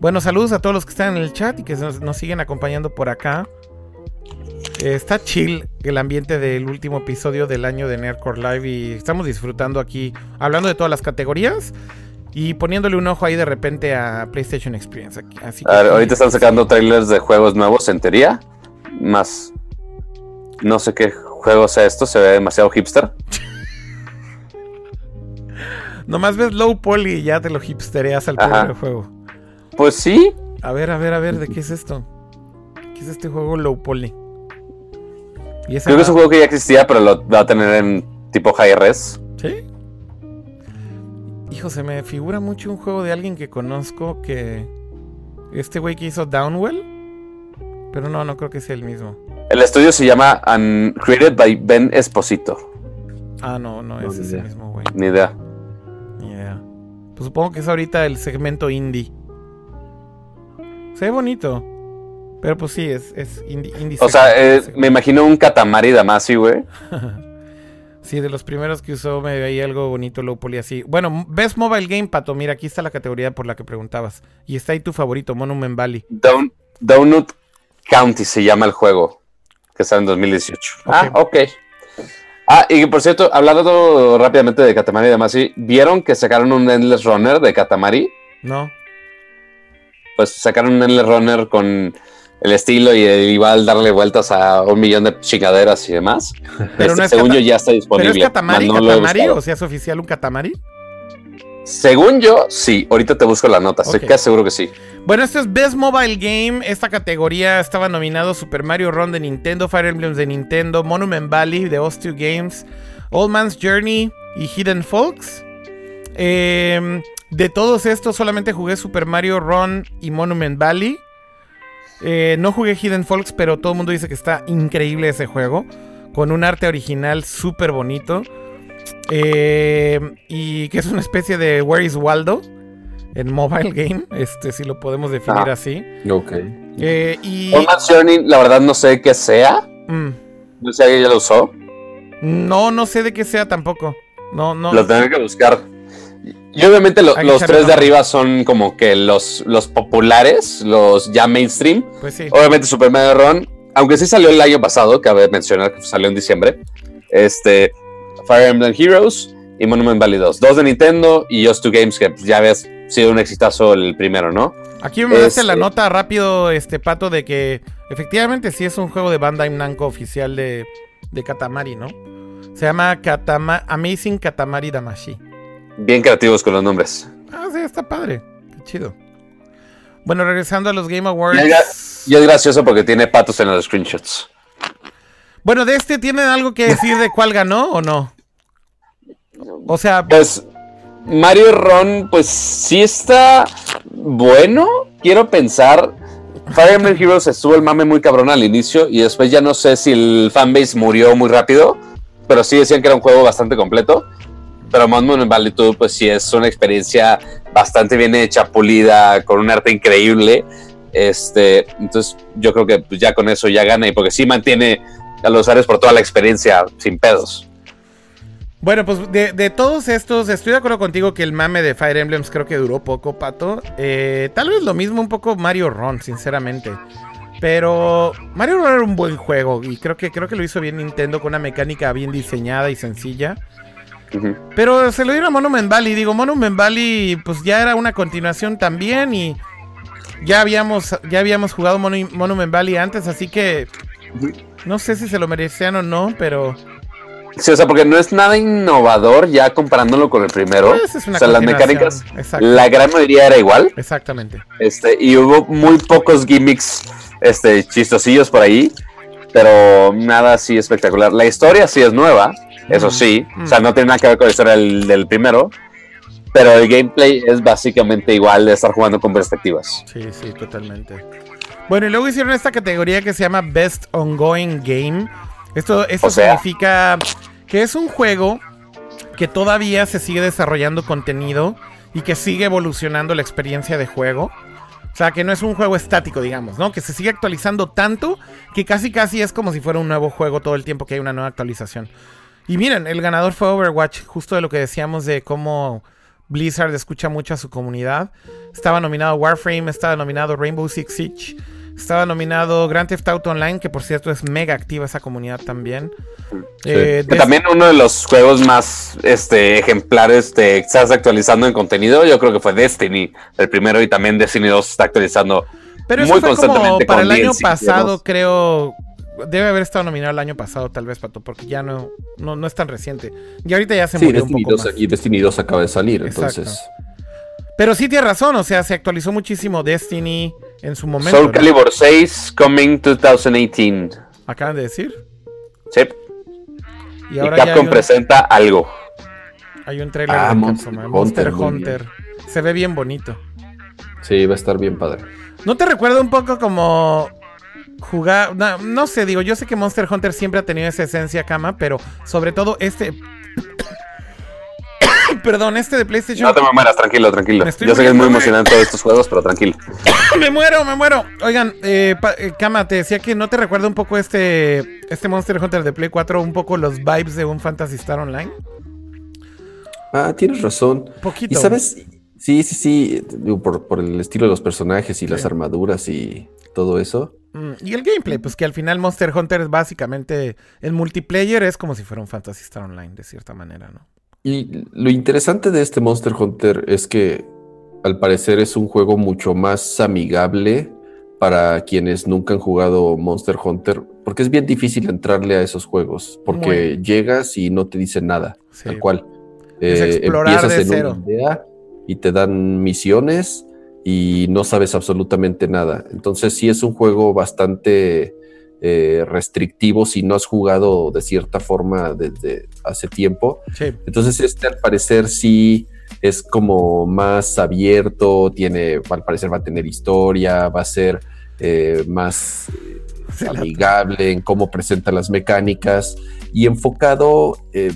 Bueno, saludos a todos los que están en el chat y que nos, nos siguen acompañando por acá. Eh, está chill el ambiente del último episodio del año de Nerdcore Live y estamos disfrutando aquí, hablando de todas las categorías. Y poniéndole un ojo ahí de repente a PlayStation Experience. aquí- Así que A ver, sí, ahorita están sí. sacando trailers de juegos nuevos en teoría. Más. No sé qué juego sea esto, se ve demasiado hipster. Nomás ves low poly y ya te lo hipstereas al pobre juego. Pues sí, A ver, a ver, a ver, ¿de qué es esto? ¿Qué es este juego low poly? Y creo que es un juego que ya existía, pero lo va a tener en tipo high res. ¿Sí? Hijo, se me figura mucho un juego de alguien que conozco que... Este güey que hizo Downwell. Pero no, no creo que sea el mismo. El estudio se llama Un- Created by Ben Esposito. Ah, no, no No, es ese mismo güey. Ni idea. Ni idea. Pues supongo que es ahorita el segmento indie. Se ve bonito. Pero pues sí, es, es indie, indie O sea, eh, me imagino un Katamari Damacy, güey. Sí, de los primeros que usó me veía algo bonito low poly así. Bueno, Best Mobile Game, Pato. Mira, aquí está la categoría por la que preguntabas. Y está ahí tu favorito, Monument Valley. Down- Donut County se llama el juego. Que sale en 2018. Ah, ok. Ah, y por cierto, hablando rápidamente de Katamari Damacy, ¿vieron que sacaron un Endless Runner de Katamari? ¿No? Pues sacaron un Endless Runner con el estilo y igual darle vueltas a un millón de chingaderas y demás. Pero Este, no es según yo ya está ¿Pero disponible. es. O sea, ¿es oficial un Katamari? Según yo, sí. Ahorita te busco la nota. Estoy Ok. casi seguro que sí. Bueno, esto es Best Mobile Game. Esta categoría estaba nominado Super Mario Run de Nintendo, Fire Emblems de Nintendo, Monument Valley de Os 2 Games, Old Man's Journey y Hidden Folks. Eh, de todos estos solamente jugué Super Mario Run y Monument Valley. Eh, no jugué Hidden Folks, pero todo el mundo dice que está increíble ese juego. Con un arte original súper bonito. Eh, y que es una especie de Where is Waldo en mobile game, este si lo podemos definir Ajá. así. Ok. Eh, y Journey, la verdad no sé qué sea. mm, No sé si alguien ya lo usó. no, no sé de qué sea tampoco. No, no. Lo tendré que buscar. Y obviamente lo- los tres de arriba son como que los, los populares, los ya mainstream. Pues sí. Obviamente Super Mario Run, aunque sí salió el año pasado, cabe mencionar que salió en diciembre. Este, Fire Emblem Heroes y Monument Valley 2. Dos de Nintendo y Just Two Games, que pues, ya ves sido un exitazo el primero, ¿no? Aquí me hace Este- la nota rápido, este pato, de que efectivamente sí es un juego de Bandai Namco oficial de, de Katamari, ¿no? Se llama Katama Amazing Katamari Damashi. Bien creativos con los nombres. Ah, sí, está padre. Qué chido. Bueno, regresando a los Game Awards. Y es gracioso porque tiene patos en los screenshots. Bueno, de este, ¿tienen algo que decir de cuál ganó o no? O sea, Pues Mario Run, pues sí está bueno. Quiero pensar. Fire Emblem Heroes estuvo el mame muy cabrón al inicio y después ya no sé si el fanbase murió muy rápido, pero sí decían que era un juego bastante completo. Pero Monument Valley 2, pues sí es una experiencia bastante bien hecha, pulida, con un arte increíble. Este, entonces yo creo que pues, ya con eso ya gana y porque sí mantiene a los usuarios por toda la experiencia sin pedos. Bueno, pues de, de todos estos, estoy de acuerdo contigo que el mame de Fire Emblems creo que duró poco, Pato. Eh, tal vez lo mismo un poco Mario Run, sinceramente. Pero Mario Run era un buen juego y creo que, creo que lo hizo bien Nintendo con una mecánica bien diseñada y sencilla. Pero se lo dieron a Monument Valley. Digo, Monument Valley pues ya era una continuación también y ya habíamos, ya habíamos jugado Monu- Monument Valley antes, así que no sé si se lo merecían o no, pero... Sí, o sea, porque no es nada innovador ya comparándolo con el primero. Pues es una o sea, las mecánicas, la gran mayoría era igual. Exactamente. Este, y hubo muy pocos gimmicks este, chistosillos por ahí, pero nada así espectacular. La historia sí es nueva, eso Mm, sí. mm. O sea, no tiene nada que ver con la historia del, del primero, pero el gameplay es básicamente igual de estar jugando con perspectivas. Sí, sí, totalmente. Bueno, y luego hicieron esta categoría que se llama Best Ongoing Game. Esto, esto O sea. significa que es un juego que todavía se sigue desarrollando contenido y que sigue evolucionando la experiencia de juego. O sea, que no es un juego estático, digamos, ¿no? Que se sigue actualizando tanto que casi casi es como si fuera un nuevo juego todo el tiempo que hay una nueva actualización. Y miren, el ganador fue Overwatch, justo de lo que decíamos de cómo Blizzard escucha mucho a su comunidad. Estaba nominado Warframe, estaba nominado Rainbow Six Siege, Estaba nominado Grand Theft Auto Online, que por cierto es mega activa esa comunidad también. Sí. Eh, Que también uno de los juegos más este, ejemplares de que estás actualizando en contenido, yo creo que fue Destiny, el primero, y también Destiny 2 está actualizando Pero eso muy fue como constantemente para con el año DLC, pasado, digamos. creo. Debe haber estado nominado el año pasado, tal vez, Pato, porque ya no, no, no es tan reciente. Y ahorita ya se Sí, murió un Destiny poco 2, más. y Destiny 2 acaba de salir, Exacto. entonces. Pero sí tiene razón, o sea, se actualizó muchísimo Destiny en su momento. Soul ¿no? Calibur 6 coming 2018. Acaban de decir. Sí. Y ahora Capcom un, presenta algo. hay un trailer Ah, de Monster Capcom, ¿eh? Monster Hunter. Se ve bien bonito. Sí, va a estar bien padre. ¿No te recuerda un poco como jugar? No, no sé, digo, yo sé que Monster Hunter siempre ha tenido esa esencia, Kama, pero sobre todo este. Perdón, este de PlayStation. No te me mueras, tranquilo, tranquilo. Yo sé que es muy emocionante todos estos juegos, pero tranquilo. me muero, me muero. Oigan, eh, eh, Kama, te decía que no te recuerda un poco este, este Monster Hunter de Play 4, un poco los vibes de un Fantasy Star Online. Ah, tienes razón. Poquito. Y sabes, sí, sí, sí, digo, por, por el estilo de los personajes y las armaduras y todo eso. Mm, Y el gameplay, pues que al final Monster Hunter es básicamente el multiplayer es como si fuera un Fantasy Star Online, de cierta manera, ¿no? Y lo interesante de este Monster Hunter es que al parecer es un juego mucho más amigable para quienes nunca han jugado Monster Hunter, porque es bien difícil entrarle a esos juegos, porque llegas y no te dicen nada, Sí. tal cual. Es Eh, empiezas en cero. una aldea y te dan misiones y no sabes absolutamente nada. Entonces sí es un juego bastante eh, restrictivo si no has jugado de cierta forma desde hace tiempo. Sí. Entonces este al parecer sí es como más abierto, tiene, al parecer va a tener historia, va a ser eh, más eh, amigable en cómo presenta las mecánicas y enfocado eh,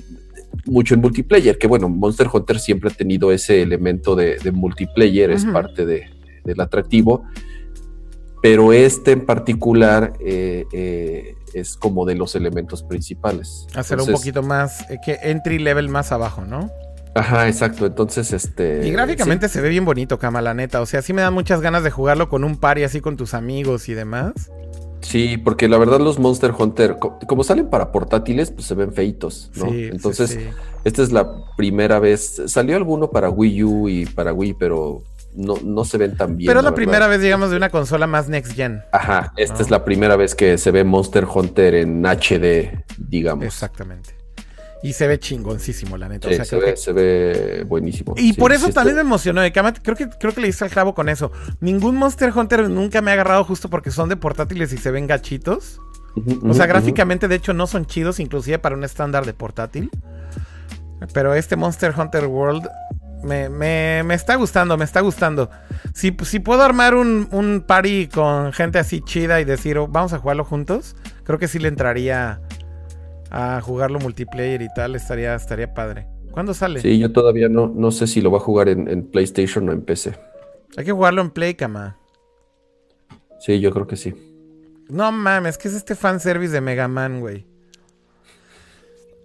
mucho en multiplayer, que bueno, Monster Hunter siempre ha tenido ese elemento de, de multiplayer, es parte de- del atractivo, pero este en particular eh, eh, es como de los elementos principales. Hacerlo un poquito más, eh, que entry level más abajo, ¿no? Ajá, exacto, entonces este... Y gráficamente se ve bien bonito, Kama, la neta. O sea, sí me dan muchas ganas de jugarlo con un par y así con tus amigos y demás. Sí, porque la verdad los Monster Hunter, co- como salen para portátiles, pues se ven feitos, ¿no? Sí, sí, Entonces, sí. esta es la primera vez. Salió alguno para Wii U y para Wii, pero no, no se ven tan bien. Pero es la primera vez, digamos, de una consola más next gen. Ajá, esta ¿no? es la primera vez que se ve Monster Hunter en HD, digamos. Exactamente. Y se ve chingoncísimo, la neta. Sí, o sea, se, creo ve, que- se ve buenísimo. Y Sí, por eso sí también me emocionó. de creo que, creo que le hice el clavo con eso. Ningún Monster Hunter nunca me ha agarrado justo porque son de portátiles y se ven gachitos. O sea, gráficamente, de hecho, no son chidos, inclusive para un estándar de portátil. Pero este Monster Hunter World me, me- me está gustando, me está gustando. Si, si puedo armar un, un party con gente así chida y decir, "Oh, vamos a jugarlo juntos, creo que sí le entraría a jugarlo multiplayer y tal, estaría, estaría padre. ¿Cuándo sale? Sí, yo todavía no, no sé si lo va a jugar en, en PlayStation o en PC. Hay que jugarlo en Play, cama. Sí, yo creo que sí. No mames, ¿qué es este fanservice de Mega Man, güey?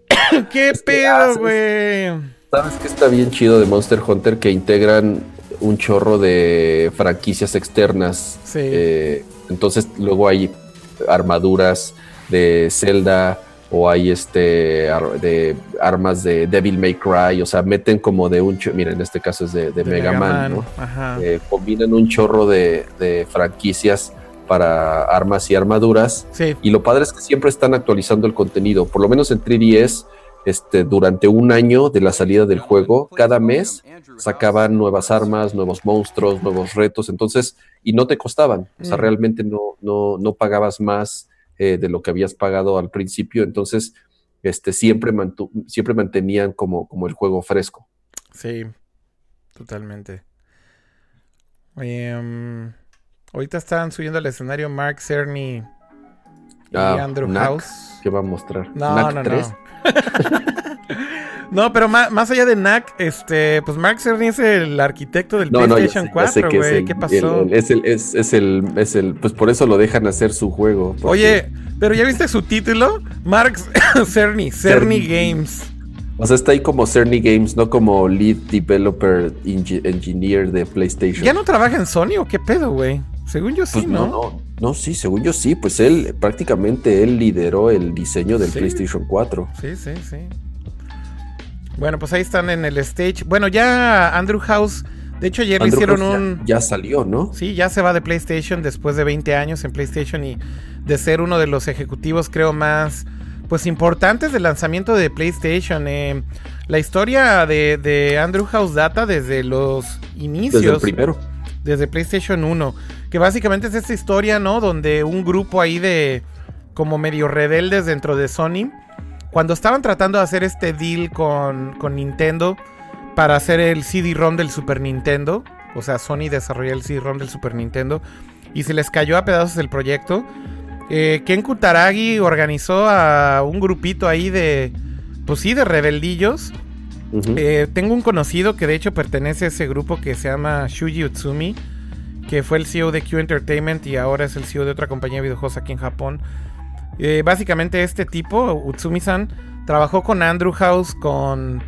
¿Qué pedo, güey? ¿Sabes qué está bien chido de Monster Hunter? Que integran un chorro de franquicias externas. Sí. Eh, entonces luego hay armaduras de Zelda o hay este ar- de armas de Devil May Cry. O sea, meten como de un... Mira, en este caso es de, de De Mega, Man, ¿no? Ajá. Eh, combinan un chorro de, de franquicias para armas y armaduras. Sí. Y lo padre es que siempre están actualizando el contenido. Por lo menos en 3DS, este, durante un año de la salida del juego, cada mes sacaban nuevas armas, nuevos monstruos, nuevos retos. Entonces, y no te costaban. O sea, Mm. realmente no, no, no pagabas más eh, de lo que habías pagado al principio. Entonces, este, siempre, mantu- siempre mantenían como, como el juego fresco. Sí, totalmente. Oye, mm, ahorita están subiendo al escenario Mark Cerny y Ah, Andrew Knack. House. ¿Qué va a mostrar? No, ¿Knack no, 3? no. no, pero más, más allá de Knack, este, pues Mark Cerny es el arquitecto del No, no, PlayStation ya sé 4, que es güey. ¿Qué pasó? el- es, el, es, es el, es el, pues por eso lo dejan hacer su juego. porque- Oye, pero ¿ya viste su título? Mark Cerny, Cerny Cerny. Games. O sea, está ahí como Cerny Games, no como Lead Developer Engi- Engineer de PlayStation. ¿Ya no trabaja en Sony o qué pedo, güey? Según yo sí, Pues ¿no? no, no, no, sí, según yo sí, pues él prácticamente él lideró el diseño del Sí. PlayStation 4. Sí, sí, sí. Bueno, pues ahí están en el stage. Bueno, ya Andrew House, de hecho ayer le Andrew hicieron House ya- un... ya, salió, ¿no? Sí, ya se va de PlayStation después de 20 años en PlayStation y de ser uno de los ejecutivos, creo, más pues importantes del lanzamiento de PlayStation. Eh, la historia de, de Andrew House data desde los inicios. Desde el primero. desde PlayStation 1, que básicamente es esta historia, ¿no? Donde un grupo ahí de como medio rebeldes dentro de Sony, cuando estaban tratando de hacer este deal con, con Nintendo para hacer el CD-ROM del Super Nintendo, o sea, Sony desarrolló el CD-ROM del Super Nintendo y se les cayó a pedazos el proyecto. Eh, Ken Kutaragi organizó a un grupito ahí de, pues sí, de rebeldillos eh, tengo un conocido que de hecho pertenece a ese grupo que se llama Shuji Utsumi, que fue el CEO de Q Entertainment y ahora es el CEO de otra compañía de videojuegos aquí en Japón. Eh, básicamente este tipo, Utsumi-san, trabajó con Andrew House, con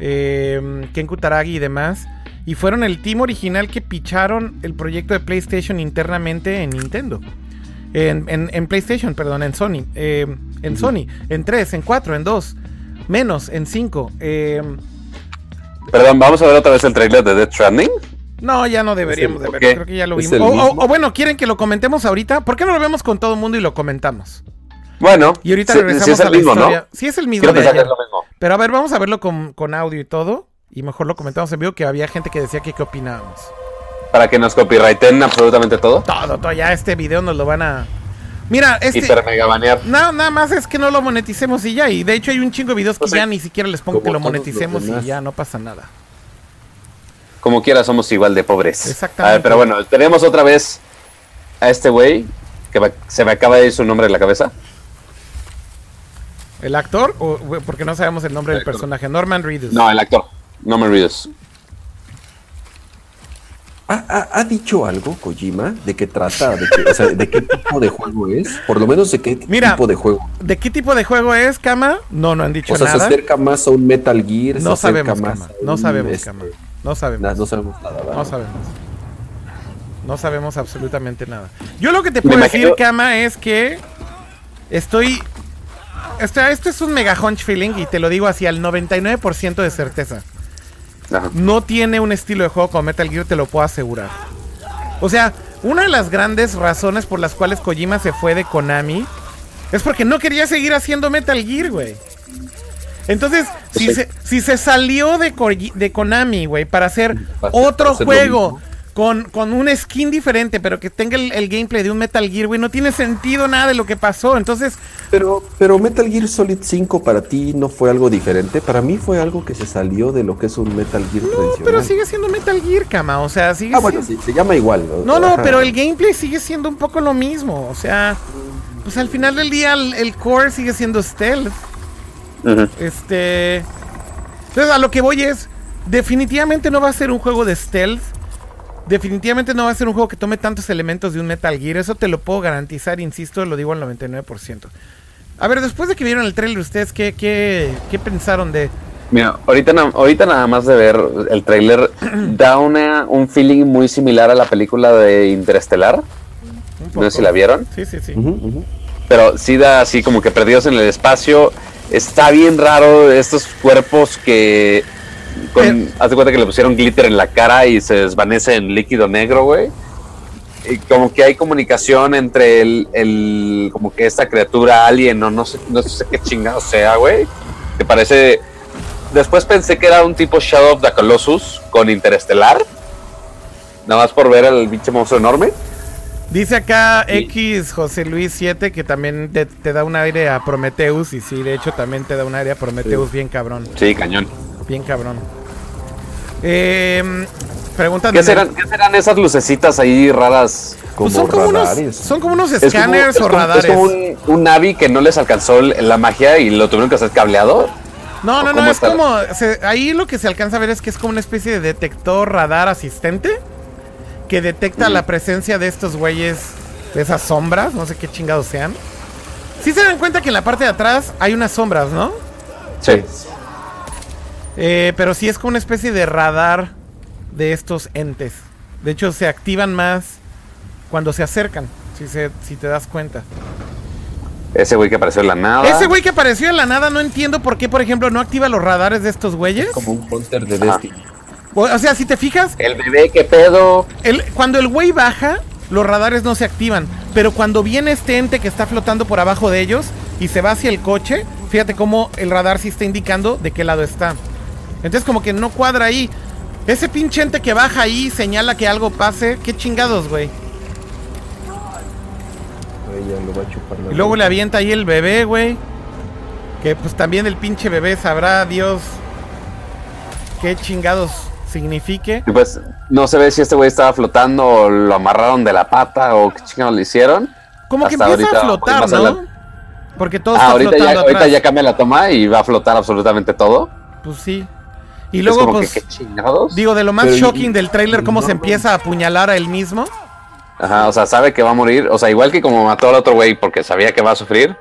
eh, Ken Kutaragi y demás. Y fueron el team original que picharon el proyecto de PlayStation internamente en Nintendo. En, en- en PlayStation, perdón, en Sony. eh, en Sony, en 3, en 4, en 2. Menos, en 5. Eh, Perdón, vamos a ver otra vez el trailer de Death Stranding. No, ya no deberíamos de ¿por verlo. Creo que ya lo ¿Es vimos. O, o- bueno, ¿quieren que lo comentemos ahorita? ¿Por qué no lo vemos con todo el mundo y lo comentamos? Bueno, Y ahorita sí- regresamos sí es a el la mismo, historia. ¿no? Sí, es el mismo de que es lo mismo. Pero a ver, vamos a verlo con, con audio y todo. Y mejor lo comentamos en vivo que había gente que decía que qué opinábamos. Para que nos copyrighten absolutamente todo. Todo, todo, ya este video nos lo van a. Mira, este. Hiper mega banear. No, nada más es que no lo moneticemos y ya. Y de hecho hay un chingo de videos que Pues ya ni siquiera les pongo que lo moneticemos y ya no pasa nada. Como quiera, somos igual de pobres. Exactamente. A ver, pero bueno, tenemos otra vez a este güey que va- se me acaba de ir su nombre en la cabeza. ¿El actor? O, porque no sabemos el nombre del El actor. personaje. Norman Reedus. No, el actor. No me Reedus. ¿Ha, ha- ha dicho algo Kojima de qué trata, de qué, o sea, de qué tipo de juego es? Por lo menos de qué Mira, tipo de juego. ¿De qué tipo de juego es, Kama? No, no han dicho O sea, se nada. acerca más a un Metal Gear. se No acerca sabemos, más Kama. a No sabemos, este, Kama. No sabemos. no sabemos nada. ¿verdad? No sabemos. No sabemos absolutamente nada. Yo lo que te Me puedo imagino- decir, Kama, es que estoy. Este, este es un mega hunch feeling y te lo digo así al 99% de certeza. Ajá. No tiene un estilo de juego como Metal Gear, te lo puedo asegurar. O sea, una de las grandes razones por las cuales Kojima se fue de Konami es porque no quería seguir haciendo Metal Gear, güey. Entonces, si, Sí. se, si se salió de, Koji- de Konami, güey, para hacer Para hacer- otro para juego con, con un skin diferente, pero que tenga el, el gameplay de un Metal Gear, güey, no tiene sentido nada de lo que pasó. Entonces, Pero, pero Metal Gear Solid 5 para ti no fue algo diferente. Para mí fue algo que se salió de lo que es un Metal Gear tradicional. pero sigue siendo Metal Gear, cama. O sea, sigue Ah, bueno, sí, se llama igual. No, no, Ajá. pero el gameplay sigue siendo un poco lo mismo. O sea, pues al final del día el, el core sigue siendo stealth. Este. Entonces, a lo que voy es. Definitivamente no va a ser un juego de stealth. Definitivamente no va a ser un juego que tome tantos elementos de un Metal Gear. Eso te lo puedo garantizar, insisto, lo digo al 99%. A ver, después de que vieron el trailer, ¿ustedes qué, qué, qué pensaron de.? Mira, ahorita, na- ahorita nada más de ver el tráiler da una, un feeling muy similar a la película de Interestelar. No sé si la vieron. Sí, sí, sí. Pero sí da así como que perdidos en el espacio. Está bien raro estos cuerpos que... Con, Pero- haz de cuenta que le pusieron glitter en la cara y se desvanece en líquido negro, güey. Y como que hay comunicación entre el, el- como que esta criatura alien o no sé, no sé qué chingado sea, güey. Que parece... Después pensé que era un tipo Shadow of the Colossus con Interestelar. Nada más por ver al pinche monstruo enorme. Dice acá Sí. X José Luis 7 que también te, te da un aire a Prometheus. Y sí, de hecho también te da un aire a Prometheus bien cabrón. Sí, cañón. Bien cabrón. Eh, preguntan. ¿Qué serán, ¿Qué serán esas lucecitas ahí raras? Como Pues son, como unos, son como unos escáneres es o radares. Es como un, un Navi que no les alcanzó la magia y lo tuvieron que hacer cableado. No, ¿O no, no, es como. se- ahí lo que se alcanza a ver es que es como una especie de detector radar asistente que detecta Ujú. la presencia de estos güeyes, de esas sombras, no sé qué chingados sean. Sí se dan cuenta que en la parte de atrás hay unas sombras, ¿no? Sí. Eh, pero sí es como una especie de radar de estos entes. De hecho, se activan más cuando se acercan, si, se, si te das cuenta. Ese güey que apareció en la nada. Ese güey que apareció en la nada, no entiendo por qué, por ejemplo, no activa los radares de estos güeyes. Como un hunter de. Destiny. O sea, si te fijas, El bebé, qué pedo. el- cuando el güey baja, los radares no se activan. Pero cuando viene este ente que está flotando por abajo de ellos y se va hacia el coche, fíjate cómo el radar sí está indicando de qué lado está. Entonces como que no cuadra ahí. Ese pinche ente que baja ahí señala que algo pase. Qué chingados, güey. Ella lo va a chupar la Y luego le avienta ahí el bebé, güey. Que pues también el pinche bebé sabrá Dios qué chingados signifique. Y pues no se ve si este güey estaba flotando o lo amarraron de la pata o qué chingados le hicieron. Como que empieza a ahorita, flotar, ¿no? Porque todo Ah, está ahorita ya, flotando ahorita atrás. ya cambia la toma y va a flotar absolutamente todo. Pues sí. Y Es luego, como pues, que qué chingados. digo, de lo más Pero y- shocking del tráiler, cómo no, se empieza a apuñalar a él mismo. Ajá, o sea, sabe que va a morir. O sea, igual que como mató al otro güey porque sabía que va a sufrir.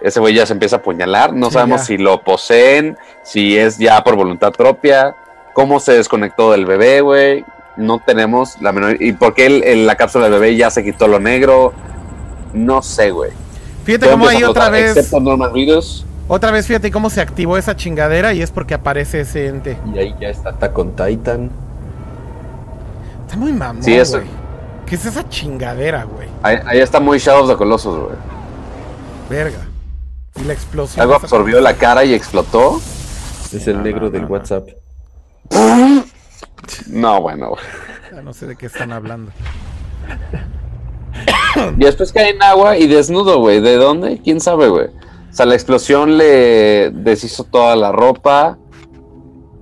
Ese güey ya se empieza a apuñalar. No Sí, sabemos ya. si lo poseen, si es ya por voluntad propia, cómo se desconectó del bebé, güey. No tenemos la menor. ¿Y por qué el- el- la cápsula del bebé ya se quitó lo negro? No sé, güey. Fíjate Todo cómo a otra flotar, vez, Excepto Norman Reedus. otra vez, fíjate cómo se activó esa chingadera y es porque aparece ese ente. Y ahí ya está Attack on Titan. Está muy mamón, Sí, eso-. ¿Qué es esa chingadera, güey? Ahí, ahí está muy Shadow of the Colossus, güey. Verga. Y la explosión. Algo absorbió la cara y explotó. Es el No, negro no, del no, no. WhatsApp. No, bueno. Ya no sé de qué están hablando. Y después cae en agua y desnudo, güey. ¿De dónde? ¿Quién sabe, güey? O sea, la explosión le deshizo toda la ropa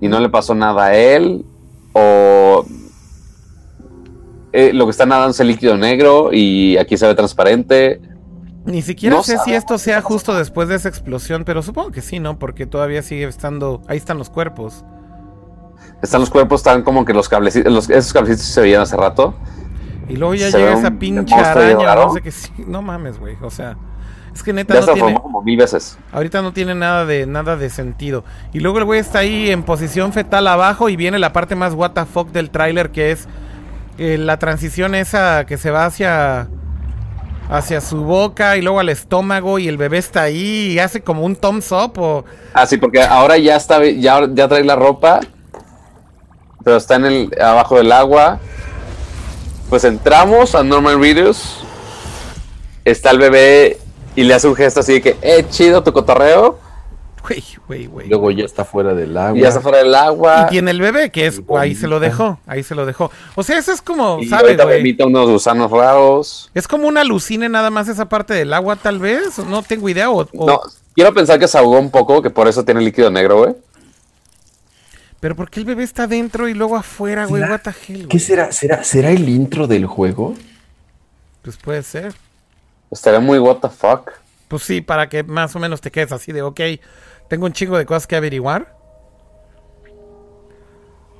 y no le pasó nada a él. O eh, lo que está nadando es el líquido negro y aquí se ve transparente. Ni siquiera No sé si esto sea justo después de esa explosión, pero supongo que sí, ¿no? Porque todavía sigue estando. Ahí están los cuerpos. Están los cuerpos, están como que los cablecitos, los- esos cablecitos se veían hace rato. Y luego ya Se llega esa pinche araña, no sé qué sí. No mames, güey. O sea, es que neta Ya no se tiene. como mil veces. Ahorita no tiene nada de nada de sentido. Y luego el güey está ahí en posición fetal abajo y viene la parte más what the fuck del tráiler que es eh, la transición esa que se va hacia hacia su boca y luego al estómago y el bebé está ahí y hace como un thumbs up o Ah, sí, porque ahora ya está, ya, ya trae la ropa, pero está en el abajo del agua. Pues entramos a Norman Reedus. Está el bebé y le hace un gesto así de que, eh, chido tu cotorreo. Luego ya está fuera del agua. Y ya está fuera del agua. Y tiene el bebé que es ahí se lo dejó, ahí se lo dejó. O sea, eso es como, Y ¿sabes, ahorita unos gusanos raros. Es como una alucine nada más esa parte del agua tal vez, no tengo idea o, o- No, quiero pensar que se ahogó un poco, que por eso tiene líquido negro, güey. Pero ¿por qué el bebé está dentro y luego afuera, güey? ¿Será- What the hell, ¿Qué será? ¿Será? ¿Será el intro del juego? Pues puede ser. Estaría muy what the fuck. Pues sí, para que más o menos te quedes así de, ok, tengo un chingo de cosas que averiguar.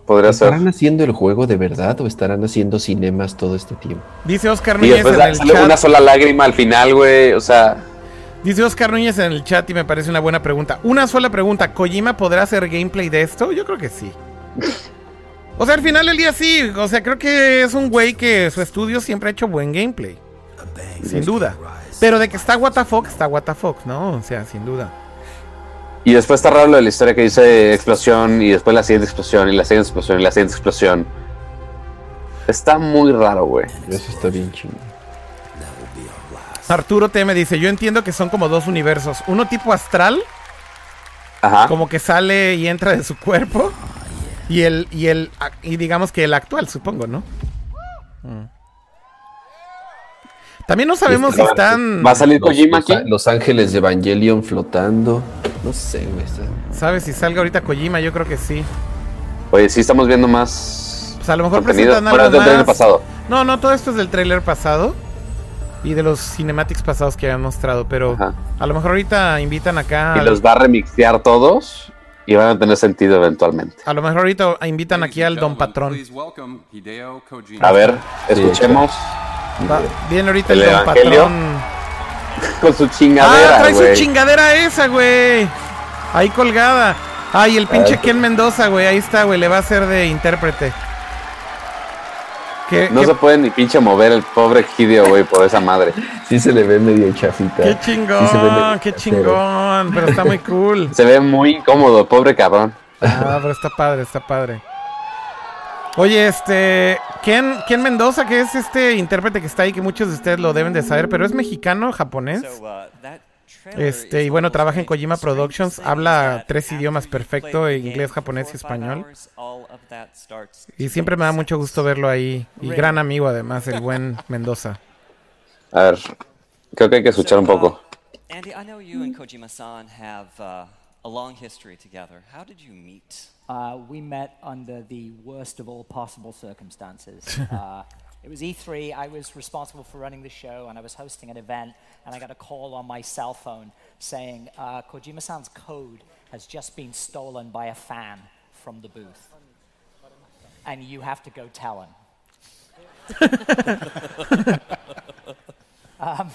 Podría ser. ¿Estarán haciendo el juego de verdad o estarán haciendo cinemas todo este tiempo? Dice Oscar Y Núñez después en el sale chat. una sola lágrima al final, güey. O sea, Dice Oscar Núñez en el chat y me parece una buena pregunta. Una sola pregunta, ¿Kojima podrá hacer gameplay de esto? Yo creo que sí. O sea, al final del día sí. O sea, creo que es un güey que su estudio siempre ha hecho buen gameplay. Sin duda. Pero de que está WTF, está WTF, ¿no? O sea, sin duda. Y después está raro lo de la historia que dice explosión y después la siguiente explosión y la siguiente explosión y la siguiente explosión. Está muy raro, güey. Eso está bien chingón. Arturo T me dice, yo entiendo que son como dos universos. Uno tipo astral, Ajá. como que sale y entra de su cuerpo. Y el, y el, y digamos que el actual, supongo, ¿no? Mm. También no sabemos si están, ¿Va a salir Los, Kojima los aquí? los ángeles de Evangelion flotando. No sé, güey. ¿sabes si salga ahorita Kojima? Yo creo que sí. Oye, sí estamos viendo más. Pues a lo mejor presentan algo del más. pasado. No, no, todo esto es del trailer pasado. Y de los cinematics pasados que habían mostrado. Pero Ajá. a lo mejor ahorita invitan acá. Y al- los va a remixear todos y van a tener sentido eventualmente. A lo mejor ahorita invitan aquí al Don Patrón. A ver, escuchemos Va- viene ahorita el, ¿El Don Evangelio? Patrón. con su Ah, chingadera, trae güey. su chingadera esa, güey. Ahí colgada. Ay, el pinche Ah, Ken Mendoza, güey. Ahí está, güey. Le va a hacer de intérprete. ¿Qué, No qué- se puede ni pinche mover el pobre Hideo, güey, por esa madre. Sí se le ve medio chafita. qué Sí chingón, medio qué chingón, pero está muy cool. Se ve muy incómodo, pobre cabrón. Ah, pero está padre, está padre. Oye, este, Ken, Ken Mendoza, que es este intérprete que está ahí, que muchos de ustedes lo deben de saber, pero es mexicano, japonés. Este, y bueno, trabaja en Kojima Productions, habla tres idiomas perfecto, inglés, japonés y español. Y siempre me da mucho gusto verlo ahí. Y gran amigo además, el buen Mendoza. A ver, creo que hay que escuchar un poco. Andy, I know you and Kojima-san have uh, a long history together. How did you meet? Uh, we met under the worst of all possible circumstances. uh, it was E3. I was responsible for running the show, and I was hosting an event. And I got a call on my cell phone saying uh, Kojima-san's code has just been stolen by a fan from the booth, and you have to go tell him. um,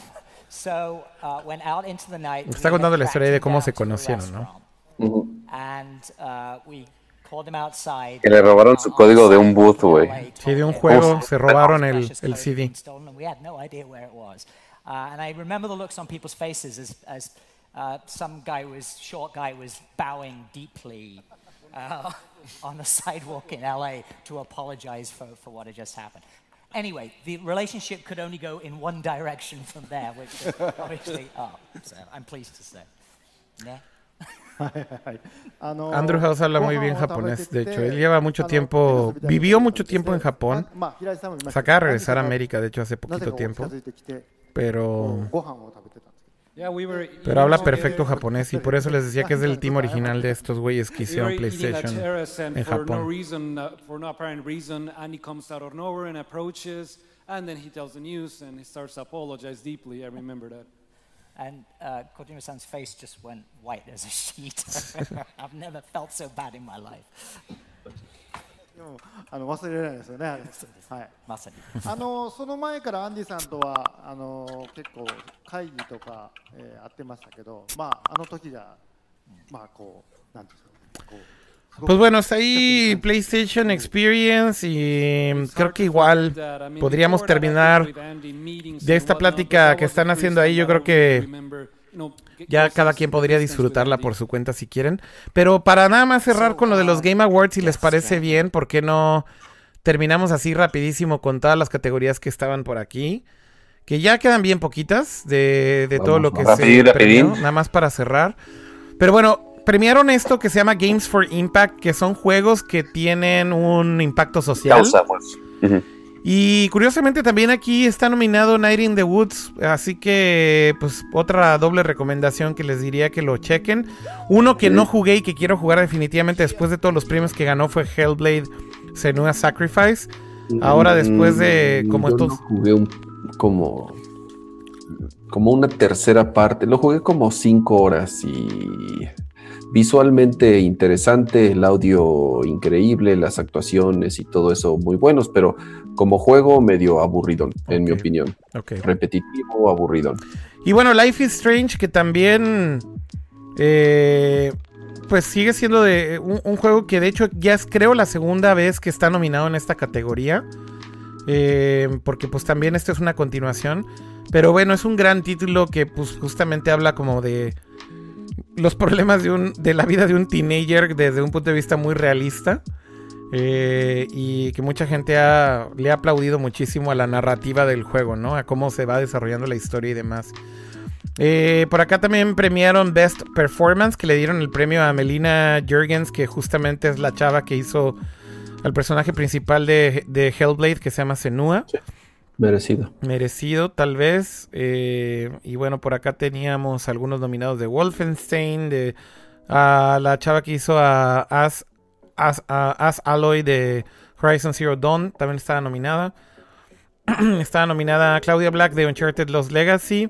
so uh, went out into the night. Está contando la historia de cómo se conocieron, ¿no? restaurant. And uh, we called him outside. Que le robaron su on código de site un booth, in güey. LA, Sí, de un juego that se robaron el, el CD. been stolen, and we had no idea where it was. Uh, and I remember the looks on people's faces as, as uh, some guy was, short guy was bowing deeply uh, on the sidewalk in LA to apologize for, for what had just happened. Anyway, the relationship could only go in one direction from there, which is obviously up. So I'm pleased to say. Yeah. Andrew House habla muy bien japonés, de hecho, él lleva mucho tiempo, vivió mucho tiempo en Japón, se acaba de regresar a América, de hecho, hace poquito tiempo, pero, pero habla perfecto japonés y por eso les decía que es del team original de estos güeyes que hicieron PlayStation en Japón. And uh, Kojima san's just went white as a sheet. I've never felt so bad in my life. あの忘れないですよね、はい、まさにあのその前からアンディさんとはあの結構会議とか、えー、会ってましたけど、まあ、あの時が、まあ、こう、なんていうんですか、こう。Pues bueno, está ahí PlayStation Experience y creo que igual podríamos terminar de esta plática que están haciendo ahí. Yo creo que ya cada quien podría disfrutarla por su cuenta si quieren. Pero para nada más cerrar con lo de los Game Awards, si les parece bien, ¿por qué no terminamos así rapidísimo con todas las categorías que estaban por aquí? Que ya quedan bien poquitas de, de todo lo que rapidín, se... Rapidín. Premió, nada más para cerrar. Pero bueno, premiaron esto que se llama Games for Impact, que son juegos que tienen un impacto social. Causa, pues. Y curiosamente también aquí está nominado Night in the Woods, así que pues otra doble recomendación que les diría que lo chequen. Uno que no jugué y que quiero jugar definitivamente después de todos los premios que ganó fue Hellblade Senua Sacrifice. Ahora después de como Mm, Yo estos... lo jugué un- como como una tercera parte. Lo jugué como cinco horas y visualmente interesante, el audio increíble, las actuaciones y todo eso muy buenos, pero como juego medio aburrido, en mi opinión. ok. Repetitivo, aburrido. Y bueno, Life is Strange, que también. eh, pues sigue siendo de un, un juego que de hecho ya es creo la segunda vez que está nominado en esta categoría. Eh, porque pues también esta es una continuación. Pero bueno, es un gran título que pues justamente habla como de los problemas de, un, de la vida de un teenager desde un punto de vista muy realista. Eh, y que mucha gente ha- le ha aplaudido muchísimo a la narrativa del juego, ¿no? A cómo se va desarrollando la historia y demás. Eh, por acá también premiaron Best Performance, que le dieron el premio a Melina Jurgens, que justamente es la chava que hizo al personaje principal de, de Hellblade, que se llama Senua. Merecido. Merecido, tal vez. Eh, y bueno, por acá teníamos algunos nominados de Wolfenstein, de a la chava que hizo a As, As, As Alloy de Horizon Zero Dawn, también estaba nominada. estaba nominada Claudia Black de Uncharted Lost Legacy.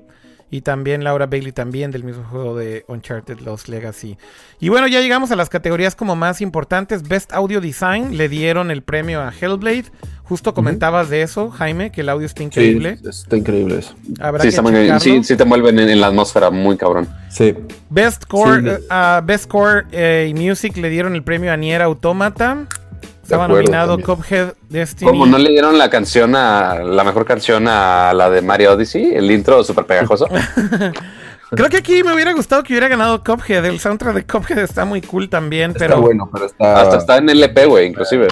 Y también Laura Bailey también del mismo juego de Uncharted Lost Legacy. Y bueno, ya llegamos a las categorías como más importantes. Best Audio Design le dieron el premio a Hellblade. Justo comentabas de eso, Jaime, que el audio está Sí, increíble. está increíble eso. Habrá Sí, que está sí, sí te mueven en, en la atmósfera muy cabrón. Sí. Best Core, Sí. eh, a Best Core eh, y Music le dieron el premio a Nier Automata. Estaba acuerdo nominado también. Cuphead, Destiny. ¿Cómo no le dieron la canción a la mejor canción a la de Mario Odyssey? El intro súper pegajoso. Creo que aquí me hubiera gustado que hubiera ganado Cuphead. El soundtrack de Cuphead está muy cool también, Está pero bueno, pero está. Hasta está en LP, güey, inclusive.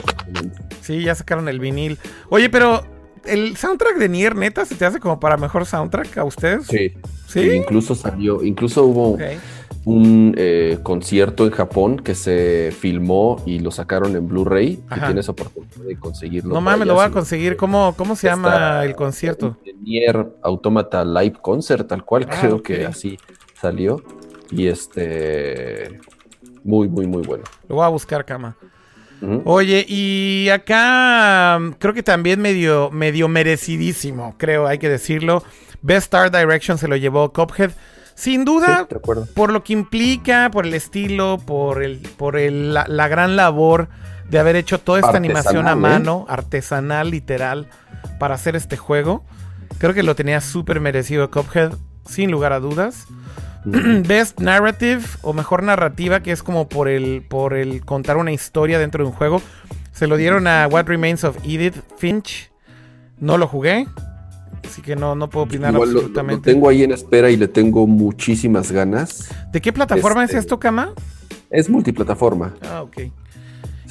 Sí, ya sacaron el vinil. Oye, pero el soundtrack de Nier, neta, se te hace como para mejor soundtrack a ustedes? Sí. ¿Sí? Incluso salió, incluso hubo un eh, concierto en Japón que se filmó y lo sacaron en Blu-ray. Ajá. tienes oportunidad de conseguirlo. No mames, lo voy a conseguir. ¿Cómo, cómo se llama el concierto? Nier Automata Live Concert, tal cual, Ah, creo que así salió. Y este. Muy, muy, muy bueno. Lo voy a buscar, cama. Oye, y acá mm, creo que también medio, medio merecidísimo, creo, hay que decirlo. Best Art Direction se lo llevó Cuphead. Sin duda, Sí, por lo que implica, por el estilo, por el, por el- la, la gran labor de haber hecho toda esta animación a ¿eh? mano, artesanal, literal, para hacer este juego. Creo que lo tenía súper merecido Cuphead, sin lugar a dudas. Best Narrative o mejor narrativa, que es como por el, por el contar una historia dentro de un juego. Se lo dieron a What Remains of Edith Finch. No lo jugué, así que no, no puedo opinar Igual lo- lo, absolutamente. tengo ahí en espera y le tengo muchísimas ganas. ¿De qué plataforma Este- es esto, Kama? Es multiplataforma. Ah, ok.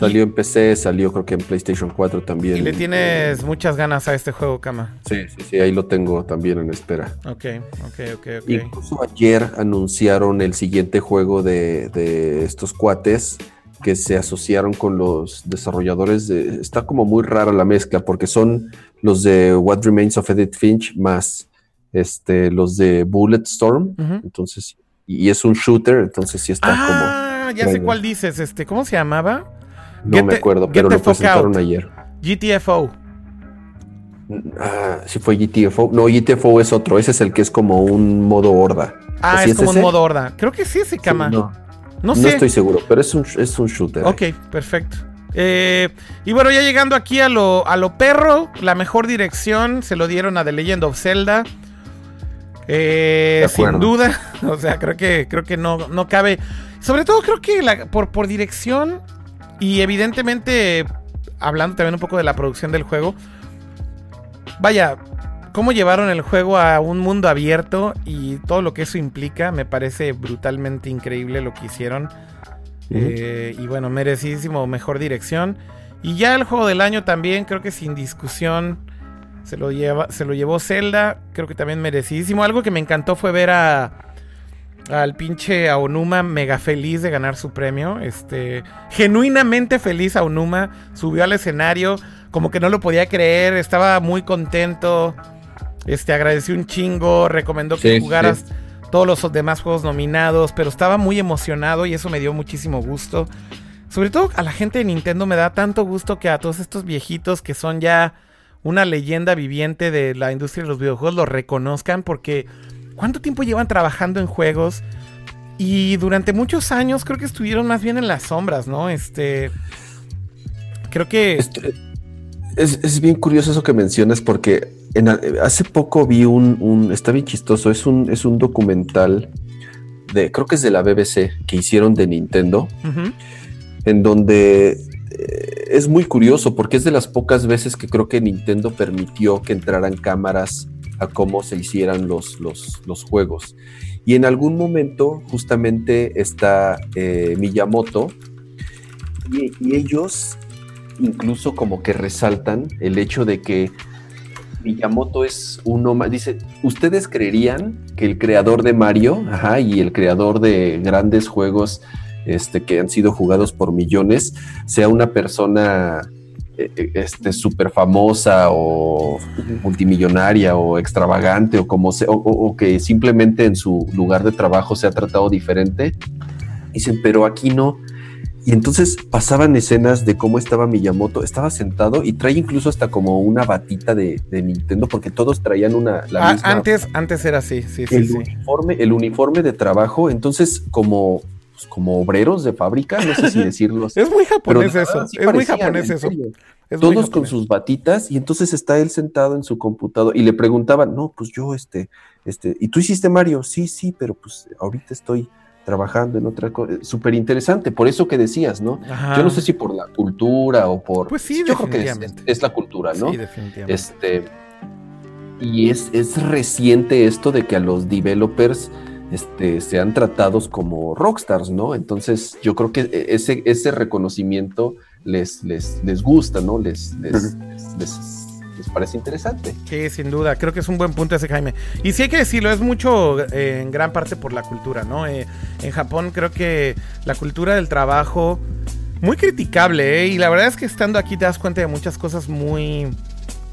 Salió en PC, salió creo que en PlayStation 4 también. Y le tienes muchas ganas a este juego, Kama. Sí, sí, sí, ahí lo tengo también en espera. Ok, ok, ok, ok. Incluso ayer anunciaron el siguiente juego de, de estos cuates que se asociaron con los desarrolladores de... Está como muy rara la mezcla porque son los de What Remains of Edith Finch más este, los de Bulletstorm. Ujú. Entonces, y, y es un shooter, entonces sí está Ah, ya sé cuál dices. Este, ¿Cómo se llamaba? No Get me acuerdo, pero lo presentaron out. ayer. GTFO. Ah, sí fue GTFO. No, GTFO es otro. Ese es el que es como un modo horda. Ah, ¿Así es como un modo horda. Creo que sí, ese Sí, Kama. no, no no estoy seguro, pero es un, es un shooter. Ok, perfecto. Eh, y bueno, ya llegando aquí a lo, a lo perro, la mejor dirección se lo dieron a The Legend of Zelda. Eh, sin duda, o sea, creo que, creo que no, no cabe. Sobre todo creo que la- por, por dirección y evidentemente hablando también un poco de la producción del juego. Vaya, cómo llevaron el juego a un mundo abierto y todo lo que eso implica, me parece brutalmente increíble lo que hicieron. Eh, y bueno, merecidísimo mejor dirección. Y ya el juego del año también, creo que sin discusión, se lo, lleva, se lo llevó Zelda. Creo que también merecidísimo. Algo que me encantó fue ver a al pinche Aonuma mega feliz de ganar su premio. Este, genuinamente feliz Aonuma. Subió al escenario, como que no lo podía creer. Estaba muy contento. Este, agradeció un chingo. Recomendó que Sí, jugaras sí. todos los demás juegos nominados. Pero estaba muy emocionado y eso me dio muchísimo gusto. Sobre todo a la gente de Nintendo me da tanto gusto que a todos estos viejitos que son ya una leyenda viviente de la industria de los videojuegos lo reconozcan porque ¿cuánto tiempo llevan trabajando en juegos? Y durante muchos años creo que estuvieron más bien en las sombras, ¿no? Este creo que Este, es, es bien curioso eso que mencionas porque en hace poco vi un, un- está bien chistoso, es un, es un documental de, creo que es de la BBC que hicieron de Nintendo, en donde eh, es muy curioso porque es de las pocas veces que creo que Nintendo permitió que entraran cámaras a cómo se hicieran los, los, juegos. Y en algún momento justamente está eh, Miyamoto y, ellos incluso como que resaltan el hecho de que Miyamoto es uno más. Dice, ¿ustedes creerían que el creador de Mario y el creador de grandes juegos este, que han sido jugados por millones sea una persona este, súper famosa o multimillonaria o extravagante o como sea, o, que simplemente en su lugar de trabajo se ha tratado diferente? Dicen, pero aquí no. Y entonces pasaban escenas de cómo estaba Miyamoto, estaba sentado y trae incluso hasta como una batita de, de Nintendo, porque todos traían una la Ah, misma antes antes era así, sí, sí, el sí. uniforme, el uniforme de trabajo, entonces como, pues, como obreros de fábrica, no sé si decirlo así. Es muy japonés pero eso, sí es muy japonés eso. muy Todos con sus batitas y entonces está él sentado en su computador y le preguntaban, no, pues yo este, este, ¿y tú hiciste Mario? Sí, sí, pero pues ahorita estoy trabajando en otra cosa. Súper interesante, por eso que decías, ¿no? Ajá. Yo no sé si por la cultura o por... Pues sí, yo creo que es la cultura, ¿no? Sí, definitivamente. Este, y es, es reciente esto de que a los developers este, sean tratados como rockstars, ¿no? Entonces yo creo que e, ese, ese reconocimiento les, les, les gusta, ¿no? Les, les, les, les- les parece interesante. Sí, sin duda, creo que es un buen punto ese Jaime. Y sí hay que decirlo, es mucho eh, en gran parte por la cultura, ¿no? Eh, en Japón creo que la cultura del trabajo, muy criticable, ¿eh? Y la verdad es que estando aquí te das cuenta de muchas cosas muy,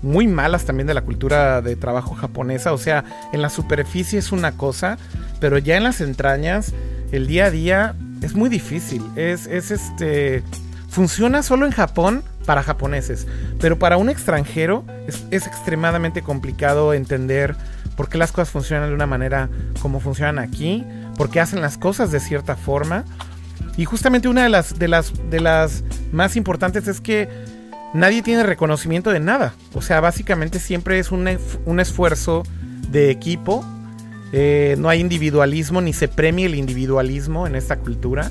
muy malas también de la cultura de trabajo japonesa. O sea, en la superficie es una cosa, pero ya en las entrañas, el día a día es muy difícil. Es, es este. Funciona solo en Japón para japoneses, pero para un extranjero es, extremadamente complicado entender por qué las cosas funcionan de una manera como funcionan aquí, por qué hacen las cosas de cierta forma. Y justamente una de las, de las, de las más importantes es que nadie tiene reconocimiento de nada. O sea, básicamente siempre es un, un esfuerzo de equipo. Eh, no hay individualismo ni se premia el individualismo en esta cultura.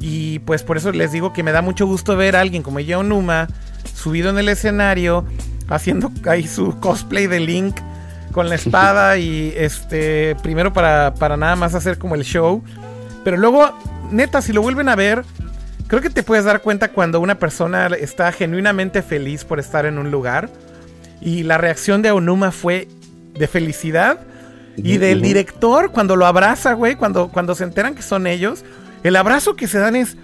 Y pues por eso les digo que me da mucho gusto ver a alguien como Yao Numa subido en el escenario haciendo ahí su cosplay de Link con la espada y este primero para, para nada más hacer como el show. Pero luego, neta, si lo vuelven a ver, creo que te puedes dar cuenta cuando una persona está genuinamente feliz por estar en un lugar. Y la reacción de Aonuma fue de felicidad. Y del director, cuando lo abraza, güey, cuando, cuando se enteran que son ellos, el abrazo que se dan es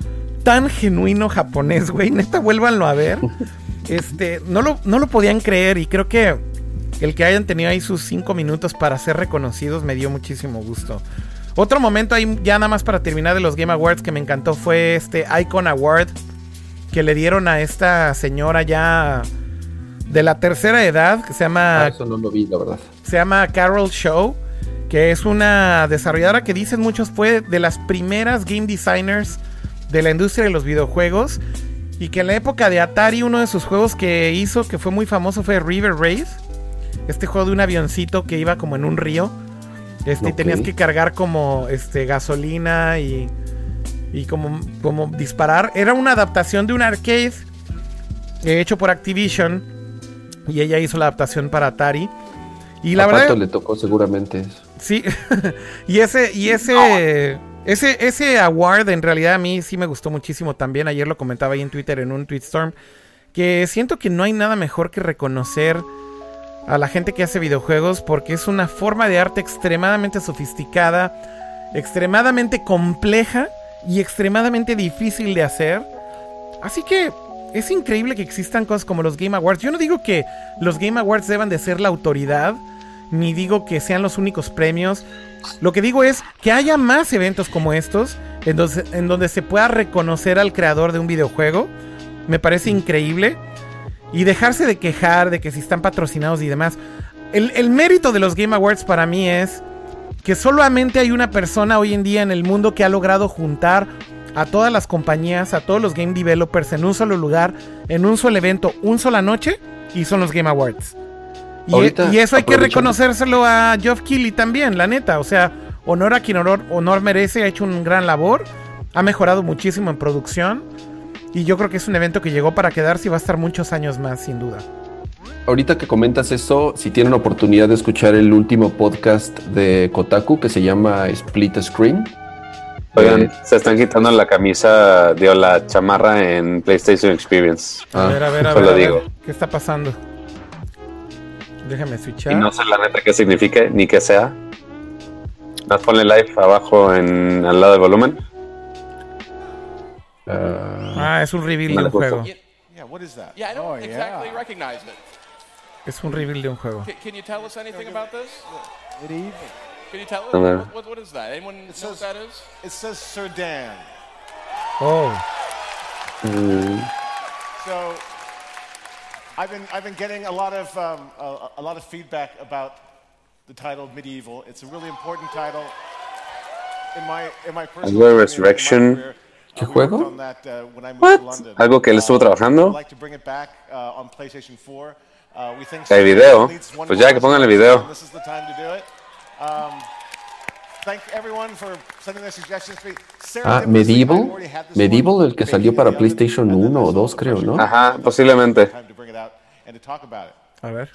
tan genuino japonés, güey. Neta, vuélvanlo a ver. Este, no lo, no lo podían creer y creo que el que hayan tenido ahí sus cinco minutos para ser reconocidos me dio muchísimo gusto. Otro momento ahí, ya nada más para terminar de los Game Awards que me encantó fue este Icon Award que le dieron a esta señora ya de la tercera edad que se llama Ah, eso no lo vi, la verdad. se llama Carol Show, que es una desarrolladora que dicen muchos fue de las primeras game designers de la industria de los videojuegos y que en la época de Atari uno de sus juegos que hizo que fue muy famoso fue River Race, este juego de un avioncito que iba como en un río. Este, y tenías que cargar como este gasolina y y como, como disparar. Era una adaptación de un arcade eh, hecho por Activision y ella hizo la adaptación para Atari. Y la a verdad Pato le tocó seguramente eso. Sí, y ese, y ese, ese, ese award en realidad a mí sí me gustó muchísimo también. Ayer lo comentaba ahí en Twitter en un tweetstorm. Que siento que no hay nada mejor que reconocer a la gente que hace videojuegos porque es una forma de arte extremadamente sofisticada, extremadamente compleja y extremadamente difícil de hacer. Así que es increíble que existan cosas como los Game Awards. Yo no digo que los Game Awards deban de ser la autoridad, ni digo que sean los únicos premios. Lo que digo es que haya más eventos como estos, en donde, en donde se pueda reconocer al creador de un videojuego. Me parece increíble. Y dejarse de quejar de que si están patrocinados y demás. El, el mérito de los Game Awards para mí es que solamente hay una persona hoy en día en el mundo que ha logrado juntar a todas las compañías, a todos los game developers en un solo lugar, en un solo evento, un sola noche, y son los Game Awards. Y, Ahorita, y eso hay que reconocérselo a Geoff Keighley también, la neta. O sea, honor a quien honor, honor merece, ha hecho un gran labor, ha mejorado muchísimo en producción. Y yo creo que es un evento que llegó para quedarse y va a estar muchos años más, sin duda. Ahorita que comentas eso, si tienen oportunidad de escuchar el último podcast de Kotaku que se llama Split Screen. Oigan, eh, se están quitando la camisa, dio la chamarra en PlayStation Experience. A Ah, ver, a ver, a ver, a ver. digo. ¿Qué está pasando? Déjame switchar. Y no sé la neta qué signifique ni qué sea. Más ponle live abajo en al lado del volumen. ah, Ah, es un reveal No de un juego. Yeah, what is that? Yeah, I don't oh, exactly yeah. recognize it. Es un reveal de un juego. Can, can you tell us anything about this? Medieval. Can you tell us? What, what, what is that? Anyone know what says- that is? It says Sir Dan. Oh. Mm, So, I've been I've been getting a lot of um, a, a lot of feedback about the title Medieval. It's a really important title. In my in my personal Algo de opinion, in my Resurrection. career, ¿Qué uh, we worked juego? on that, uh, when I moved What? to London. Algo que él estuvo Uh, trabajando. I'd like to bring it back uh, on PlayStation 4. Uh, we think Hay Sir video. Dan needs one Pues more ya, que pongan el restaurant, video. Um, thank everyone for sending their suggestions to me. Ah, Medieval. Medieval, el que salió para PlayStation and then 1 o there's 2, a creo, ¿no? Ajá, posiblemente. A ver.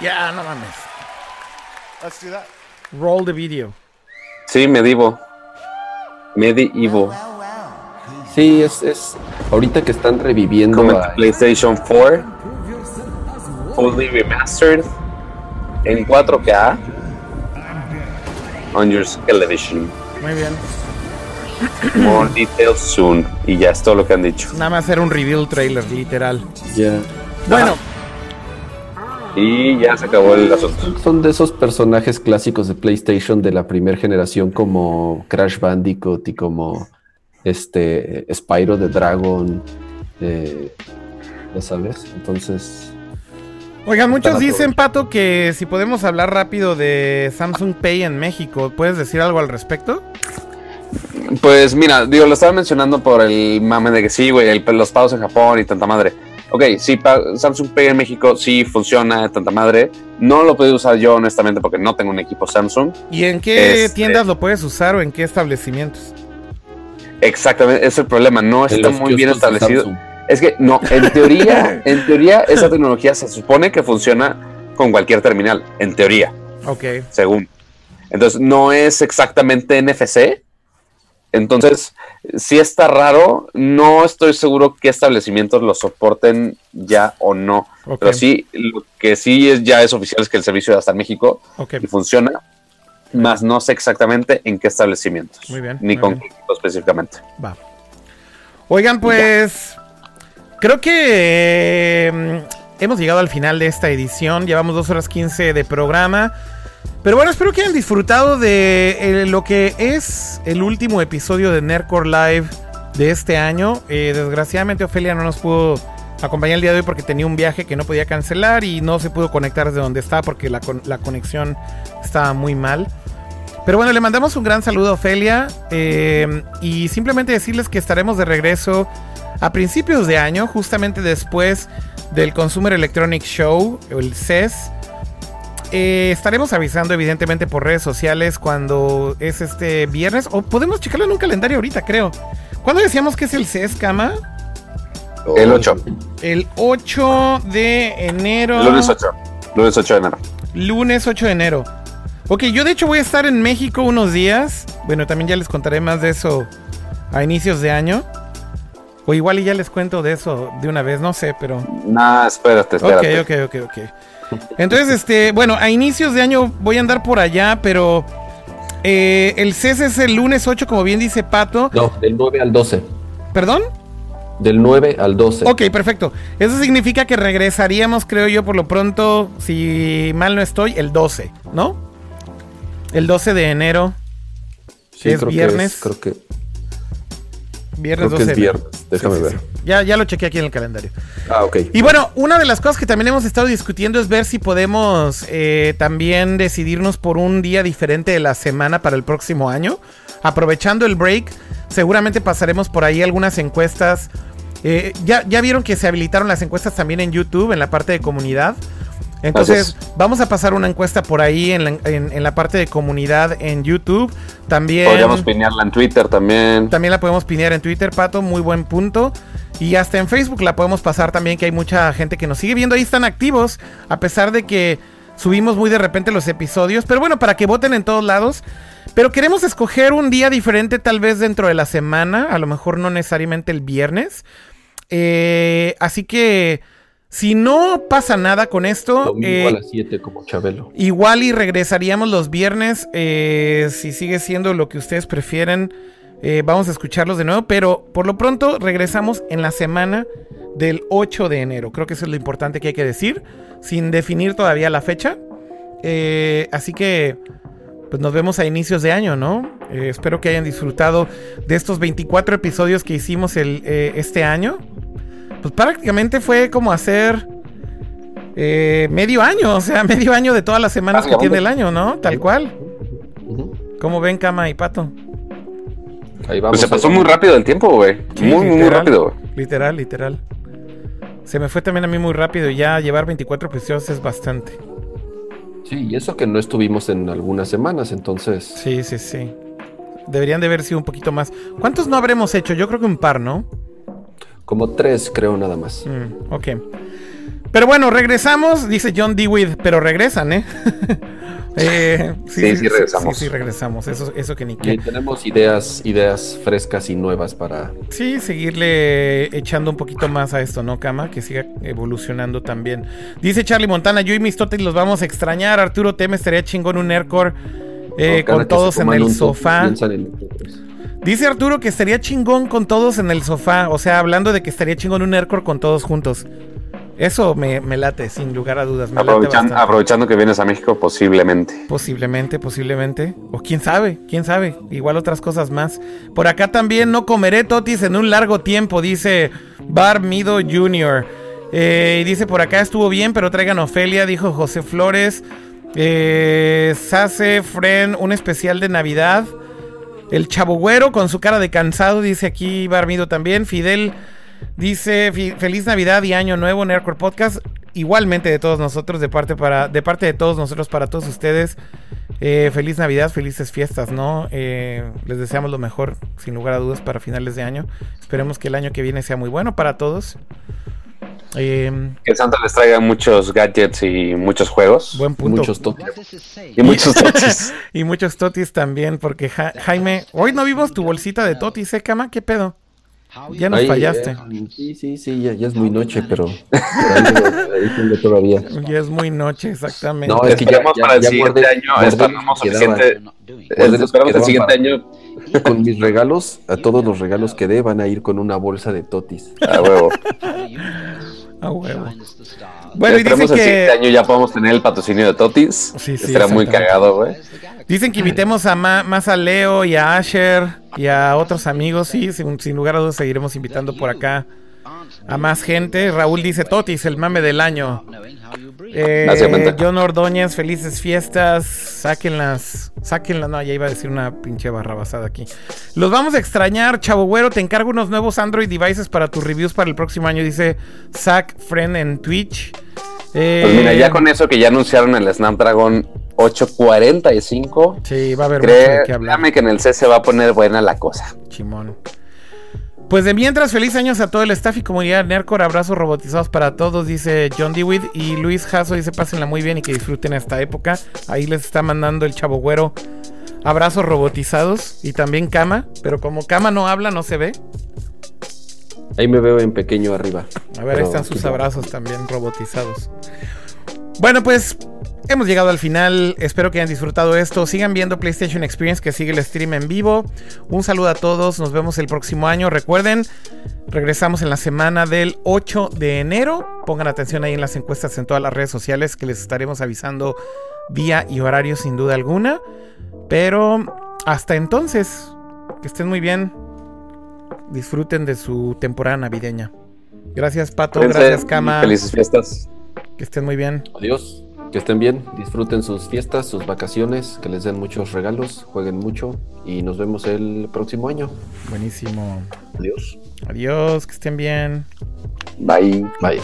Ya, no mames. Let's do that. Roll the video. Sí, Medieval. Medieval. Sí, es, es. Ahorita que están reviviendo Coming a- PlayStation 4. Fully remastered. En 4K. On your television. Muy bien. More details soon. Y ya es todo lo que han dicho. Nada más era un reveal trailer, literal. Ya. Bueno, Y ya se acabó el asunto. Son de esos personajes clásicos de PlayStation de la primera generación como Crash Bandicoot y como este Spyro the Dragon. eh, ya sabes, entonces oigan, muchos dicen, Pato, que si podemos hablar rápido de Samsung Pay en México, ¿puedes decir algo al respecto? Pues mira, digo, lo estaba mencionando por el mame de que sí, güey, los pagos en Japón y tanta madre. Ok, sí, pa- Samsung Pay en México sí funciona tanta madre. No lo puedo usar yo, honestamente, porque no tengo un equipo Samsung. ¿Y en qué Este- tiendas lo puedes usar o en qué establecimientos? Exactamente, es el problema. No está muy bien establecido. Es que no, en teoría, en teoría, esa tecnología se supone que funciona con cualquier terminal. En teoría. Ok. según. Entonces, no es exactamente NFC. Entonces, si está raro, no estoy seguro qué establecimientos lo soporten ya o no. Pero sí, lo que sí es, ya es oficial es que el servicio ya está en México y funciona, más no sé exactamente en qué establecimientos. Muy bien, Ni muy con bien. específicamente. Va. Oigan, pues. Creo que eh, hemos llegado al final de esta edición. Llevamos 2 horas 15 de programa. Pero bueno, espero que hayan disfrutado de eh, lo que es el último episodio de Nerdcore Live de este año. Eh, desgraciadamente, Ofelia no nos pudo acompañar el día de hoy porque tenía un viaje que no podía cancelar y no se pudo conectar desde donde estaba porque la, la conexión estaba muy mal. Pero bueno, le mandamos un gran saludo a Ofelia eh, y simplemente decirles que estaremos de regreso a principios de año, justamente después del Consumer Electronic Show, el CES. Eh, estaremos avisando evidentemente por redes sociales cuando es este viernes, o podemos checarlo en un calendario ahorita, creo. ¿Cuándo decíamos que es el CES, Cama? El 8. El 8 de enero. Lunes 8. Lunes 8 de enero. Lunes 8 de enero. Ok, yo de hecho voy a estar en México unos días. Bueno, también ya les contaré más de eso a inicios de año. O igual y ya les cuento de eso de una vez, no sé, pero... Nah, espérate, espérate. Ok, ok, ok, ok. Entonces, este, bueno, a inicios de año voy a andar por allá, pero eh, el CES es el lunes 8, como bien dice Pato. no, del 9 al 12. ¿Perdón? Del 9 al 12. Ok, perfecto. Eso significa que regresaríamos, creo yo, por lo pronto, si mal no estoy, el 12, ¿no? El 12 de enero. Sí, es creo que viernes. creo que, Viernes creo que 12 es de enero. viernes. Déjame Sí, sí, ver. sí. Ya, ya lo chequé aquí en el calendario. Ah, ok. Y bueno, una de las cosas que también hemos estado discutiendo es ver si podemos eh, también decidirnos por un día diferente de la semana para el próximo año. Aprovechando el break, seguramente pasaremos por ahí algunas encuestas. Eh, ya, ya vieron que se habilitaron las encuestas también en YouTube, en la parte de comunidad. Entonces, vamos a pasar una encuesta por ahí en la, en- en la parte de comunidad en YouTube. También. Podríamos pinearla en Twitter también. También la podemos pinear en Twitter, Pato, muy buen punto. Y hasta en Facebook la podemos pasar también, que hay mucha gente que nos sigue viendo. Ahí están activos, a pesar de que subimos muy de repente los episodios. Pero bueno, para que voten en todos lados. Pero queremos escoger un día diferente tal vez dentro de la semana. A lo mejor no necesariamente el viernes. Eh, así que si no pasa nada con esto... Domingo eh, a las 7 como Chabelo. Igual y regresaríamos los viernes, eh, si sigue siendo lo que ustedes prefieren, eh, vamos a escucharlos de nuevo, pero por lo pronto regresamos en la semana del 8 de enero. Creo que eso es lo importante que hay que decir, sin definir todavía la fecha. Eh, así que, pues nos vemos a inicios de año, ¿no? Eh, espero que hayan disfrutado de estos 24 episodios que hicimos el, eh, este año. Pues prácticamente fue como hacer eh, medio año, o sea, medio año de todas las semanas que tiene el año, ¿no? Tal cual. ¿Cómo ven, Cama y Pato? Ahí vamos. Pues se pasó vamos. muy rápido el tiempo, güey. Sí, muy, muy, rápido, güey. Literal, literal. Se me fue también a mí muy rápido y ya llevar 24 episodios es bastante. Sí, y eso que no estuvimos en algunas semanas, entonces. Sí, sí, sí. Deberían de haber sido un poquito más. ¿Cuántos no habremos hecho? Yo creo que un par, ¿no? Como tres, creo, nada más. Mm, ok. Pero bueno, regresamos, dice John Dewey, pero regresan, ¿eh? Eh, Sí, sí regresamos. Sí, sí, regresamos. Eso, eso que ni Y qué. tenemos ideas, ideas frescas y nuevas para. Sí, seguirle echando un poquito más a esto, ¿no, Cama? Que siga evolucionando también. Dice Charlie Montana, yo y mis totes los vamos a extrañar. Arturo Teme estaría chingón un Aircore eh, con todos en el sofá. piensan en nosotros. Dice Arturo que estaría chingón con todos en el sofá. O sea, hablando de que estaría chingón un Aircore con todos juntos. Eso me, me late, sin lugar a dudas. Me Aprovechan- aprovechando que vienes a México, posiblemente. Posiblemente, posiblemente. O quién sabe, quién sabe. Igual otras cosas más. Por acá también no comeré totis en un largo tiempo, dice Bar Mido Jr. Eh, y dice por acá estuvo bien, pero traigan Ofelia, dijo José Flores. Eh, Sase, Fren, un especial de Navidad. El Chavo Güero con su cara de cansado, dice aquí Barmido también. Fidel dice "Fi- feliz Navidad y Año Nuevo, Nerdcore Podcast. Igualmente de todos nosotros, de parte, para, de parte de todos nosotros, para todos ustedes. Eh, feliz Navidad, felices fiestas, ¿no? Eh, les deseamos lo mejor, sin lugar a dudas, para finales de año. Esperemos que el año que viene sea muy bueno para todos. Eh, Que Santa les traiga muchos gadgets y muchos juegos. Buen punto. Muchos totis. Y muchos totis. y muchos totis también, porque Ja- Jaime, hoy no vimos tu bolsita de totis, ¿eh, Cama? ¿Qué pedo? Ya nos Ahí, fallaste. eh, sí, sí, sí, ya, ya es muy noche, pero. pero ahí tengo- ahí tengo todavía. Ya es muy noche, exactamente. No, es que ya, ya- para el ya siguiente guardé- año esperamos suficiente. el siguiente para- año. Con mis regalos, a todos los regalos que dé, van a ir con una bolsa de totis. A huevo. A huevo. Bueno, y dicen que, año ya podemos tener el patrocinio de Totis. Sí, sí, Estará muy cagado, güey. dicen que invitemos a ma- más a Leo y a Asher y a otros amigos. Sí, sin, sin lugar a dudas seguiremos invitando por acá a más gente. Raúl dice Totis, el mame del año. Eh, Básicamente. John Ordóñez, felices fiestas. Sáquenlas. Sáquenlas. No, ya iba a decir una pinche barrabasada aquí. Los vamos a extrañar, Chavo Güero. Te encargo unos nuevos Android devices para tus reviews para el próximo año. Dice Zach Friend en Twitch. Eh, Pues mira, ya con eso que ya anunciaron el Snapdragon 845, Sí, va a haber mucho cree- de qué hablar. créame que en el C se va a poner buena la cosa. Chimón. Pues de mientras, feliz años a todo el staff y comunidad Nercor. Abrazos robotizados para todos, dice John Dewitt. Y Luis Jasso dice: Pásenla muy bien y que disfruten esta época. Ahí les está mandando el chavo güero. Abrazos robotizados y también cama. Pero como cama no habla, no se ve. Ahí me veo en pequeño arriba. A ver, ahí están sus abrazos también robotizados. Bueno, pues hemos llegado al final. Espero que hayan disfrutado esto. Sigan viendo PlayStation Experience, que sigue el stream en vivo. Un saludo a todos. Nos vemos el próximo año. Recuerden, regresamos en la semana del 8 de enero. Pongan atención ahí en las encuestas en todas las redes sociales, que les estaremos avisando día y horario sin duda alguna. Pero hasta entonces, que estén muy bien. Disfruten de su temporada navideña. Gracias, Pato. Gracias, Cama. Felices fiestas. Que estén muy bien. Adiós. Que estén bien, disfruten sus fiestas, sus vacaciones, que les den muchos regalos, jueguen mucho y nos vemos el próximo año. Buenísimo. Adiós. Adiós, que estén bien. Bye. Bye.